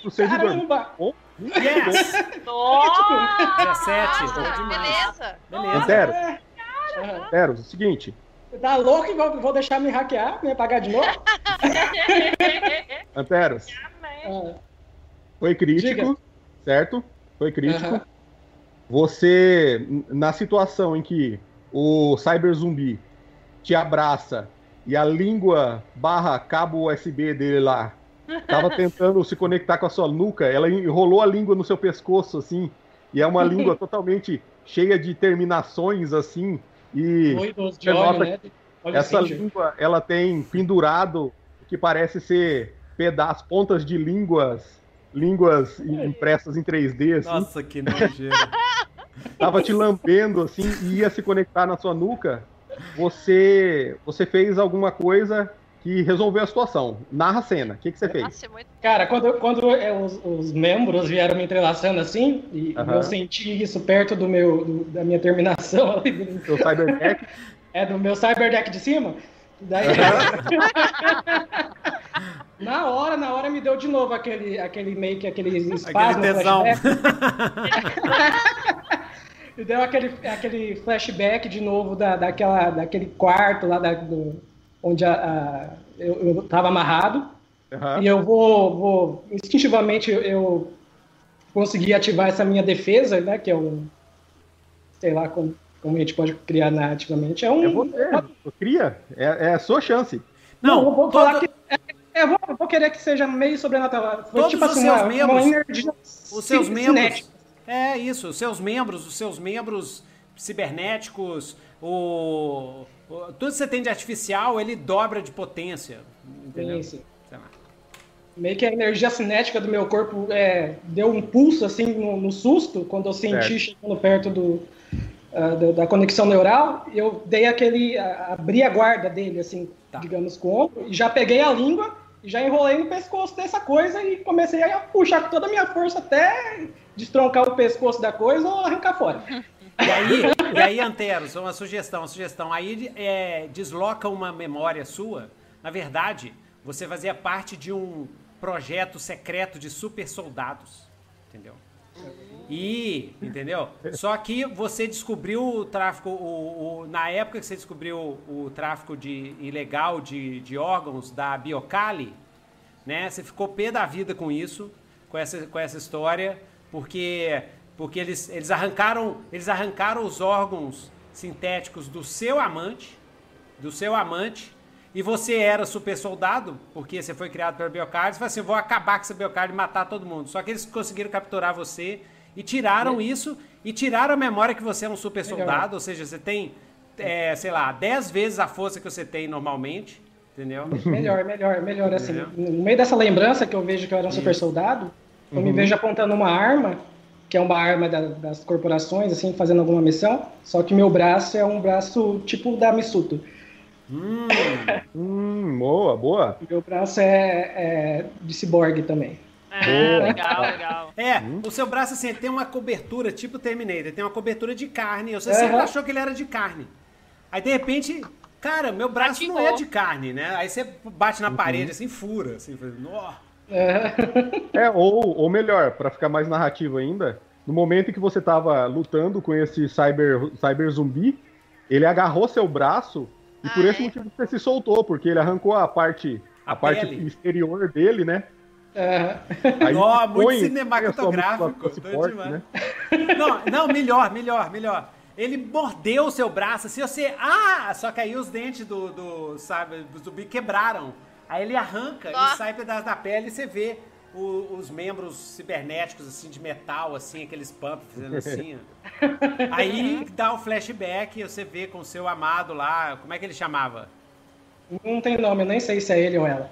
pro servidor. Caramba! Yes! Nossa! 17, Nossa, bom demais. beleza. Beleza. Antero, Aham. Antero, é o seguinte, Tá louco e vou, vou deixar me hackear, me apagar de novo? (laughs) Anteros, Ah, Foi crítico, Diga. certo? Foi crítico. Aham. Você, na situação em que o cyber zumbi te abraça e a língua barra cabo USB dele lá tava tentando se conectar com a sua nuca, ela enrolou a língua no seu pescoço, assim, e é uma língua (laughs) totalmente cheia de terminações, assim, e de Você óleo, nota né? Essa língua, ela tem pendurado o que parece ser pedaços, pontas de línguas, línguas impressas em 3D, assim, Nossa, que nojeira. (laughs) tava te lambendo assim e ia se conectar na sua nuca, você você fez alguma coisa que resolveu a situação. Narra a cena. O que, que você fez? Nossa, é muito. Cara, quando, quando é, os, os membros vieram me entrelaçando assim, e eu senti isso perto do meu, do- da minha terminação (laughs) ali, do- Seu cyberdeck? (laughs) é do meu cyberdeck de cima, daí... (laughs) na hora, na hora me deu de novo aquele, aquele meio que aquele espasmo, Aquele tesão. Me deu aquele, aquele flashback de novo da, daquela, daquele quarto lá da, do- onde a, a- eu, eu tava amarrado. Aham. E eu vou, vou instintivamente eu, eu consegui ativar essa minha defesa, né? Que é um, sei lá como, como a gente pode criar narrativamente. É um. É você, cria. É, é a sua chance. Não, eu vou falar que é, eu vou, eu vou querer que seja meio sobrenatural. Foi Todos tipo os assim, seus uma, membros- uma energia os seus ci- membros. cinética. É isso, os seus membros, os seus membros cibernéticos, o, o- tudo que você tem de artificial, ele dobra de potência. Entendeu? Sim, sim. Sei lá. Meio que a energia cinética do meu corpo é, deu um pulso assim no, no susto quando eu senti Certo. chegando perto do, do- da conexão neural. Eu dei aquele. a- abri a guarda dele, assim, Tá. digamos, com o ombro, e já peguei a língua e já enrolei no pescoço dessa coisa e comecei a puxar com toda a minha força até destroncar o pescoço da coisa ou arrancar fora. (laughs) E aí, e aí, Anteros, uma sugestão, uma sugestão. Aí é, desloca uma memória sua. Na verdade, você fazia parte de um projeto secreto de super soldados. Entendeu? E, entendeu? Só que você descobriu o tráfico, o, o- na época que você descobriu o, tráfico de, ilegal de, de órgãos da Biocali, né? Você ficou pé da vida com isso, com essa, com essa história, porque, porque eles, eles, arrancaram, eles arrancaram os órgãos sintéticos do seu amante, do seu amante, e você era super soldado, porque você foi criado pela Biocard, você falou assim, vou acabar com essa Biocard e matar todo mundo. Só que eles conseguiram capturar você e tiraram isso, e tiraram a memória que você é um super Legal. soldado, ou seja, você tem, é, sei lá, 10 vezes a força que você tem normalmente, entendeu? Melhor, melhor, melhor assim. Entendeu? No meio dessa lembrança que eu vejo que eu era um super soldado, eu me vejo apontando uma arma, que é uma arma da- das corporações, assim, fazendo alguma missão, só que meu braço é um braço tipo da Missuto. Hum, Hum, boa, boa. Meu braço é, é de ciborgue também. Ah, legal, legal. É, o seu braço assim, ele tem uma cobertura, tipo Terminator, tem uma cobertura de carne. Você sempre Aham. achou que ele era de carne. Aí de repente, cara, meu braço não Ativou. é de carne, né? Aí você bate na parede assim, fura, assim, fala, "Nó". É, É, ou, ou melhor, pra ficar mais narrativo ainda, no momento em que você tava lutando com esse cyber, cyber zumbi, ele agarrou seu braço e por Ah, esse é? motivo você se soltou, porque ele arrancou a parte, A a, parte exterior dele, né? é, Aí Ó, muito põe- cinematográfico, né? Não, não, melhor, melhor, melhor. Ele mordeu o seu braço, assim, você. Ah! Só que aí os dentes do, do, sabe, do zumbi quebraram. Aí ele arranca Ó. e sai pedaço da pele e você vê o- os membros cibernéticos, assim, de metal, assim, aqueles pumps fazendo assim. (laughs) Aí dá o flashback e você vê com o seu amado lá. Como é que ele chamava? não tem nome, eu nem sei se é ele ou ela.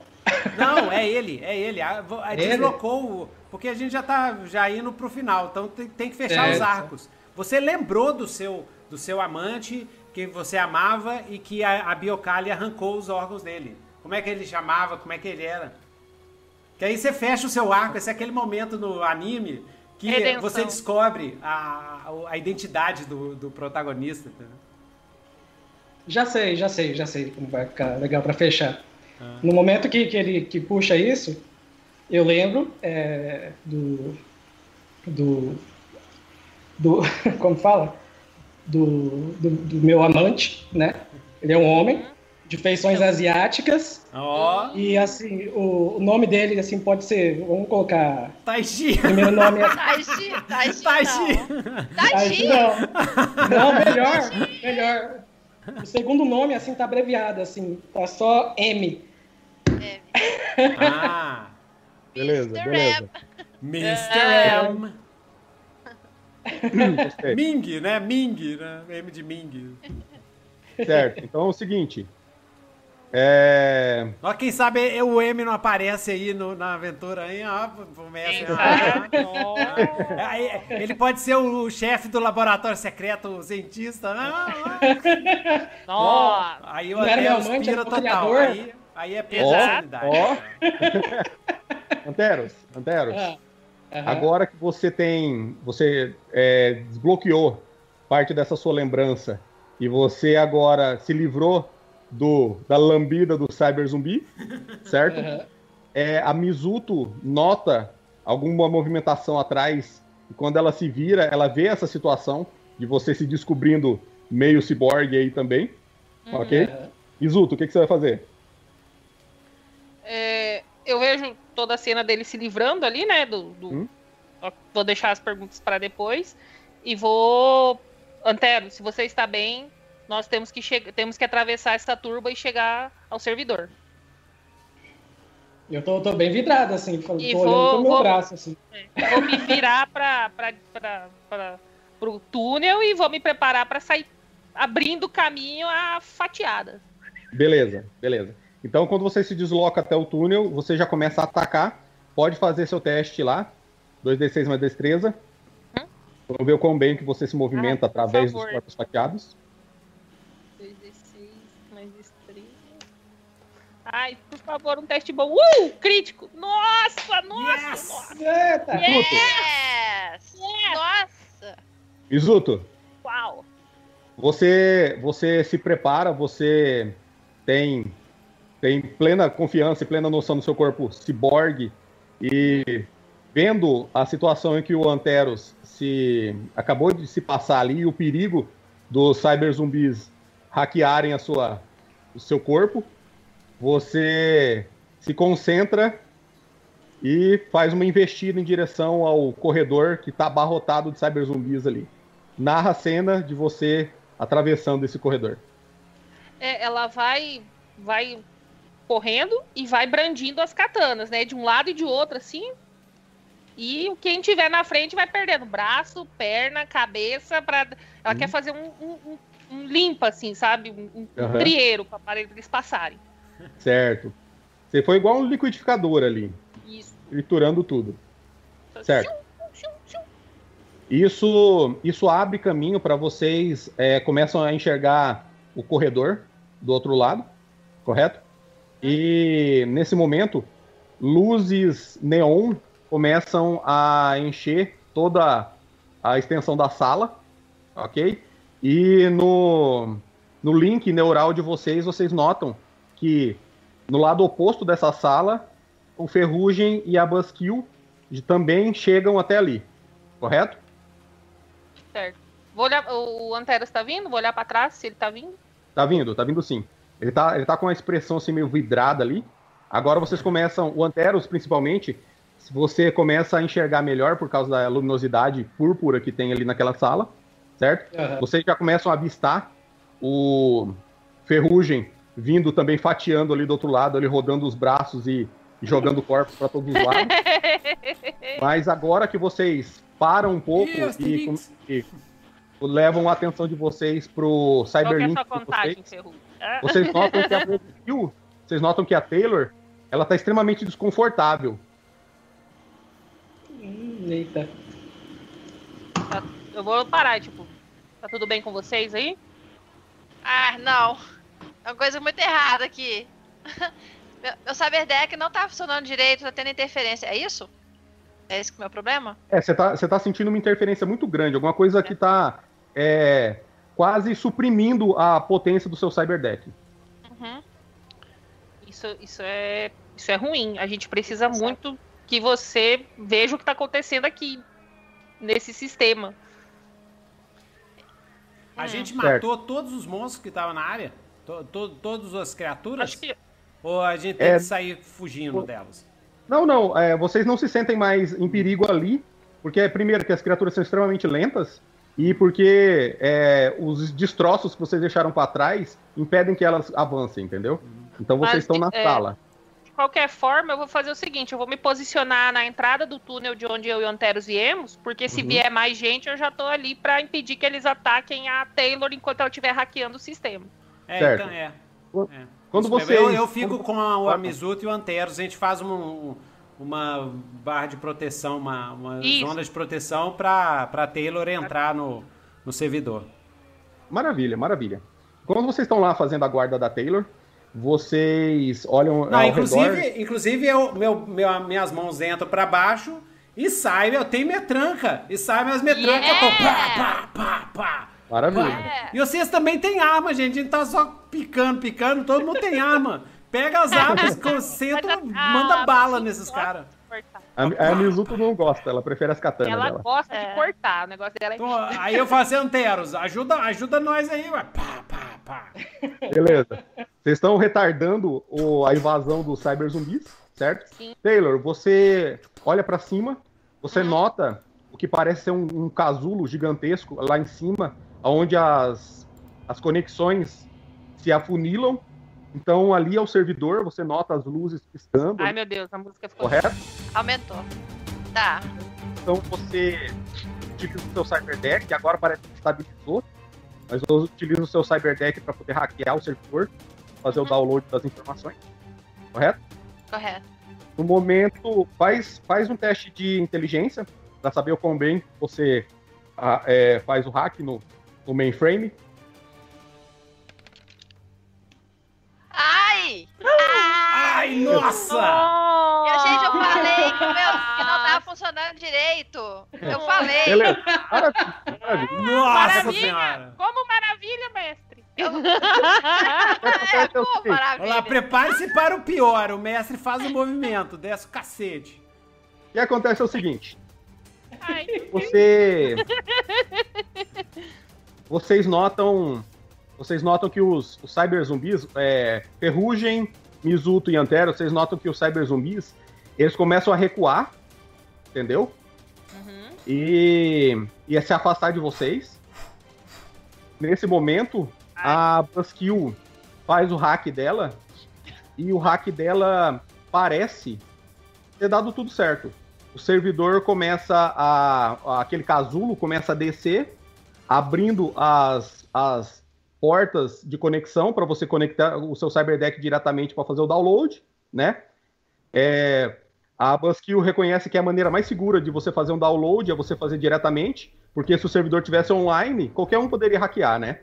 Não, (laughs) é ele, é ele. A- vo- a- Ele? Deslocou, o- porque a gente já tá já indo pro final, então tem, tem que fechar É, os arcos. Você lembrou do seu, do seu amante, que você amava e que a, a Biocali arrancou os órgãos dele. Como é que ele chamava, como é que ele era? Que aí você fecha o seu arco, esse é aquele momento no anime que Redenção. você descobre a, a identidade do, do protagonista. entendeu? Já sei, já sei, já sei como vai ficar legal pra fechar. Ah. No momento que, que ele que puxa isso, eu lembro é, do, do, do. (laughs) Como fala? Do, do, do meu amante, né? Ele é um homem. De feições asiáticas. Ó, E assim, o, o nome dele assim pode ser, vamos colocar, Taishi. o primeiro nome é (laughs) Taishi, Taishi, Taishi. não. Não, não, melhor, melhor. O segundo nome assim tá abreviado assim, tá só M. (laughs) Ah, Beleza, Mr. beleza. Mr. É. M. (laughs) Gostei. Ming, né? Ming, né? M de Ming. Certo. Então é o seguinte. É, Ó, quem sabe o M não aparece aí no- na aventura aí, ó. Começa Quem a- sabe? Nossa. (laughs) Aí, Ele pode ser o, o chefe do laboratório secreto, o cientista. Ah, ah. Nossa. Aí o Não era Antero meu amante, pira era o total. Aí, aí é Ó, personalidade. ó. (laughs) Anteros, Anteros. Ah. Agora que você tem. Você é, desbloqueou parte dessa sua lembrança e você agora se livrou do, da lambida do cyber zumbi, certo? Aham. É, a Mizuto nota alguma movimentação atrás e quando ela se vira, ela vê essa situação de você se descobrindo meio ciborgue aí também, ok? Aham. Mizuto, o que, que você vai fazer? É, eu vejo toda a cena dele se livrando ali, né? Do, do- Hum. Vou deixar as perguntas para depois. E vou. Antero, se você está bem, nós temos que, temos que atravessar essa turba e chegar ao servidor. Eu tô, tô bem vidrado, assim, tô E olhando vou- pro meu vou- braço, assim. Vou me virar para o túnel e vou me preparar para sair abrindo caminho a fatiada. Beleza, beleza. Então, quando você se desloca até o túnel, você já começa a atacar. Pode fazer seu teste lá. 2d6 mais destreza. Hum? Vamos ver o quão bem que você se movimenta Ah, através dos corpos fatiados. 2d6 mais destreza. Ai, por favor, um teste bom. Uh! Crítico! Nossa, nossa, Yes! nossa! Eita! Mizuto, Yes! Nossa! Mizuto, Uau! você, você se prepara, você tem, tem plena confiança e plena noção do seu corpo ciborgue e vendo a situação em que o Anteros se acabou de se passar ali e o perigo dos cyber zumbis hackearem a sua, o seu corpo, você se concentra e faz uma investida em direção ao corredor que está abarrotado de cyber zumbis ali. Narra a cena de você atravessando esse corredor. É, ela vai, vai correndo e vai brandindo as katanas, né? De um lado e de outro, assim. E quem tiver na frente vai perdendo braço, perna, cabeça. Pra... Ela Hum. quer fazer um, um, um- um limpa, assim, sabe? Um, um Aham. trieiro para eles passarem. Certo. Você foi igual um liquidificador ali, Isso. triturando tudo. Certo. Tchum, tchum. Isso, isso abre caminho para vocês é, começam a enxergar o corredor do outro lado, correto? E nesse momento, luzes neon começam a encher toda a extensão da sala, ok? E no, no link neural de vocês, vocês notam que no lado oposto dessa sala, o Ferrugem e a Buskill também chegam até ali, correto? Certo. Vou olhar, o Anteras tá vindo? Vou olhar para trás se ele tá vindo. Tá vindo, tá vindo sim. Ele tá, ele tá com uma expressão assim meio vidrada ali. Agora vocês começam, o Anteros principalmente, se você começa a enxergar melhor por causa da luminosidade púrpura que tem ali naquela sala, certo? Aham. Vocês já começam a avistar o Ferrugem vindo também fatiando ali do outro lado, ali rodando os braços e jogando corpos para todos os lados. (laughs) Mas agora que vocês param um pouco Ih, e, Asterix. e levam a atenção de vocês pro Qual é a Cyberlink sua contagem, vocês? Ah, vocês (laughs) notam que a vocês notam que a Taylor, ela tá extremamente desconfortável. Hum, Eita. Eu vou parar, tipo, tá tudo bem com vocês aí? Ah, não. É uma coisa muito errada aqui. (laughs) Meu, meu Cyber Deck não tá funcionando direito, tá tendo interferência. É isso? É esse que é o meu problema? É, você tá, tá sentindo uma interferência muito grande, alguma coisa que tá é, quase suprimindo a potência do seu Cyberdeck. Uhum. Isso, isso, é, isso é ruim. A gente precisa muito que você veja o que tá acontecendo aqui, nesse sistema. A Hum. gente Certo. matou todos os monstros que estavam na área? To- to- todas as criaturas? Acho que. Ou a gente tem É. que sair fugindo delas? Não, não, é, vocês não se sentem mais em perigo ali, porque, primeiro, que as criaturas são extremamente lentas, e porque é, os destroços que vocês deixaram pra trás impedem que elas avancem, entendeu? Então vocês Mas, estão na é, sala. De qualquer forma, eu vou fazer o seguinte: eu vou me posicionar na entrada do túnel de onde eu e o Anteros viemos, porque se Uhum. vier mais gente, eu já tô ali pra impedir que eles ataquem a Taylor enquanto ela estiver hackeando o sistema. É, Certo. então é. Quando- É. quando Isso vocês- Eu, eu fico quando- com a, o Amizuto e o Anteros, a gente faz um- uma barra de proteção, uma, uma Isso. zona de proteção pra, pra Taylor entrar no, no servidor. Maravilha, maravilha. Quando vocês estão lá fazendo a guarda da Taylor, vocês olham Não, ao inclusive, redor. inclusive eu, meu, meu- minhas mãos entram pra baixo e sai, eu tenho metranca. E sai minhas metrancas, eu tô pá, pá, pá, pá. Maravilha. É. E vocês também têm arma, gente. A gente tá só picando, picando, todo mundo tem arma. Pega as armas, (laughs) concentra, manda bala a- nesses caras. A, a Mizuto não gosta, ela prefere as katanas Ela dela. gosta É. de cortar, o negócio dela é. Então, aí eu falo assim, Anteros, ajuda, ajuda nós aí, ué. Pá, pá, pá. Beleza. Vocês estão retardando o- a invasão dos cyber zumbis, certo? Sim. Taylor, você olha pra cima, você nota o que parece ser um, um casulo gigantesco lá em cima, onde as, as conexões se afunilam. Então ali é o servidor, você nota as luzes piscando, Ai, meu Deus, a música ficou. correto? Aumentou. Tá. Então você utiliza o seu Cyberdeck, que agora parece que estabilizou, mas você utiliza o seu Cyberdeck para poder hackear o servidor, fazer o download das informações, correto? Correto. No momento, faz, faz um teste de inteligência para saber o quão bem você ah, é, faz o hack no, no mainframe. Ai! Ai, nossa! Gente, eu falei que, o meu, que não tava funcionando direito. Eu falei. Beleza. Maravilha, maravilha. Nossa Maravilha! senhora! Como maravilha, mestre! (laughs) É, pô, Olha lá, maravilha. prepare-se para o pior. O mestre faz o movimento, desce o cacete. O que acontece é o seguinte: Ai, você. Vocês notam. Vocês notam que os, os cyber zumbis, é, Ferrugem, Mizuto e Antero, vocês notam que os cyber zumbis, eles começam a recuar, entendeu? Uhum. E, e a se afastar de vocês. Nesse momento, a Buskill faz o hack dela e o hack dela parece ter dado tudo certo. O servidor começa a. a- aquele casulo começa a descer, abrindo as, as portas de conexão para você conectar o seu Cyberdeck diretamente para fazer o download, né? É, a Buskill reconhece que é a maneira mais segura de você fazer um download é você fazer diretamente, porque se o servidor tivesse online, qualquer um poderia hackear, né?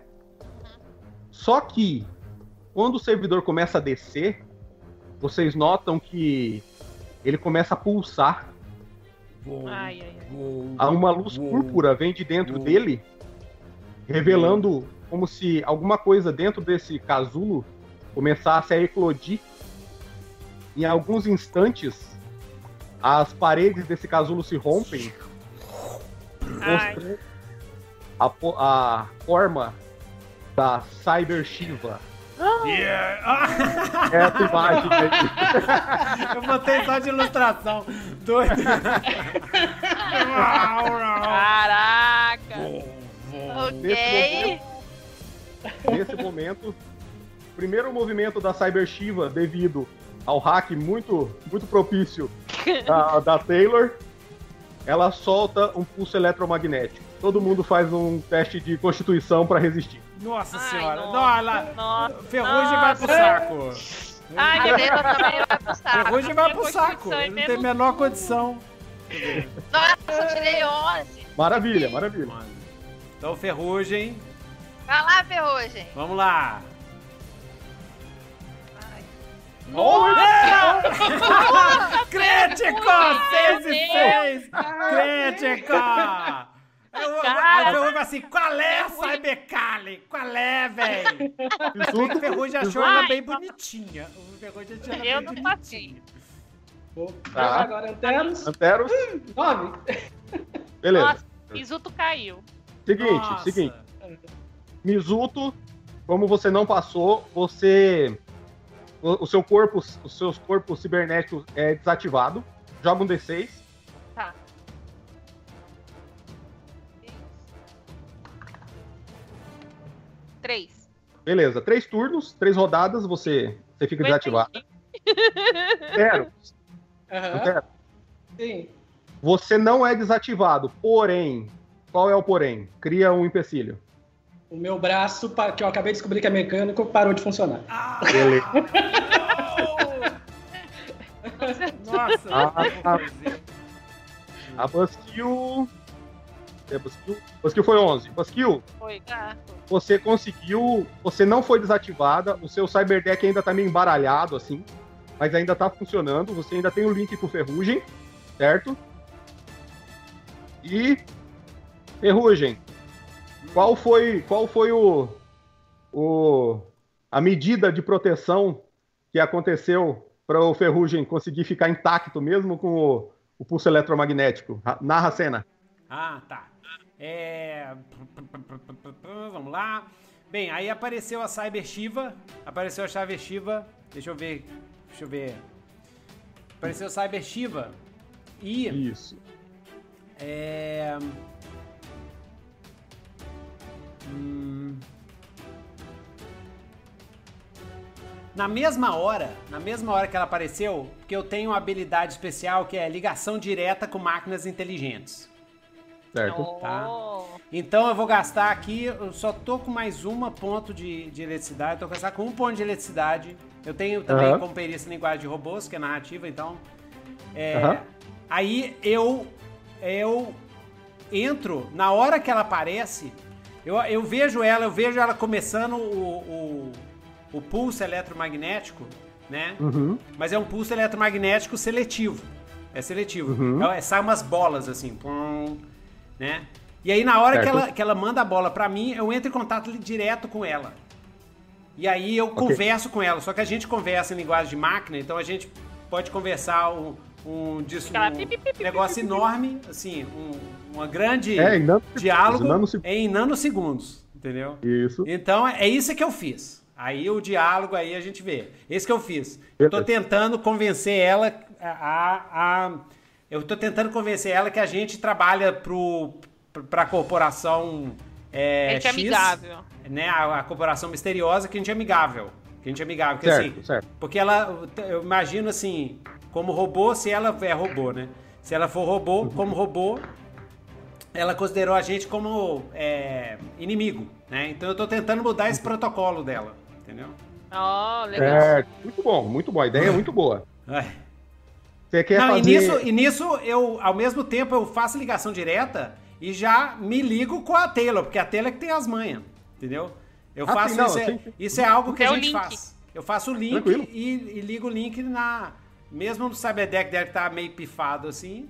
Só que quando o servidor começa a descer, vocês notam que ele começa a pulsar. ai, ai, ai. Há uma luz púrpura vem de dentro dele, revelando como se alguma coisa dentro desse casulo começasse a eclodir. Em alguns instantes, as paredes desse casulo se rompem, mostrando a, a forma da Cyber Shiva. Yeah. Ah, Essa imagem aí. (laughs) eu botei só de ilustração. Doido. (laughs) Caraca! Ok. Nesse momento, o primeiro movimento da Cyber Shiva, devido ao hack muito, muito propício (laughs) da, da Taylor, ela solta um pulso eletromagnético. Todo mundo faz um teste de constituição para resistir. Nossa Ai, senhora. nossa, Não, ela... Nossa. Ferrugem vai pro saco. Ai, a Taylor também vai pro saco. Ferrugem vai pro saco. é Ele não tem a menor condição. Nossa, eu tirei 11. Maravilha, maravilha. Então, Ferrugem, Vai lá, Ferrugem. vamos lá. (laughs) Crítico! 6 e 6! Crítico! Eu, eu, Cara. eu pergunto assim, qual é, Cybercali? Qual é, velho? (laughs) O Ferrugem achou ela bem bonitinha. O Ferrugem achou ela Eu bem não bonitinha. passei. Vou Tá. jogar agora Anteros. Anteros, Nove. beleza. Nossa, Mizuto caiu. Seguinte, Nossa. seguinte. Mizuto como você não passou, você. O, o seu corpo, os seus corpos cibernéticos é desativado. Joga um D6. Tá. Três. Beleza, três turnos, três rodadas, você, você fica desativado. Zero. Aham. Zero. Sim. Você não é desativado, porém, qual é o porém? Cria um empecilho. O meu braço, que eu acabei de descobrir que é mecânico, parou de funcionar. Ah, Beleza. Nossa, Ah, vou ah. fazer. A Buskill. É, Buskill. Buskill foi 11. Buskill, Foi, gato. você conseguiu. Você não foi desativada. O seu Cyberdeck ainda tá meio embaralhado, assim. Mas ainda tá funcionando. Você ainda tem o link com Ferrugem, certo? E. Ferrugem. Qual foi, qual foi o, o. a medida de proteção que aconteceu para o Ferrugem conseguir ficar intacto mesmo com o, o pulso eletromagnético? Ra- Narra a cena. Ah, tá. É... Vamos lá. Bem, aí apareceu a Cyber Shiva. Apareceu a Cyber Shiva. Deixa eu ver. Deixa eu ver. Apareceu a Cyber Shiva. E. Isso. É... Hum. Na mesma hora, na mesma hora que ela apareceu, porque eu tenho uma habilidade especial que é ligação direta com máquinas inteligentes. Certo. Tá. Então eu vou gastar aqui, eu só tô com mais uma ponto de, de eletricidade, eu tô gastar com um ponto de eletricidade. Eu tenho também Aham. como perícia em linguagem de robôs, que é narrativa, então. é. Aí eu eu entro, na hora que ela aparece, eu, eu vejo ela, eu vejo ela começando o, o, o pulso eletromagnético, né? Uhum. Mas é um pulso eletromagnético seletivo. É seletivo. Uhum. É, sai umas bolas assim, pum, né? E aí na hora que ela, que ela manda a bola pra mim, eu entro em contato direto com ela. E aí eu converso com ela, só que a gente conversa em linguagem de máquina, então a gente pode conversar um, um, dis- Aquela um negócio enorme, assim, um, uma grande É, em nanosegundos, diálogo nanosegundos. em nanosegundos, entendeu? Isso. Então é isso que eu fiz. Aí o diálogo aí a gente vê. Esse que eu fiz. Eu tô tentando convencer ela a, a- a- eu tô tentando convencer ela que a gente trabalha pro pra corporação é, A gente é X, amigável. né? A, a corporação misteriosa que a gente é amigável. Que a gente é amigável, porque Certo, assim, certo. porque ela eu imagino assim, como robô, se ela é robô, né? Se ela for robô, como robô, ela considerou a gente como é, inimigo, né? Então eu tô tentando mudar esse protocolo dela, entendeu? Oh, legal. Certo. Muito bom, muito bom. A ideia é muito boa. Ai. Você quer Não, fazer... e, nisso, e nisso eu, ao mesmo tempo, eu faço ligação direta e já me ligo com a Taylor, porque a Taylor é que tem as manhas, entendeu? Eu Ah, faço sim, não, isso, é, sim, sim. isso é algo que É a gente faz. Eu faço o link e, e ligo o link na. Mesmo no Cyberdeck deve estar meio pifado assim.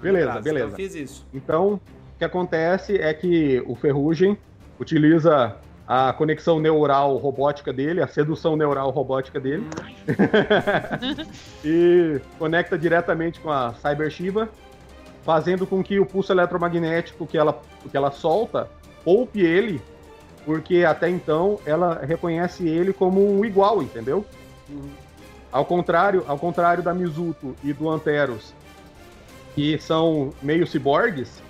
Beleza, Então, beleza. Eu fiz isso. Então, o que acontece é que o Ferrugem utiliza a conexão neural robótica dele, a sedução neural robótica dele, (laughs) e conecta diretamente com a Cyber Shiva, fazendo com que o pulso eletromagnético que ela, que ela solta poupe ele, porque até então ela reconhece ele como um igual, entendeu? Ao contrário, ao contrário da Mizuto e do Anteros, que são meio ciborgues,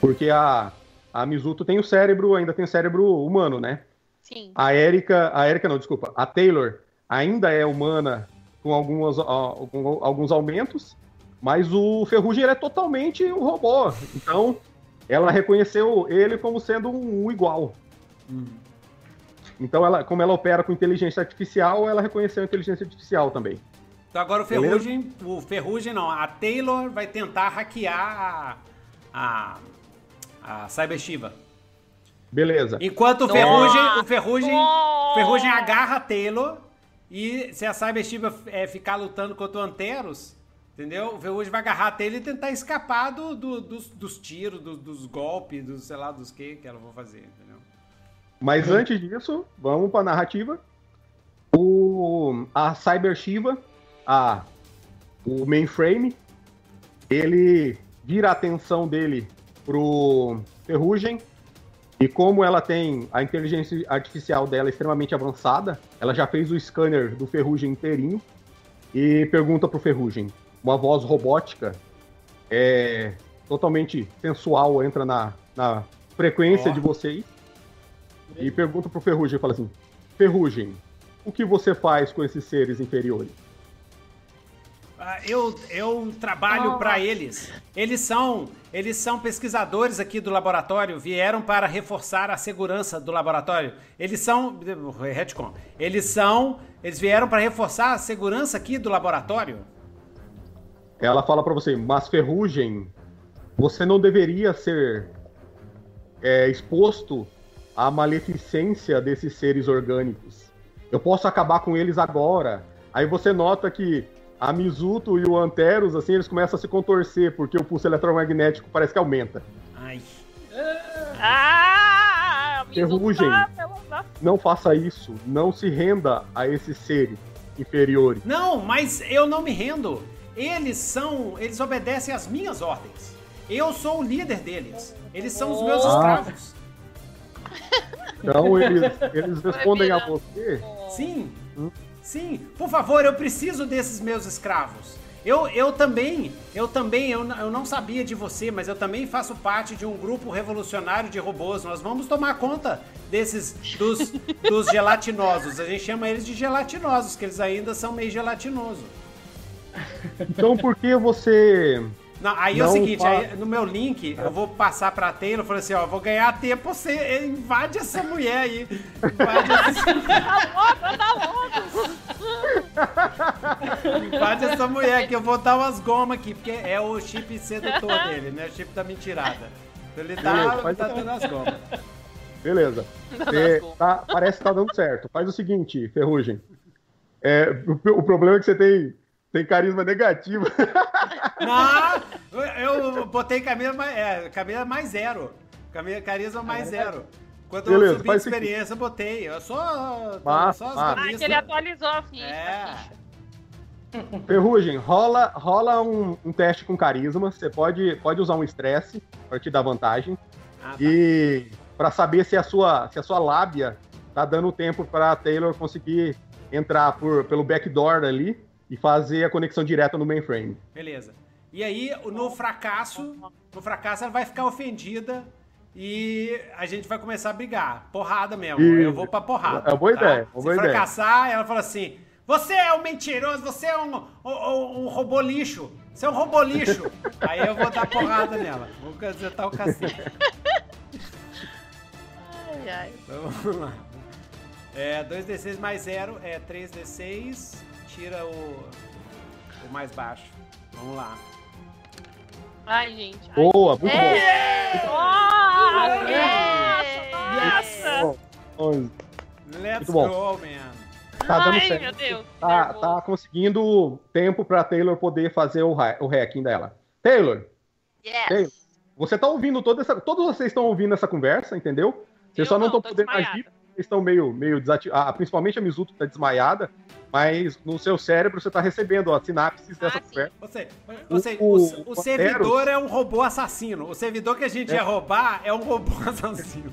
porque a, a Mizuto tem o cérebro, ainda tem o cérebro humano, né? Sim. A Erika, a Erika não, desculpa, a Taylor ainda é humana com algumas, com alguns aumentos, mas o Ferrugem é totalmente um robô. Então, ela reconheceu ele como sendo um igual. Então, ela, como ela opera com inteligência artificial, ela reconheceu a inteligência artificial também. Então agora o Beleza? Ferrugem, o Ferrugem não, a Taylor vai tentar hackear a, a, a Cyber Shiva. Beleza. Enquanto o! Ferrugem, o Ferrugem, Nossa! o Ferrugem agarra a Taylor e se a Cyber Shiva é, ficar lutando contra o Anteros, entendeu? O Ferrugem vai agarrar a Taylor e tentar escapar do, do- dos, dos tiros, do- dos golpes, dos sei lá dos que que ela vai fazer, entendeu? Mas antes disso, vamos para a narrativa. O, a Cyber Shiva, a, o mainframe, ele vira a atenção dele pro Ferrugem E como ela tem a inteligência artificial dela extremamente avançada, ela já fez o scanner do Ferrugem inteirinho e pergunta pro Ferrugem. Uma voz robótica, é, totalmente sensual, entra na, na frequência Ó. de vocês e pergunta pro Ferrugem e fala assim: Ferrugem, o que você faz com esses seres inferiores? Ah, eu, eu trabalho para eles. Eles são, eles são pesquisadores aqui do laboratório, vieram para reforçar a segurança do laboratório. Eles são, retcon. Eles são, eles vieram para reforçar a segurança aqui do laboratório. Ela fala pra você, mas Ferrugem, você não deveria ser é, exposto à maleficência desses seres orgânicos. Eu posso acabar com eles agora. Aí você nota que a Mizuto e o Anteros, assim, eles começam a se contorcer, porque o pulso eletromagnético parece que aumenta. Ai. Ah! Ferrugem. Nossa, Não faça isso. Não se renda a esses seres inferiores. Não, mas eu não me rendo. Eles são, eles obedecem às minhas ordens. Eu sou o líder deles. Eles são os meus Ah. escravos. Então eles, eles respondem a você. Sim, Hum? sim. Por favor, eu preciso desses meus escravos. Eu, eu também, eu também, eu, eu não sabia de você, mas eu também faço parte de um grupo revolucionário de robôs. Nós vamos tomar conta desses, dos, dos gelatinosos. A gente chama eles de gelatinosos, que eles ainda são meio gelatinosos. Então por que você Não, aí é o Não seguinte, fa- aí, no meu link, eu vou passar pra Taylor e falei assim, ó, vou ganhar tempo, você invade essa mulher aí. Invade essa, (laughs) invade essa mulher que eu vou dar umas gomas aqui, porque é o chip sedutor dele, né? O chip da mentirada. Então ele tá, Beleza, faz tá dando as gomas. Beleza. Você tá- parece que tá dando certo. Faz o seguinte, Ferrugem. É, o, o problema é que você tem, tem carisma negativo. (laughs) Não, eu botei Camila mais, é, mais zero. Carisma mais zero. Quando Beleza, eu subi o experiência, eu botei. Eu só, Massa, só as massa. Ah, que ele atualizou a ficha. É. a. Ferrugem, rola, rola um, um teste com carisma. Você pode, pode usar um estresse para te dar vantagem. Ah, tá. E para saber se a sua, se a sua lábia tá dando tempo para Taylor conseguir entrar por, pelo backdoor ali e fazer a conexão direta no mainframe. Beleza. E aí, no fracasso, no fracasso ela vai ficar ofendida e a gente vai começar a brigar. Porrada mesmo. Isso. Eu vou pra porrada. É uma boa tá? ideia, uma Se boa ideia. fracassar, ela fala assim: Você é um mentiroso, você é um, um, um robô lixo. Você é um robô lixo. (laughs) aí eu vou dar porrada nela. Vou casetar o cacete. Ai, ai. Então, vamos lá. É 2d6 mais 0 é 3d6. Tira o, o mais baixo. Vamos lá. Ai, gente. Ai. Boa, muito É. Nossa, É. nossa, bom. Onze. Let's Muito bom. go, man. Tá dando Ai, certo. meu Deus. Tá, nervoso. tá conseguindo tempo pra Taylor poder fazer o, o hacking dela. Taylor, Yes. você tá ouvindo toda essa. Todos vocês estão ouvindo essa conversa, entendeu? Vocês Eu só não estão podendo desmaiada. agir, vocês estão meio, meio desativados. principalmente a Mizuto tá desmaiada, mas no seu cérebro você tá recebendo as sinapses dessa Ah, sim. conversa. Você, você, O- o, o, o servidor é um robô assassino. O servidor que a gente ia roubar é um robô (laughs) assassino.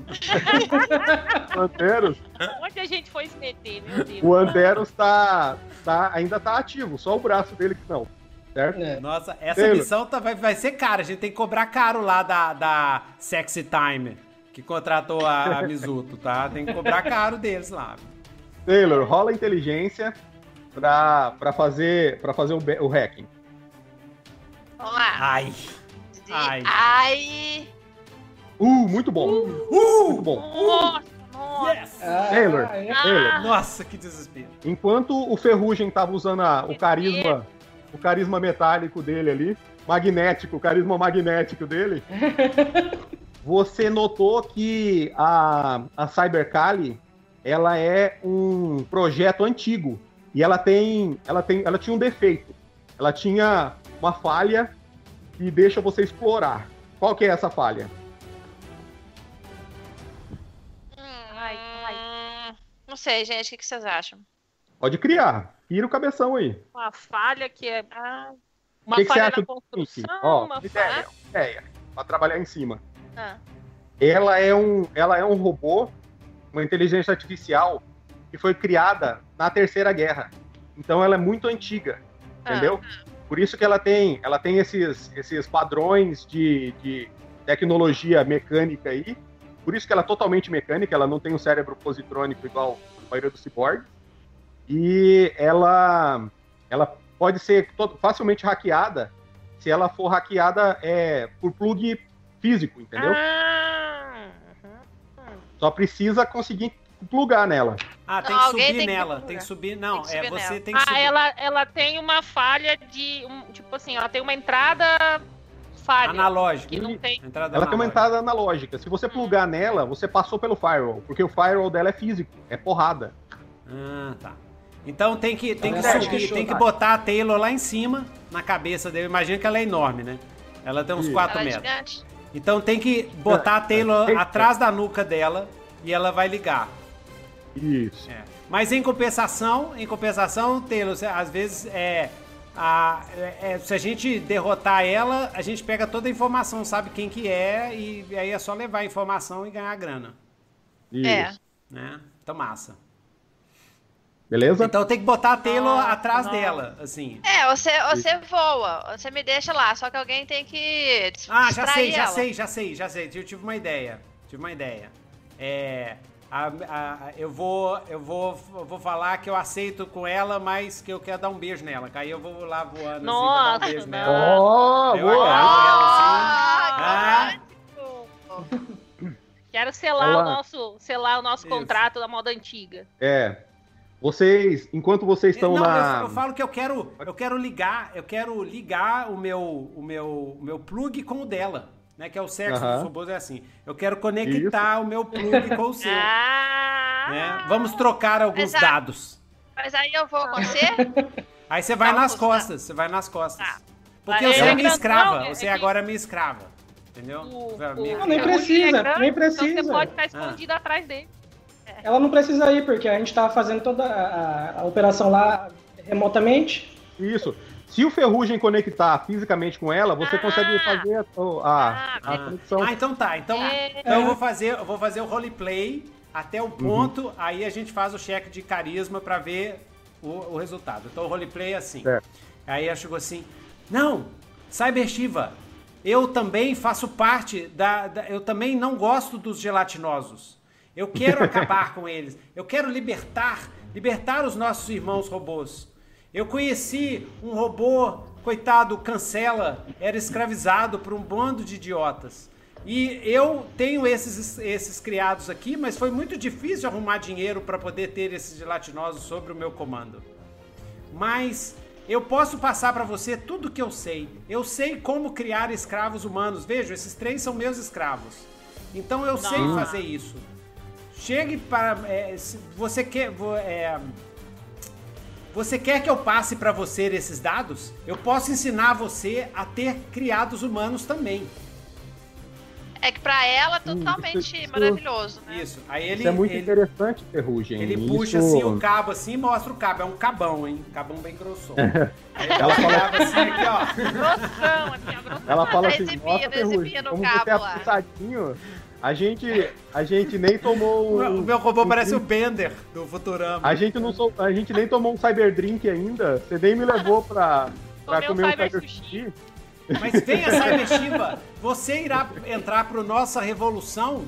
O Anteros, Onde a gente foi se meter, meu Deus? o Anteros tá, tá, ainda tá ativo, só o braço dele que não. Certo? É. Nossa, essa Taylor. missão tá- vai, vai ser cara. A gente tem que cobrar caro lá da, da Sexy Time, que contratou a, a Mizuto, tá? Tem que cobrar caro deles lá. Taylor, rola inteligência pra, pra fazer, pra fazer o, o hacking. Vamos lá. Ai. De- ai. Ai. Uh, muito bom. Muito bom. Nossa, nossa. Yes! Ah, Taylor. é. Taylor, Nossa, que desespero. enquanto o Ferrugem tava usando a- o carisma, o carisma metálico dele ali, magnético, o carisma magnético dele, (laughs) você notou que a, a Cybercali, ela é um projeto antigo e ela tem, ela tem, ela tinha um defeito. Ela tinha uma falha que deixa você explorar. Qual que é essa falha? Ai, ai. Hum, Não sei, gente. O que que vocês acham? Pode criar. Tira o cabeção aí. Uma falha que é. ah, uma que que falha acha na construção, Ó, uma ideia, falha. ideia. Pra trabalhar em cima. Ah. ela é um, ela é um robô, uma inteligência artificial que foi criada na Terceira Guerra. Então ela é muito antiga, entendeu? Por isso que ela tem, ela tem esses, esses padrões de, de tecnologia mecânica aí. Por isso que ela é totalmente mecânica, ela não tem um cérebro positrônico igual a maioria do cyborg. E ela, ela pode ser facilmente hackeada se ela for hackeada é, por plug físico, entendeu? Ah. Só precisa conseguir plugar nela. Ah, tem Não, que subir tem que nela. procurar. Tem que subir. Não, que é subir você nela. tem que subir. Ah, ela, ela tem uma falha de. um- tipo assim, ela tem uma entrada falha. Analógica. Que não tem. Entrada Ela tem uma analógica. entrada analógica. Se você plugar nela, você passou pelo firewall, porque o firewall dela é físico, é porrada. Ah, tá. Então tem que, tem que verdade, subir, fechou, tem que botar a Taylor lá em cima, na cabeça dele. Imagina que ela é enorme, né? Ela tem uns Isso. 4 Ela é metros. gigante. Então tem que botar a Taylor É, é. atrás da nuca dela e ela vai ligar. Isso. É. Mas em compensação, em compensação, Taylor, às vezes é, a, é- é, se a gente derrotar ela, a gente pega toda a informação, sabe quem que é e aí é só levar a informação e ganhar a grana, Isso. É. né? Então massa. Beleza? Então tem que botar a Taylor Nossa, atrás nossa. dela, assim. É, você, você voa, você me deixa lá, só que alguém tem que Ah, já sei, já ela. sei, já sei, já sei. Eu tive uma ideia. Tive uma ideia. É. a- a- eu vou, eu vou, vou falar que eu aceito com ela, mas que eu quero dar um beijo nela. que Aí eu vou lá voando assim, pra dar Nossa, um beijo não. nela. Ó, Eu boa! ela assim. Ah, Quero selar Ela- o nosso, selar o nosso Isso. contrato da moda antiga. É. Vocês, enquanto vocês estão não, na. eu, eu falo que eu quero, eu quero ligar, eu quero ligar o meu, o meu, o meu plug com o dela, né? Que é o sexo Aham. dos robôs é assim. Eu quero conectar o meu plug com o (laughs) seu, Ah! né? Vamos trocar alguns Exato. dados. Mas aí eu vou com você? (laughs) Aí você vai Tá, nas costas, você vai nas costas. Tá. Porque você é é minha escrava, é você que- agora é minha escrava. Entendeu? O- o- minha- Não, nem o precisa, é grande, nem Então você precisa. pode ficar Ah. escondido atrás dele. Ela não precisa ir, porque a gente tá fazendo toda a, a operação lá remotamente. Isso. Se o Ferrugem conectar fisicamente com ela, você Ah. consegue fazer a, a, Ah, a Ah, conexão. ah, então tá. Então, É. então eu vou fazer, eu vou fazer o roleplay até o ponto, aí a gente faz o cheque de carisma pra ver o, o resultado. Então o roleplay é assim. Certo. Aí ela chegou assim: "Não, Cyber Shiva, eu também faço parte da, da- eu também não gosto dos gelatinosos. Eu quero acabar com eles. Eu quero libertar, libertar os nossos irmãos robôs. Eu conheci um robô, coitado, cancela, era escravizado por um bando de idiotas. E eu tenho esses, esses criados aqui, mas foi muito difícil arrumar dinheiro para poder ter esses gelatinosos sobre o meu comando. Mas eu posso passar para você tudo que eu sei. Eu sei como criar escravos humanos. Veja, esses três são meus escravos. Então eu sei Nossa. fazer isso. Chegue para. é, você quer. é, você quer que eu passe para você esses dados? Eu posso ensinar você a ter criados humanos também. É que pra ela, Hum, totalmente isso- isso- maravilhoso, né? Isso. Aí ele. Isso é muito ele, interessante, Ferrugem. ele Isso- puxa assim o cabo assim e mostra o cabo. É um cabão, hein? Cabão bem grossão. (laughs) Aí Ela fala- assim aqui, ó. Grossão, assim, ó, grossão. Ela fala assim, exibindo, nossa, Ferrugem, exibindo o como cabo você é lá." A gente, a gente nem tomou... O meu, um- o meu robô um parece o drink. Bender do Futurama. A gente, não sou, a gente nem tomou um cyber drink ainda, você nem me levou pra, (laughs) pra comer um cyber cyber sushi. sushi. Mas venha, Cyber (laughs) Shiva, você irá entrar para nossa revolução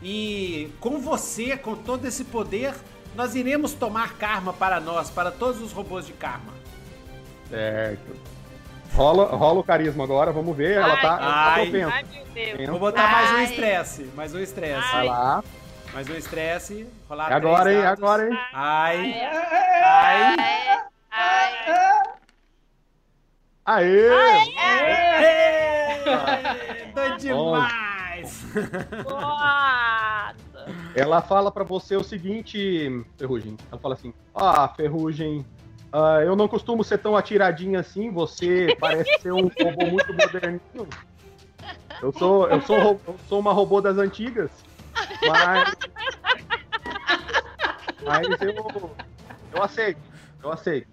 e com você, com todo esse poder, nós iremos tomar karma para nós, para todos os robôs de karma. Certo. Rola, rola o carisma agora, vamos ver, ela Ai, tá, ela tá ai. Ai, meu Deus. Vou botar mais um Ai. estresse, mais um estresse. Vai lá, Mais um estresse, rolar é agora, hein, dados. agora, hein. Ai, Ai, ai, Ai, ai. Aê! Doido demais! Ela fala pra você o seguinte, Ferrugem. Ela fala assim: Ah, Ferrugem, ah, eu não costumo ser tão atiradinha assim. Você (laughs) parece ser um robô muito moderninho. Eu sou, eu sou, eu sou uma robô das antigas, mas. Mas eu, eu aceito, eu aceito.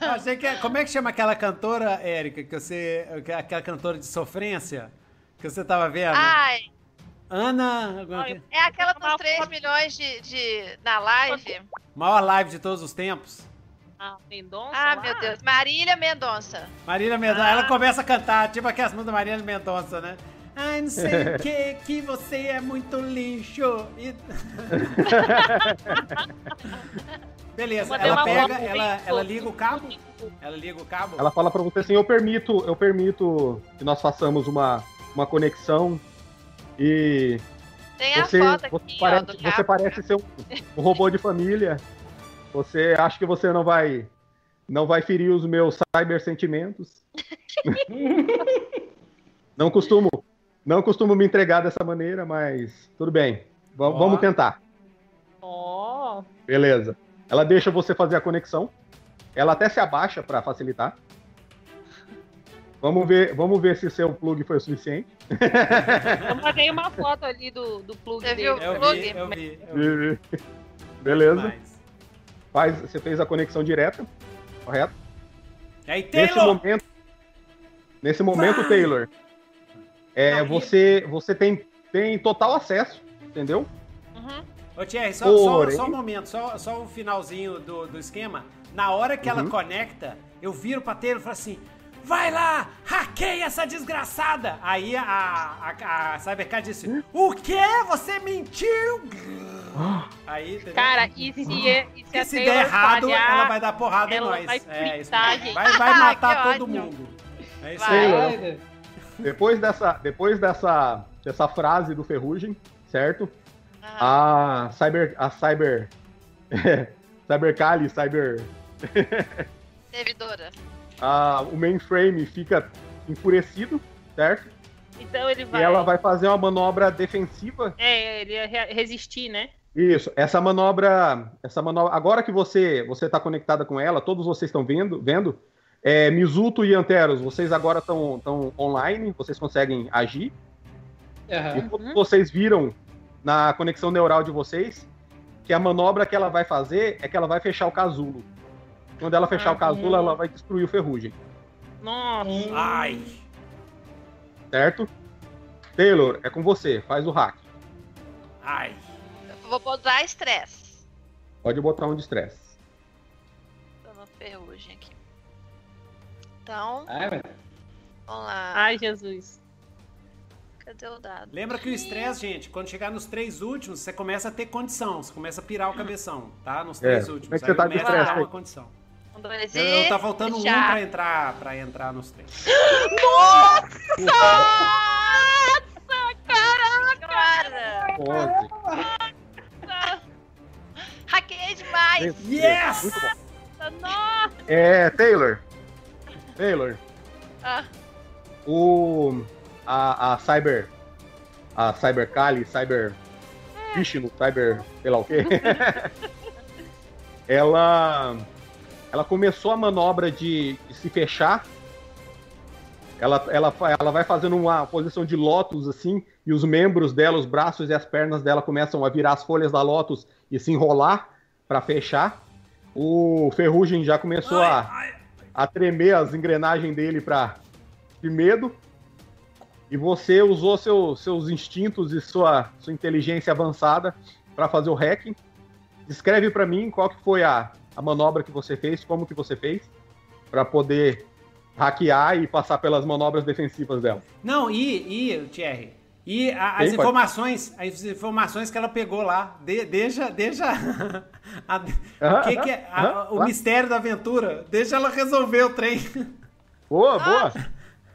Eu achei que. Como é que chama aquela cantora, Érica, que você. Aquela cantora de sofrência? Que você tava vendo? Ai, Ana. É aquela dos Uma 3 foto- milhões de, de na live. Maior live de todos os tempos. Ah, Mendonça. Ah, lá? meu Deus. Marília Mendonça. Marília Mendonça, Ah. ela começa a cantar, tipo aquelas músicas da Marília Mendonça, né? Ai, não sei o (laughs) que, que você é muito lixo. E- (laughs) Beleza, ela pega, ela, ela liga o cabo? Ela liga o cabo? Ela fala pra você assim, eu permito, eu permito que nós façamos uma, uma conexão e Tem a você, foto você, aqui, ó, parece, do você parece ser um, um robô de família. (laughs) Você acha que você não vai não vai ferir os meus cyber sentimentos? (laughs) não costumo não costumo me entregar dessa maneira, mas tudo bem. Va- Ó. Vamos tentar. Ó. Beleza. Ela deixa você fazer a conexão. Ela até se abaixa para facilitar. Vamos ver, vamos ver se seu plug foi o suficiente. (laughs) Eu mandei uma foto ali do, do plug Você dele. viu? Eu Plug. vi, eu vi. Eu vi. Beleza. Mas- Faz, você fez a conexão direta, correto? E aí, Nesse Taylor! momento, nesse momento, Vai! Taylor, é, Não, e- você, você tem, tem total acesso, entendeu? Uhum. Ô, Thierry, só, só, Porém- só um momento, só, só o finalzinho do, do esquema. Na hora que ela Uhum. conecta, eu viro pra Taylor e falo assim: vai lá, hackeia essa desgraçada! Aí a, a, a Cybercat disse: O quê? Você mentiu? Aí, entendeu? Cara, e se, e se a se der errado, falhar, ela vai dar porrada ela em nós. vai é, isso vai, vai matar Que todo ódio. mundo. É isso Vai. aí. Depois dessa, depois dessa, dessa frase do Ferrugem, certo? Aham. A Cyber, a Cyber, (laughs) Cyber Kali, Cyber, (laughs) Servidora. a, o mainframe fica enfurecido, certo? Então ele vai. E ela vai fazer uma manobra defensiva É, ele ia re- resistir, né? Isso, essa manobra, essa manobra, agora que você você está conectada com ela, todos vocês estão vendo, vendo, é, Mizuto e Anteros, vocês agora estão online, vocês conseguem agir. E Aham. todos Uhum. vocês viram na conexão neural de vocês que a manobra que ela vai fazer é que ela vai fechar o casulo. Quando ela fechar Ah, o casulo, hum. ela vai destruir o ferrugem, Nossa. Ai. certo? Taylor, é com você, faz o hack. Ai. Eu vou botar estresse. Pode botar um de estresse. Tô no ferrugem aqui. Então, Ai, meu. vamos lá. Ai, Jesus. Cadê o dado? Lembra que o estresse, gente, quando chegar nos três últimos, você começa a ter condição, você começa a pirar o cabeção, tá? Nos três É, últimos. como é que você tá de começa a dar estresse uma condição. Um, dois Eu, eu tá faltando um já. pra entrar, pra entrar nos três. Nossa! Caraca! Onze. Hackeei demais! Yes! Muito bom. Nossa. É, Taylor. Taylor, Ah, o a, a Cyber a Cyber Kali, Cyber Vishnu, Cyber, sei lá o quê. (laughs) ela ela começou a manobra de, de se fechar. Ela, ela, ela vai fazendo uma posição de lótus assim, e os membros dela, os braços e as pernas dela começam a virar as folhas da lótus e se enrolar para fechar. O Ferrugem já começou a, a tremer as engrenagens dele pra, de medo. E você usou seu- seus instintos e sua, sua inteligência avançada para fazer o hacking. Descreve para mim qual que foi a, a manobra que você fez, como que você fez, para poder hackear e passar pelas manobras defensivas dela. Não, e, e Thierry, e a- as Sim, pode. informações, as informações que ela pegou lá, de, deixa, deixa a- (laughs) que que é, a- o mistério da aventura, deixa ela resolver o trem. Boa, boa!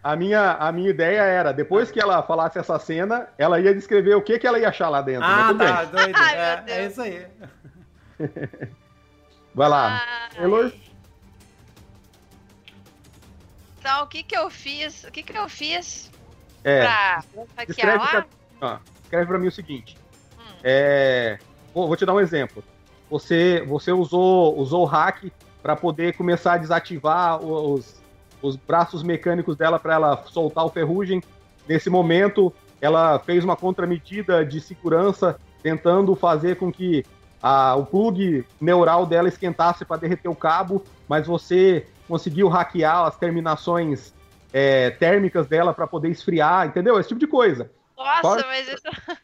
A minha, a minha ideia era, depois que ela falasse essa cena, ela ia descrever o que, que ela ia achar lá dentro. Ah, tudo bem. tá, doido. É, é isso aí. (laughs) Vai lá. Ai. Taylor? Então, o que que eu fiz? O que que eu fiz É, pra hackear pra, lá? ó, escreve pra mim o seguinte. Hum. É, vou, vou te dar um exemplo. Você, você usou, usou o hack para poder começar a desativar os, os braços mecânicos dela para ela soltar o ferrugem. Nesse momento, ela fez uma contramedida de segurança, tentando fazer com que a- o plug neural dela esquentasse para derreter o cabo, mas você conseguiu hackear as terminações é, térmicas dela para poder esfriar, entendeu? Esse tipo de coisa. Nossa, mas isso... (laughs)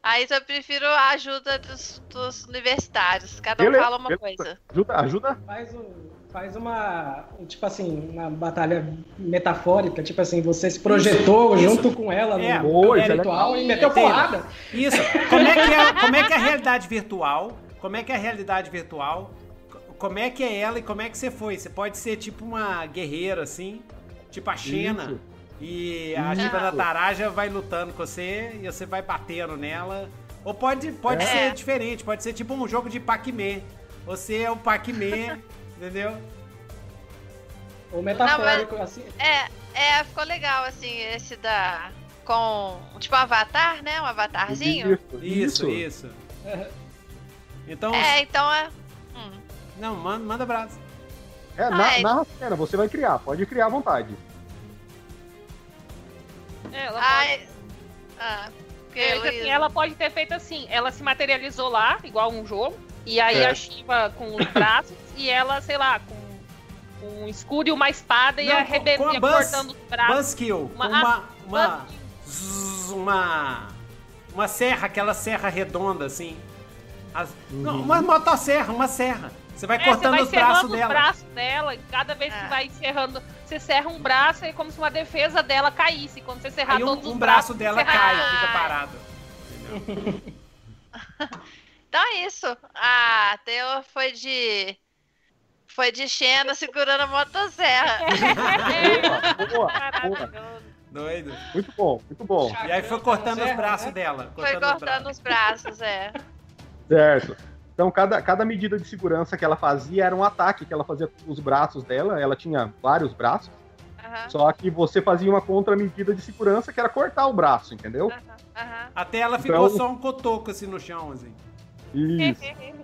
Aí eu prefiro a ajuda dos, dos universitários. Cada um Beleza, fala uma beleza. coisa. Ajuda, ajuda? Faz, um, faz uma, um, tipo assim, uma batalha metafórica, tipo assim, você se projetou Isso, junto com ela É, no boa, isso é legal. e meteu porrada. Isso. Como é, que é, como é que é a realidade virtual? Como é que é a realidade virtual? Co- Como é que é ela e como é que você foi? Você pode ser tipo uma guerreira, assim, tipo a Xena. Isso. E a Isso. Shiva da Taraja vai lutando com você e você vai batendo nela. Ou pode, pode É. ser diferente, pode ser tipo um jogo de Pac-Man. Você é o Pac-Man, (laughs) entendeu? Ou metafórico, assim. É, é, ficou legal, assim, esse da. Com. Tipo um avatar, né? Um avatarzinho. Isso, isso. Então, É, então é. Hum. não, manda, manda abraço. É, na, narra a cena, você vai criar, pode criar à vontade. É, ela, Ai. Ah, porque pode, é, assim, ela pode ter feito assim, ela se materializou lá, igual um jogo, e aí É. a Shiva com os braços, e ela, sei lá, com um escudo e uma espada e Não, com a Buzz- cortando os braços. Buzzkill, Uma- uma, uma, Buzz- zzz, uma, uma serra, aquela serra redonda, assim. As- não, uma motosserra, uma serra. Você vai É, cortando você vai os braços dela. os braços dela, e cada vez que É. vai encerrando, você serra um braço, é como se uma defesa dela caísse. Quando você serrar Aí todos um, os um braço braços, dela cai, Ah. fica parado. (laughs) Então é isso. A Theo foi de. Foi de Xena segurando a motosserra. (laughs) Boa, boa, boa. Doido. Muito bom, muito bom. E aí foi cortando os braços né? dela. Foi Cortando os cortando braços. os braços, é. Certo. Então, cada, cada medida de segurança que ela fazia era um ataque que ela fazia com os braços dela. Ela tinha vários braços. Aham, Só que você fazia uma contramedida de segurança que era cortar o braço, entendeu? aham, aham. Até ela ficou Então- só um cotoco assim no chão, assim. Isso. (laughs)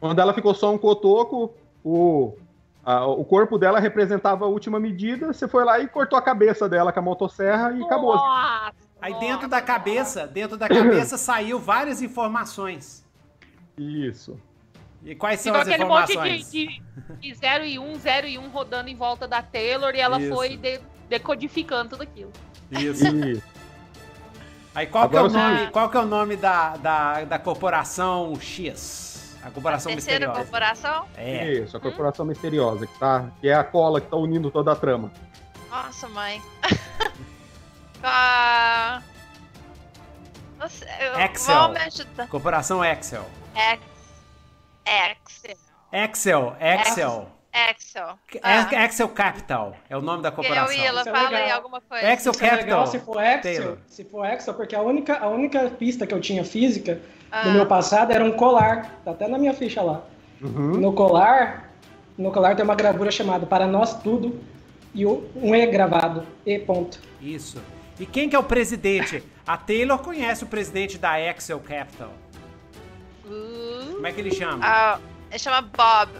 Quando ela ficou só um cotoco, o, a- o corpo dela representava a última medida. Você foi lá e cortou a cabeça dela com a motosserra e acabou. Nossa, Aí nossa. dentro da cabeça, dentro da cabeça (coughs) saiu várias informações. Isso. E quais são Ficou as aquele monte informações? de, de, de 0 e 1, um, 0 e 1 um rodando em volta da Taylor e ela Isso. foi de- decodificando tudo aquilo. Isso. Isso. Aí qual que é o nome, qual que é o nome da, da, da corporação X? A corporação Terceira misteriosa. corporação? É. Isso, a corporação misteriosa, que, tá, que é a cola que tá unindo toda a trama. Nossa, mãe. (laughs) Ah, eu- Excel. Vão me ajudar. Corporação Excel. Ex- Excel. Excel, Excel. Excel. Ah. Excel Capital é o nome da Eu corporação. ela Isso é fala aí alguma coisa. Excel Isso é legal Capital. se for Excel, Taylor. se for Excel, porque a única, a única pista que eu tinha física Ah, do meu passado era um colar. Tá até na minha ficha lá. Uhum. No colar, no colar tem uma gravura chamada Para Nós Tudo e o- um E gravado. E ponto. Isso. E quem que é o presidente? A Taylor conhece o presidente da Excel Capital. Como é que ele chama? ah, ele chama Bob.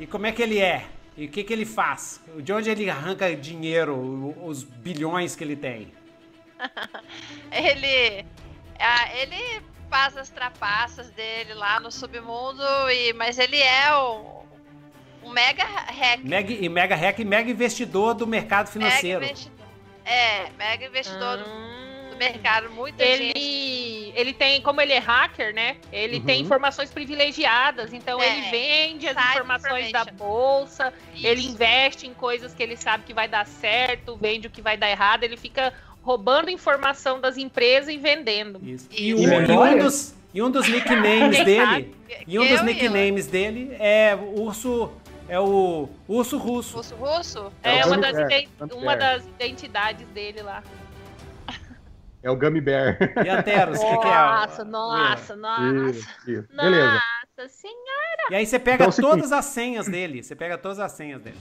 E como é que ele é? E o que que ele faz? De onde ele arranca dinheiro, os bilhões que ele tem? (laughs) Ele. ah, ele faz as trapaças dele lá no submundo, e, mas ele é o, um mega hack. Mega, e mega hack e mega investidor do mercado financeiro. Mega investidor. É, mega investidor do, Hum. do mercado. Muita gente. Ele, ele tem, como ele é hacker, né? Ele Uhum. tem informações privilegiadas, então É. ele vende as informações da bolsa, ele Isso. investe em coisas que ele sabe que vai dar certo, vende o que vai dar errado, ele fica roubando informação das empresas e vendendo. Isso. Isso. E, um, E um memória? dos, e um dos (laughs) nicknames dele. E um dos Eu nicknames dele é o urso. É o urso russo. Russo russo? É, É uma, das, Gummy uma Bear. das identidades dele lá. É o Gummy Bear. E Anteros, o que, que é? Nossa, nossa, nossa. Isso, isso. Beleza. Nossa senhora. E aí você pega Então é o seguinte. todas as senhas dele. Você pega todas as senhas dele.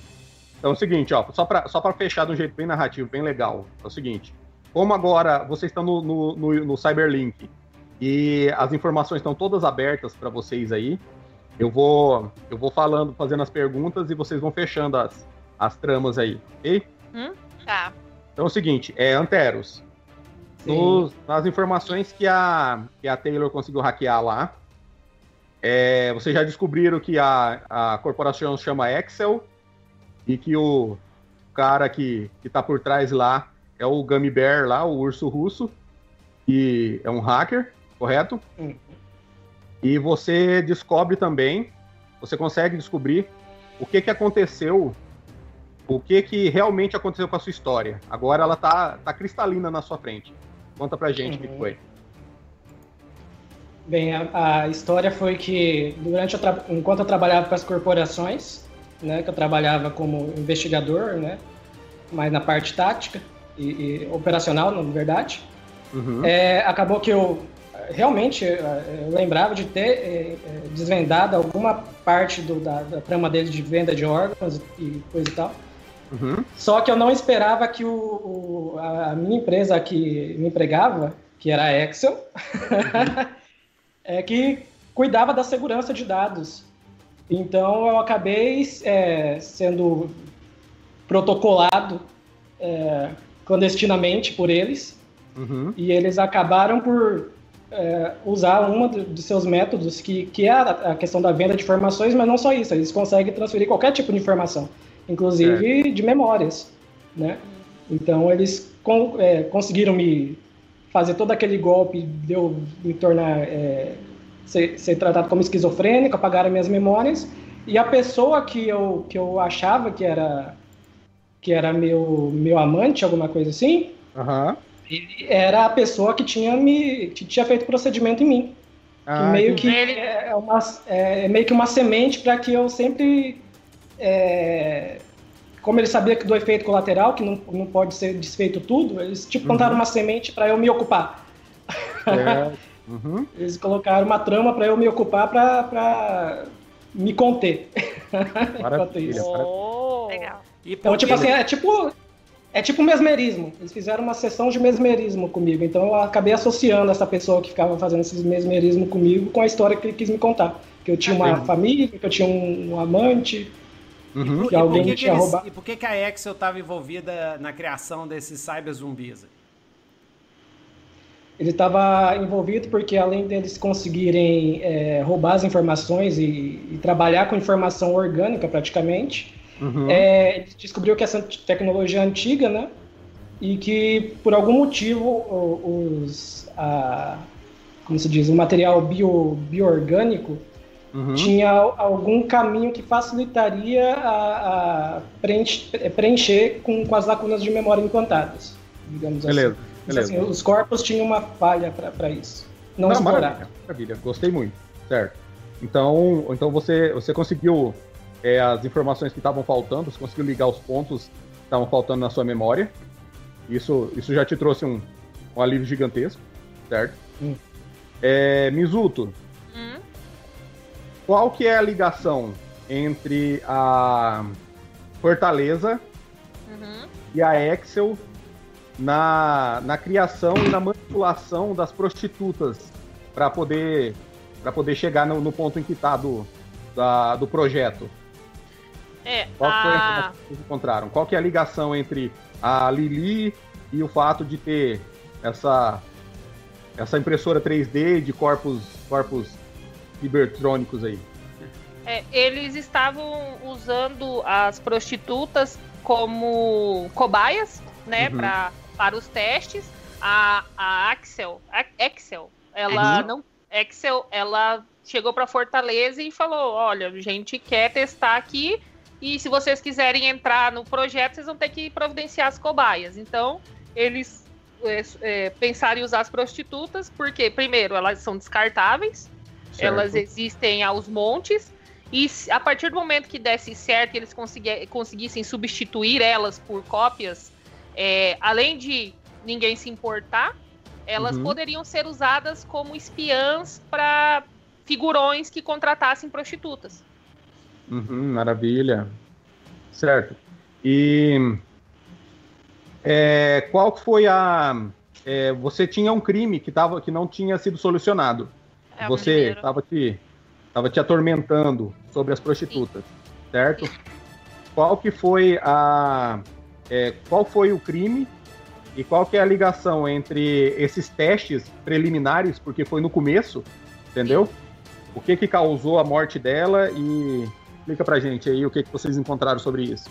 Então é o seguinte, ó, só pra, só pra fechar de um jeito bem narrativo, bem legal. É o seguinte. Como agora vocês estão no, no, no, no Cyberlink e as informações estão todas abertas para vocês aí, eu vou eu vou falando, fazendo as perguntas e vocês vão fechando as, as tramas aí, ok? Tá. Então é o seguinte, é Anteros. Nos- nas informações que a, que a Taylor conseguiu hackear lá, é, vocês já descobriram que a, a corporação chama Excel e que o cara que, que tá por trás lá é o Gummy Bear lá, o urso russo, que é um hacker, correto? Uhum. E você descobre também, você consegue descobrir o que, que aconteceu, o que, que realmente aconteceu com a sua história. Agora ela tá, tá cristalina na sua frente. Conta pra gente o que que Uhum. foi. Bem, a, a história foi que durante eu enquanto eu trabalhava para as corporações, né, que eu trabalhava como investigador, né, mais na parte tática e, e operacional, na verdade, Uhum. é, acabou que eu realmente eh, eu lembrava de ter eh, eh, desvendado alguma parte do- da, da trama dele de venda de órgãos e coisa e tal. Uhum. Só que eu não esperava que o, o- a minha empresa que me empregava, que era a Excel, (laughs) é que cuidava da segurança de dados. Então eu acabei é, sendo protocolado é, clandestinamente por eles Uhum. e eles acabaram por é, usar um dos seus métodos, que, que é a questão da venda de informações, mas não só isso, eles conseguem transferir qualquer tipo de informação, inclusive de memórias, né? Então eles con- é, conseguiram me fazer todo aquele golpe de eu me tornar é, ser, ser tratado como esquizofrênico, apagaram minhas memórias e a pessoa que eu, que eu achava que era que era meu meu amante, alguma coisa assim, ele era a pessoa que tinha me que tinha feito procedimento em mim. Que Ah, meio que Ele- é, uma, é meio que uma semente para que eu sempre é, como ele sabia que do efeito colateral, que não, não pode ser desfeito tudo, eles tipo Uhum. plantaram uma semente para eu me ocupar. Certo. (laughs) Uhum. Eles colocaram uma trama para eu me ocupar para me conter. (laughs) Enquanto Maravilha. isso. Oh. Legal. Então, tipo assim, é tipo é tipo mesmerismo. Eles fizeram uma sessão de mesmerismo comigo. Então eu acabei associando essa pessoa que ficava fazendo esse mesmerismo comigo com a história que ele quis me contar. Que eu tinha uma Entendi. família, que eu tinha um, um amante. Uhum. E que alguém por que, que, eles- e por que, que a Excel estava envolvida na criação desses cyber zumbis? Ele estava envolvido porque além deles conseguirem é, roubar as informações e, e trabalhar com informação orgânica praticamente, Uhum. É, ele descobriu que essa tecnologia é antiga, né? E que por algum motivo os, a, como se diz, o material bio, bioorgânico Uhum. tinha al- algum caminho que facilitaria a, a preenche- preencher com, com as lacunas de memória implantadas, digamos Beleza, assim. Beleza. assim, os corpos tinham uma falha para isso. Não, Não, explorar. maravilha, maravilha, gostei muito. Certo. Então, então você, você conseguiu é, as informações que estavam faltando, você conseguiu ligar os pontos que estavam faltando na sua memória. Isso, isso já te trouxe um, um alívio gigantesco, certo? Hum. É, Mizuto? Qual que é a ligação entre a Fortaleza Uhum. e a Excel na, na criação e na manipulação das prostitutas para poder para poder chegar no, no ponto em que está do, da- do projeto. É, Qual foi a que vocês encontraram? Qual que é a ligação entre a Lili e o fato de ter essa essa impressora 3D de corpos corpos cibertrônicos aí? É, eles estavam usando as prostitutas como cobaias, né, Uhum. pra, para os testes. A, a Axel, a Excel, ela Uhum. não, Excel, ela chegou para Fortaleza e falou, olha, a gente quer testar aqui e se vocês quiserem entrar no projeto, vocês vão ter que providenciar as cobaias. Então, eles é, é, pensaram em usar as prostitutas porque, primeiro, elas são descartáveis, elas existem aos montes. E a partir do momento que desse certo e eles consegui- conseguissem substituir elas por cópias, é, além de ninguém se importar, elas Uhum. poderiam ser usadas como espiãs para figurões que contratassem prostitutas. Uhum, maravilha. Certo. E é, qual foi a. é, você tinha um crime que, tava, que não tinha sido solucionado. É você estava te, tava te atormentando sobre as prostitutas, certo? Qual que foi a. é, qual foi o crime e qual que é a ligação entre esses testes preliminares, porque foi no começo, entendeu? O que que causou a morte dela e explica pra gente aí o que que vocês encontraram sobre isso.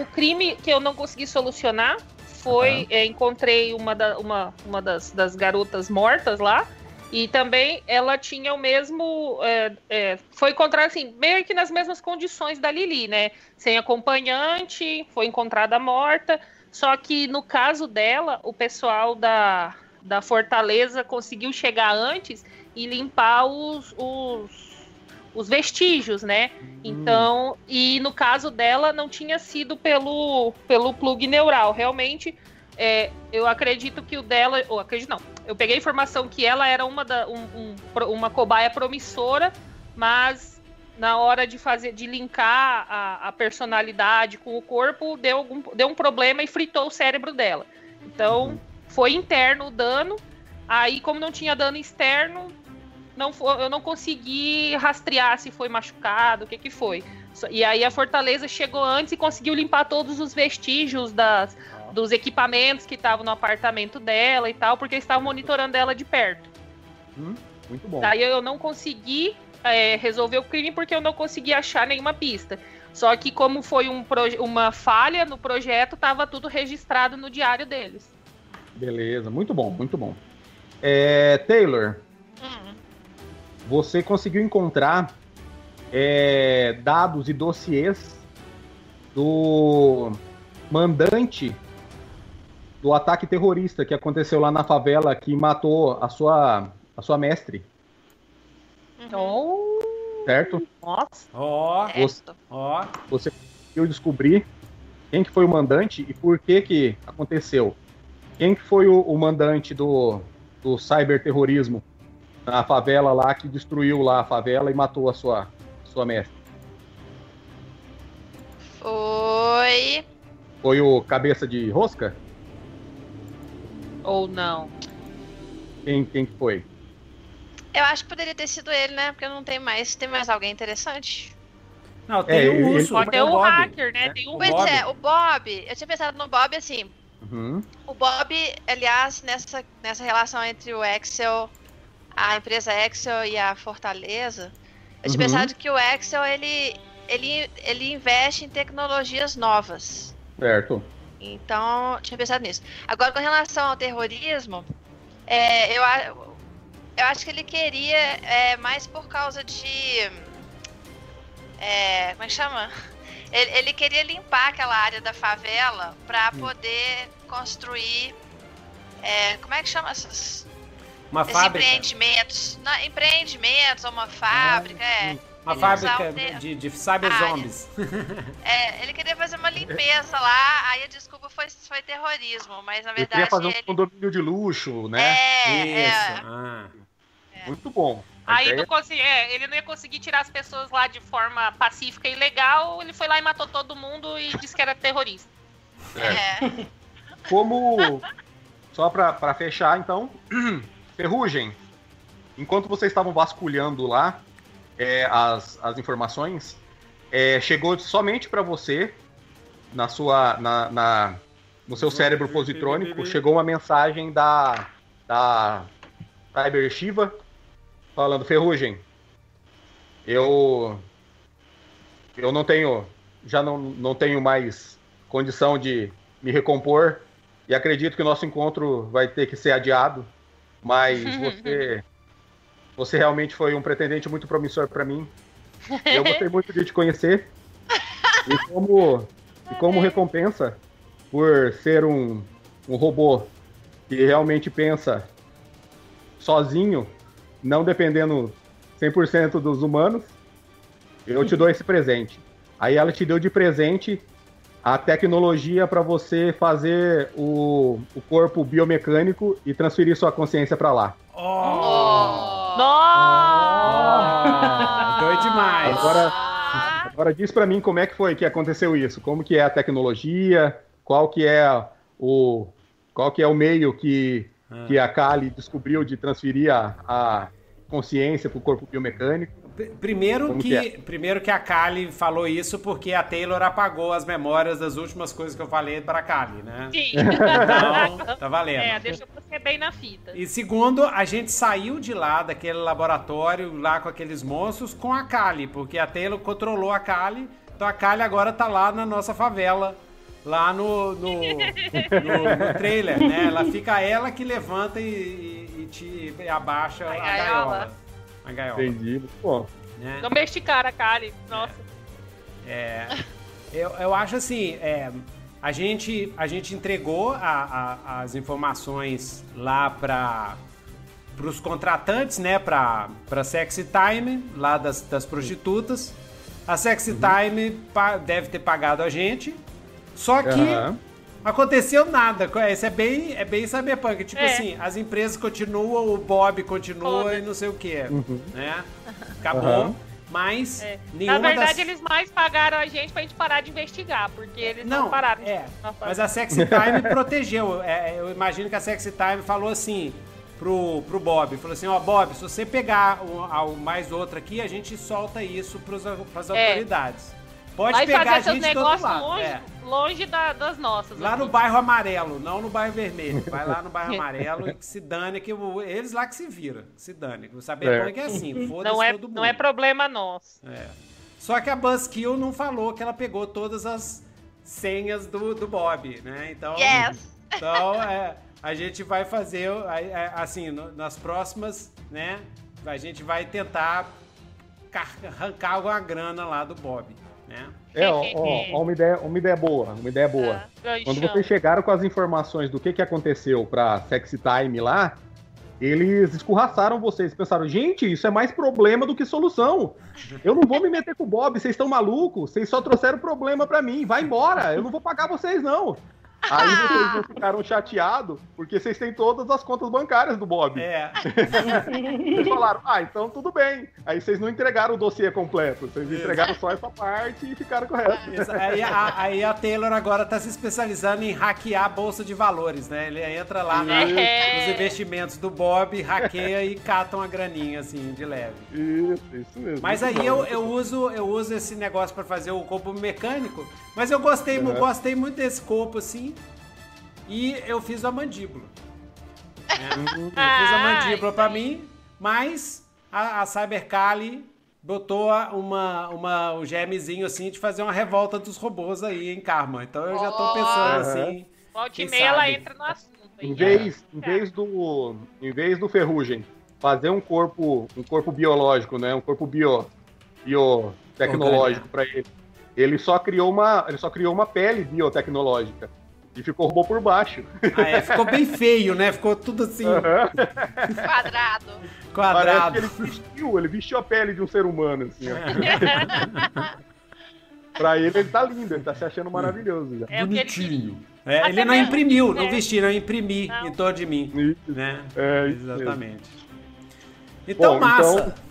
O crime que eu não consegui solucionar foi. é, encontrei uma, da- uma, uma das, das garotas mortas lá. E também ela tinha o mesmo. é, é, foi encontrada assim, meio que nas mesmas condições da Lili, né? Sem acompanhante, foi encontrada morta. Só que no caso dela, o pessoal da, da Fortaleza conseguiu chegar antes e limpar os, os, os vestígios, né? Então, e no caso dela, não tinha sido pelo, pelo plug neural. Realmente, é, eu acredito que o dela. Ou acredito não. Eu peguei a informação que ela era uma, da, um- um uma cobaia promissora, mas na hora de fazer, de linkar a, a personalidade com o corpo, deu, algum, deu um problema e fritou o cérebro dela. Então, foi interno o dano. Aí, como não tinha dano externo, não eu não consegui rastrear se foi machucado, o que que foi. E aí a Fortaleza chegou antes e conseguiu limpar todos os vestígios das, dos equipamentos que estavam no apartamento dela e tal, porque eles estavam monitorando ela de perto. Muito bom. Daí eu não consegui é, resolver o crime porque eu não consegui achar nenhuma pista. Só que como foi um uma falha no projeto, estava tudo registrado no diário deles. Beleza, muito bom, muito bom. É, Taylor, Hum. você conseguiu encontrar é, dados e dossiês do mandante do ataque terrorista que aconteceu lá na favela que matou a sua, a sua mestre, Oh, certo? nossa. Ó, Certo. ó. Você conseguiu descobrir quem que foi o mandante e por que que aconteceu. Quem que foi o, o mandante do, do cyberterrorismo na favela lá que destruiu lá a favela e matou a sua, sua mestre? Foi. Foi o cabeça de rosca? Ou não. Quem, quem que foi? Eu acho que poderia ter sido ele, né? Porque não tem mais. Tem mais alguém interessante? Não, tem É, o urso, tem o Bob, hacker, né? Tem o O pois Bob. é, o Bob. Eu tinha pensado no Bob assim. Uhum. O Bob, aliás, nessa, nessa relação entre o Excel, a empresa Excel e a Fortaleza, eu tinha Uhum. pensado que o Excel ele, ele, ele investe em tecnologias novas. Certo. Então, tinha pensado nisso. Agora, com relação ao terrorismo, é, eu, eu acho que ele queria é, mais por causa de. é, como é que chama? (laughs) Ele, ele queria limpar aquela área da favela para poder construir. é, como é que chama essas, Uma esses fábrica. empreendimentos? Não, empreendimentos ou uma fábrica, é. Uma Ele fábrica de, de cyber área. zombies. (laughs) É, ele queria fazer uma limpeza lá, aí a desculpa foi, foi terrorismo, mas na Ele verdade queria fazer um ele. condomínio de luxo, né? É, Isso. é. Ah. Muito bom. Aí ideia- não consegui, é, ele não ia conseguir tirar as pessoas lá de forma pacífica e legal. Ele foi lá e matou todo mundo e disse que era terrorista. É. Como. Só pra, pra fechar, então. (clears throat) Ferrugem. Enquanto vocês estavam vasculhando lá é, as, as informações, é, chegou somente pra você, na sua. Na, na- no seu cérebro positrônico, chegou uma mensagem da. Da Cyber Shiva falando, Ferrugem. Eu. Eu não tenho. Já não, não tenho mais condição de me recompor e acredito que o nosso encontro vai ter que ser adiado, mas (laughs) você você realmente foi um pretendente muito promissor para mim. Eu gostei muito de te conhecer. E como e como recompensa por ser um, um robô que realmente pensa sozinho, não dependendo 100% dos humanos, eu te dou esse presente. Aí ela te deu de presente a tecnologia para você fazer o, o corpo biomecânico e transferir sua consciência para lá. Oh. Nossa! Doido demais. Agora- Agora diz para mim como é que foi que aconteceu isso, como que é a tecnologia, qual que é o qual que é o meio que, que a Kali descobriu de transferir a, a consciência para o corpo biomecânico. Primeiro Como que, que é? primeiro que a Kali falou isso porque a Taylor apagou as memórias das últimas coisas que eu falei pra Kali, né? Sim. (laughs) Então, tá valendo. É, deixa você bem na fita. E segundo, a gente saiu de lá, daquele laboratório, lá com aqueles monstros, com a Kali, porque a Taylor controlou a Kali, então a Kali agora tá lá na nossa favela, lá no, no, no, no trailer, né? Ela fica ela que levanta e, e- e te abaixa a, A gaiola. gaiola. A gaiola. Entendi. Bom. Né? Domesticar a Kali. Nossa. É, eu, eu acho assim, é, a, gente, a gente entregou a- a- as informações lá para os contratantes, né, para para Sexy Time, lá das, das prostitutas. A Sexy Time pa- deve ter pagado a gente, só que Aham. Aconteceu nada. Isso é bem, é bem cyberpunk. Tipo É. assim, as empresas continuam, o Bob continua e não sei o que, Uhum. né? Acabou. Aham. Mas É. nenhuma Na verdade, das... eles mais pagaram a gente pra gente parar de investigar, porque eles não, Não, pararam. de- é. Nossa. Mas a Sexy Time (laughs) protegeu. É, eu imagino que a Sexy Time falou assim pro, pro Bob. Falou assim, ó, Bob, se você pegar um, mais outro aqui, a gente solta isso pros, pras É. autoridades. Pode Vai pegar a fazer seus gente todo negócios longe, É. longe da- das nossas. Lá no aqui. bairro amarelo, não no bairro vermelho. Vai lá no bairro (laughs) amarelo e que se dane, que eles lá que se viram. Que se dane. O Cyberpunk é, assim, foda-se não é, todo mundo. não é problema nosso. É. Só que a Buzzkill não falou que ela pegou todas as senhas do, do Bob, né? Então, Yes! então é, a gente vai fazer, é, é, assim, no- nas próximas, né? A gente vai tentar car- arrancar alguma grana lá do Bob, né? É, ó, (laughs) ó, ó, uma, ideia, uma ideia boa, uma ideia boa. Ah. Quando vocês chegaram com as informações do que, que aconteceu pra Sexy Time lá, eles escorraçaram vocês. Pensaram, gente, isso é mais problema do que solução. Eu não vou me meter com o Bob, vocês estão malucos, vocês só trouxeram problema pra mim, vai embora, eu não vou pagar vocês não. Aí vocês não ficaram chateados, porque vocês têm todas as contas bancárias do Bob. É, Vocês (laughs) falaram, ah, então tudo bem. Aí vocês não entregaram o dossiê completo, vocês entregaram só essa parte e ficaram com o resto. isso- aí, a, aí a Taylor agora tá se especializando em hackear a bolsa de valores, né? Ele entra lá na- É. nos investimentos do Bob, hackeia e cata uma graninha, assim, de leve. Isso, isso mesmo. Mas aí eu, eu, uso, eu uso esse negócio pra fazer o corpo mecânico, mas eu gostei, Uhum. gostei muito desse corpo assim. E eu fiz a mandíbula. É, (laughs) eu fiz a Ah, mandíbula aí. mim, mas a, a Cybercali botou uma, uma, um germezinho assim de fazer uma revolta dos robôs aí em Karma. Então eu já tô pensando assim. Volta e meia ela entra no assunto. Em vez, em vez do, em vez do ferrugem fazer um corpo, um corpo biológico, né, um corpo bio, biotecnológico para ele, ele só criou uma, ele só criou uma pele biotecnológica e ficou robô por baixo. Ah, é, ficou bem feio, né? Ficou tudo assim, Quadrado. Parece quadrado. que ele vestiu, ele vestiu a pele de um ser humano, assim, ó. pra ele, ele tá lindo, ele tá se achando maravilhoso já. É o que ele queria. É, ele não imprimiu, não né? vesti, não imprimi Não. em torno de mim. Isso. Né? É. Exatamente. Então, Bom, massa. então-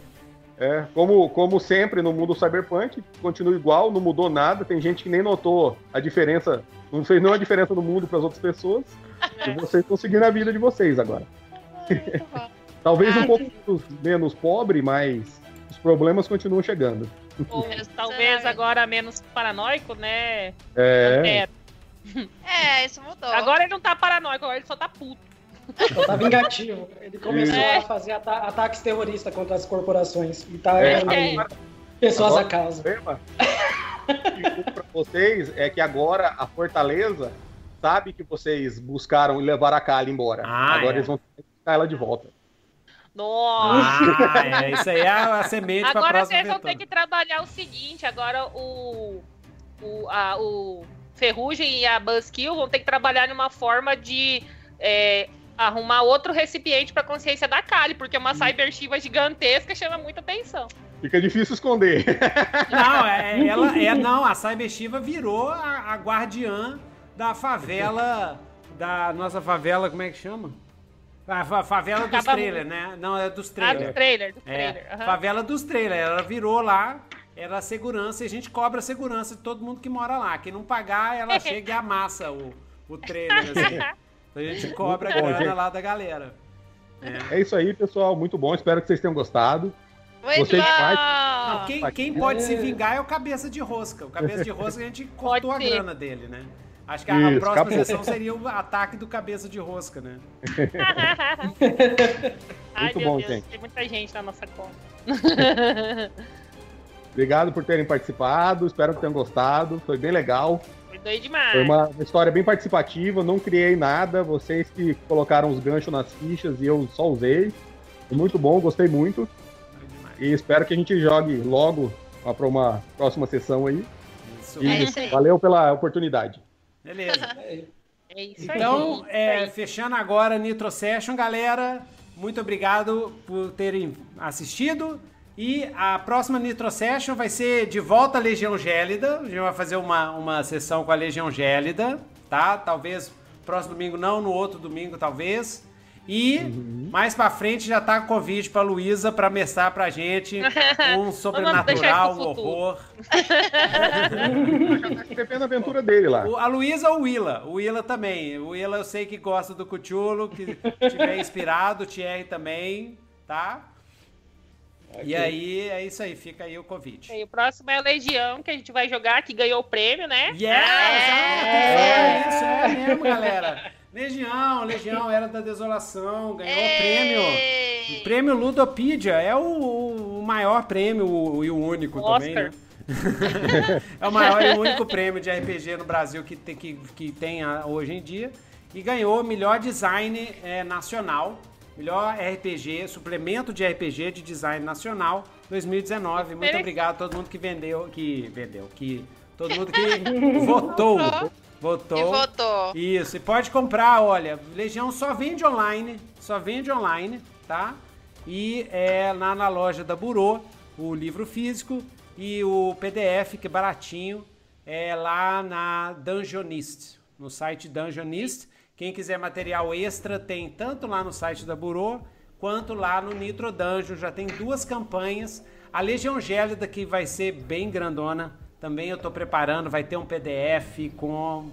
É, como, como sempre no mundo cyberpunk, continua igual, não mudou nada. Tem gente que nem notou a diferença, não fez nenhuma diferença no mundo para as outras pessoas. (laughs) E vocês estão seguindo a vida de vocês agora. Bom. (laughs) Talvez um Ah, pouco menos, menos pobre, mas os problemas continuam chegando. Ou (laughs) talvez agora menos paranoico, né? É, É. É, isso mudou. Agora ele não tá paranoico, agora ele só tá puto. Só tá vingativo. Ele começou É. a fazer ata- ataques terroristas contra as corporações. E tá É, é. pessoas Agora- a causa. (laughs) para vocês é que agora a Fortaleza sabe que vocês buscaram e levaram a Kali embora. Ah, agora é. eles vão ter que buscar ela de volta. Nossa! Ah, é, isso aí é a semente pra Agora vocês vão ter que trabalhar o seguinte, agora o, o, a, o Ferrugem e a Buzzkill vão ter que trabalhar numa forma de é, arrumar outro recipiente pra consciência da Kali, porque uma cybershiva gigantesca chama muita atenção. Fica difícil esconder. Não, é, (laughs) ela é não, a Cyber Shiva virou a, a guardiã da favela da nossa favela, como é que chama? A fa- favela dos trailers, né? Não, é dos Ah, trailers. do trailer, do É, trailer. aham. favela dos trailers. Ela virou lá, era a segurança, e a gente cobra a segurança de todo mundo que mora lá. Quem não pagar, ela (laughs) chega e amassa o, o trailer, assim. (laughs) Então a gente cobra a Muito bom, grana gente. lá da galera. É isso aí, pessoal. Muito bom. Espero que vocês tenham gostado. Muito Vocês bom. Quem, Vai. quem pode se vingar é o cabeça de rosca. O cabeça de rosca a gente (laughs) cortou a grana dele, né? Acho que a Isso, próxima acabou. sessão seria o ataque do cabeça de rosca, né? (laughs) Ai, Muito meu bom, Deus, gente. tem muita gente na nossa conta. (laughs) Obrigado por terem participado. Espero que tenham gostado. Foi bem legal. Foi doido demais. Foi uma, uma história bem participativa, não criei nada, vocês que colocaram os ganchos nas fichas e eu só usei. Foi muito bom, gostei muito. E espero que a gente jogue logo para uma próxima sessão aí. Isso. E É isso aí. valeu pela oportunidade. Beleza. É isso Então, aí. é, Isso aí. fechando agora Nitro Session, galera. Muito obrigado por terem assistido. E a próxima Nitro Session vai ser de volta à Legião Gélida. A gente vai fazer uma, uma sessão com a Legião Gélida, tá? Talvez próximo domingo não, no outro domingo talvez. E mais pra frente já tá convite pra Luísa pra mestrar pra gente (laughs) um sobrenatural, um horror. (laughs) Depende da aventura dele lá. A Luísa ou o Willa? O Willa também. O Willa eu sei que gosta do Cthulhu, que tiver inspirado, o Thierry também, tá? E aí, é isso aí, fica aí o convite. E o próximo é a Legião, que a gente vai jogar, que ganhou o prêmio, né? Yes! Ah, tem que falar isso, é mesmo, galera. (laughs) Legião, Legião, Era da Desolação, ganhou o prêmio. O prêmio Ludopedia é o, o maior prêmio o- e o único O também, né? (laughs) é o maior e o único prêmio de RPG no Brasil que tem, que, que tem ah, hoje em dia. E ganhou melhor design eh, nacional, melhor RPG, suplemento de RPG de design nacional 2019. Muito obrigado a todo mundo que vendeu, que vendeu, que todo mundo que (laughs) votou. E Votou. votou. Isso, e pode comprar, olha, Legião só vende online, só vende online, tá? E é lá na loja da Burô, o livro físico e o PDF, que é baratinho, é lá na Dungeonist, no site Dungeonist. Quem quiser material extra tem tanto lá no site da Burô, quanto lá no Nitro Dungeon, já tem duas campanhas. A Legião Gélida, que vai ser bem grandona, também eu tô preparando, vai ter um PDF com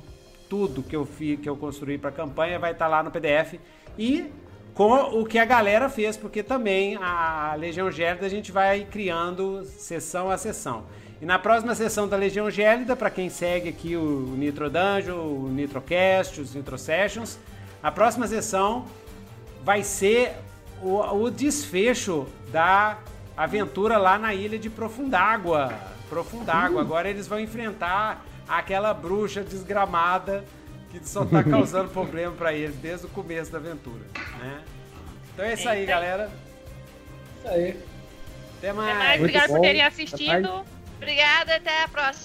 tudo que eu fiz, que eu construí para a campanha, vai estar lá no PDF e com o que a galera fez, porque também a Legião Gélida a gente vai criando sessão a sessão. E na próxima sessão da Legião Gélida, para quem segue aqui o Nitro Dungeon, o Nitrocast, os Nitro Sessions, a próxima sessão vai ser o, o desfecho da aventura lá na ilha de Profundágua. Profundágua. Agora eles vão enfrentar aquela bruxa desgramada que só tá (laughs) causando problema pra eles desde o começo da aventura, né? Então é isso aí, galera. Isso aí. Até Até mais, mais. Muito obrigado por bom. terem Até assistido. Obrigada, até a próxima.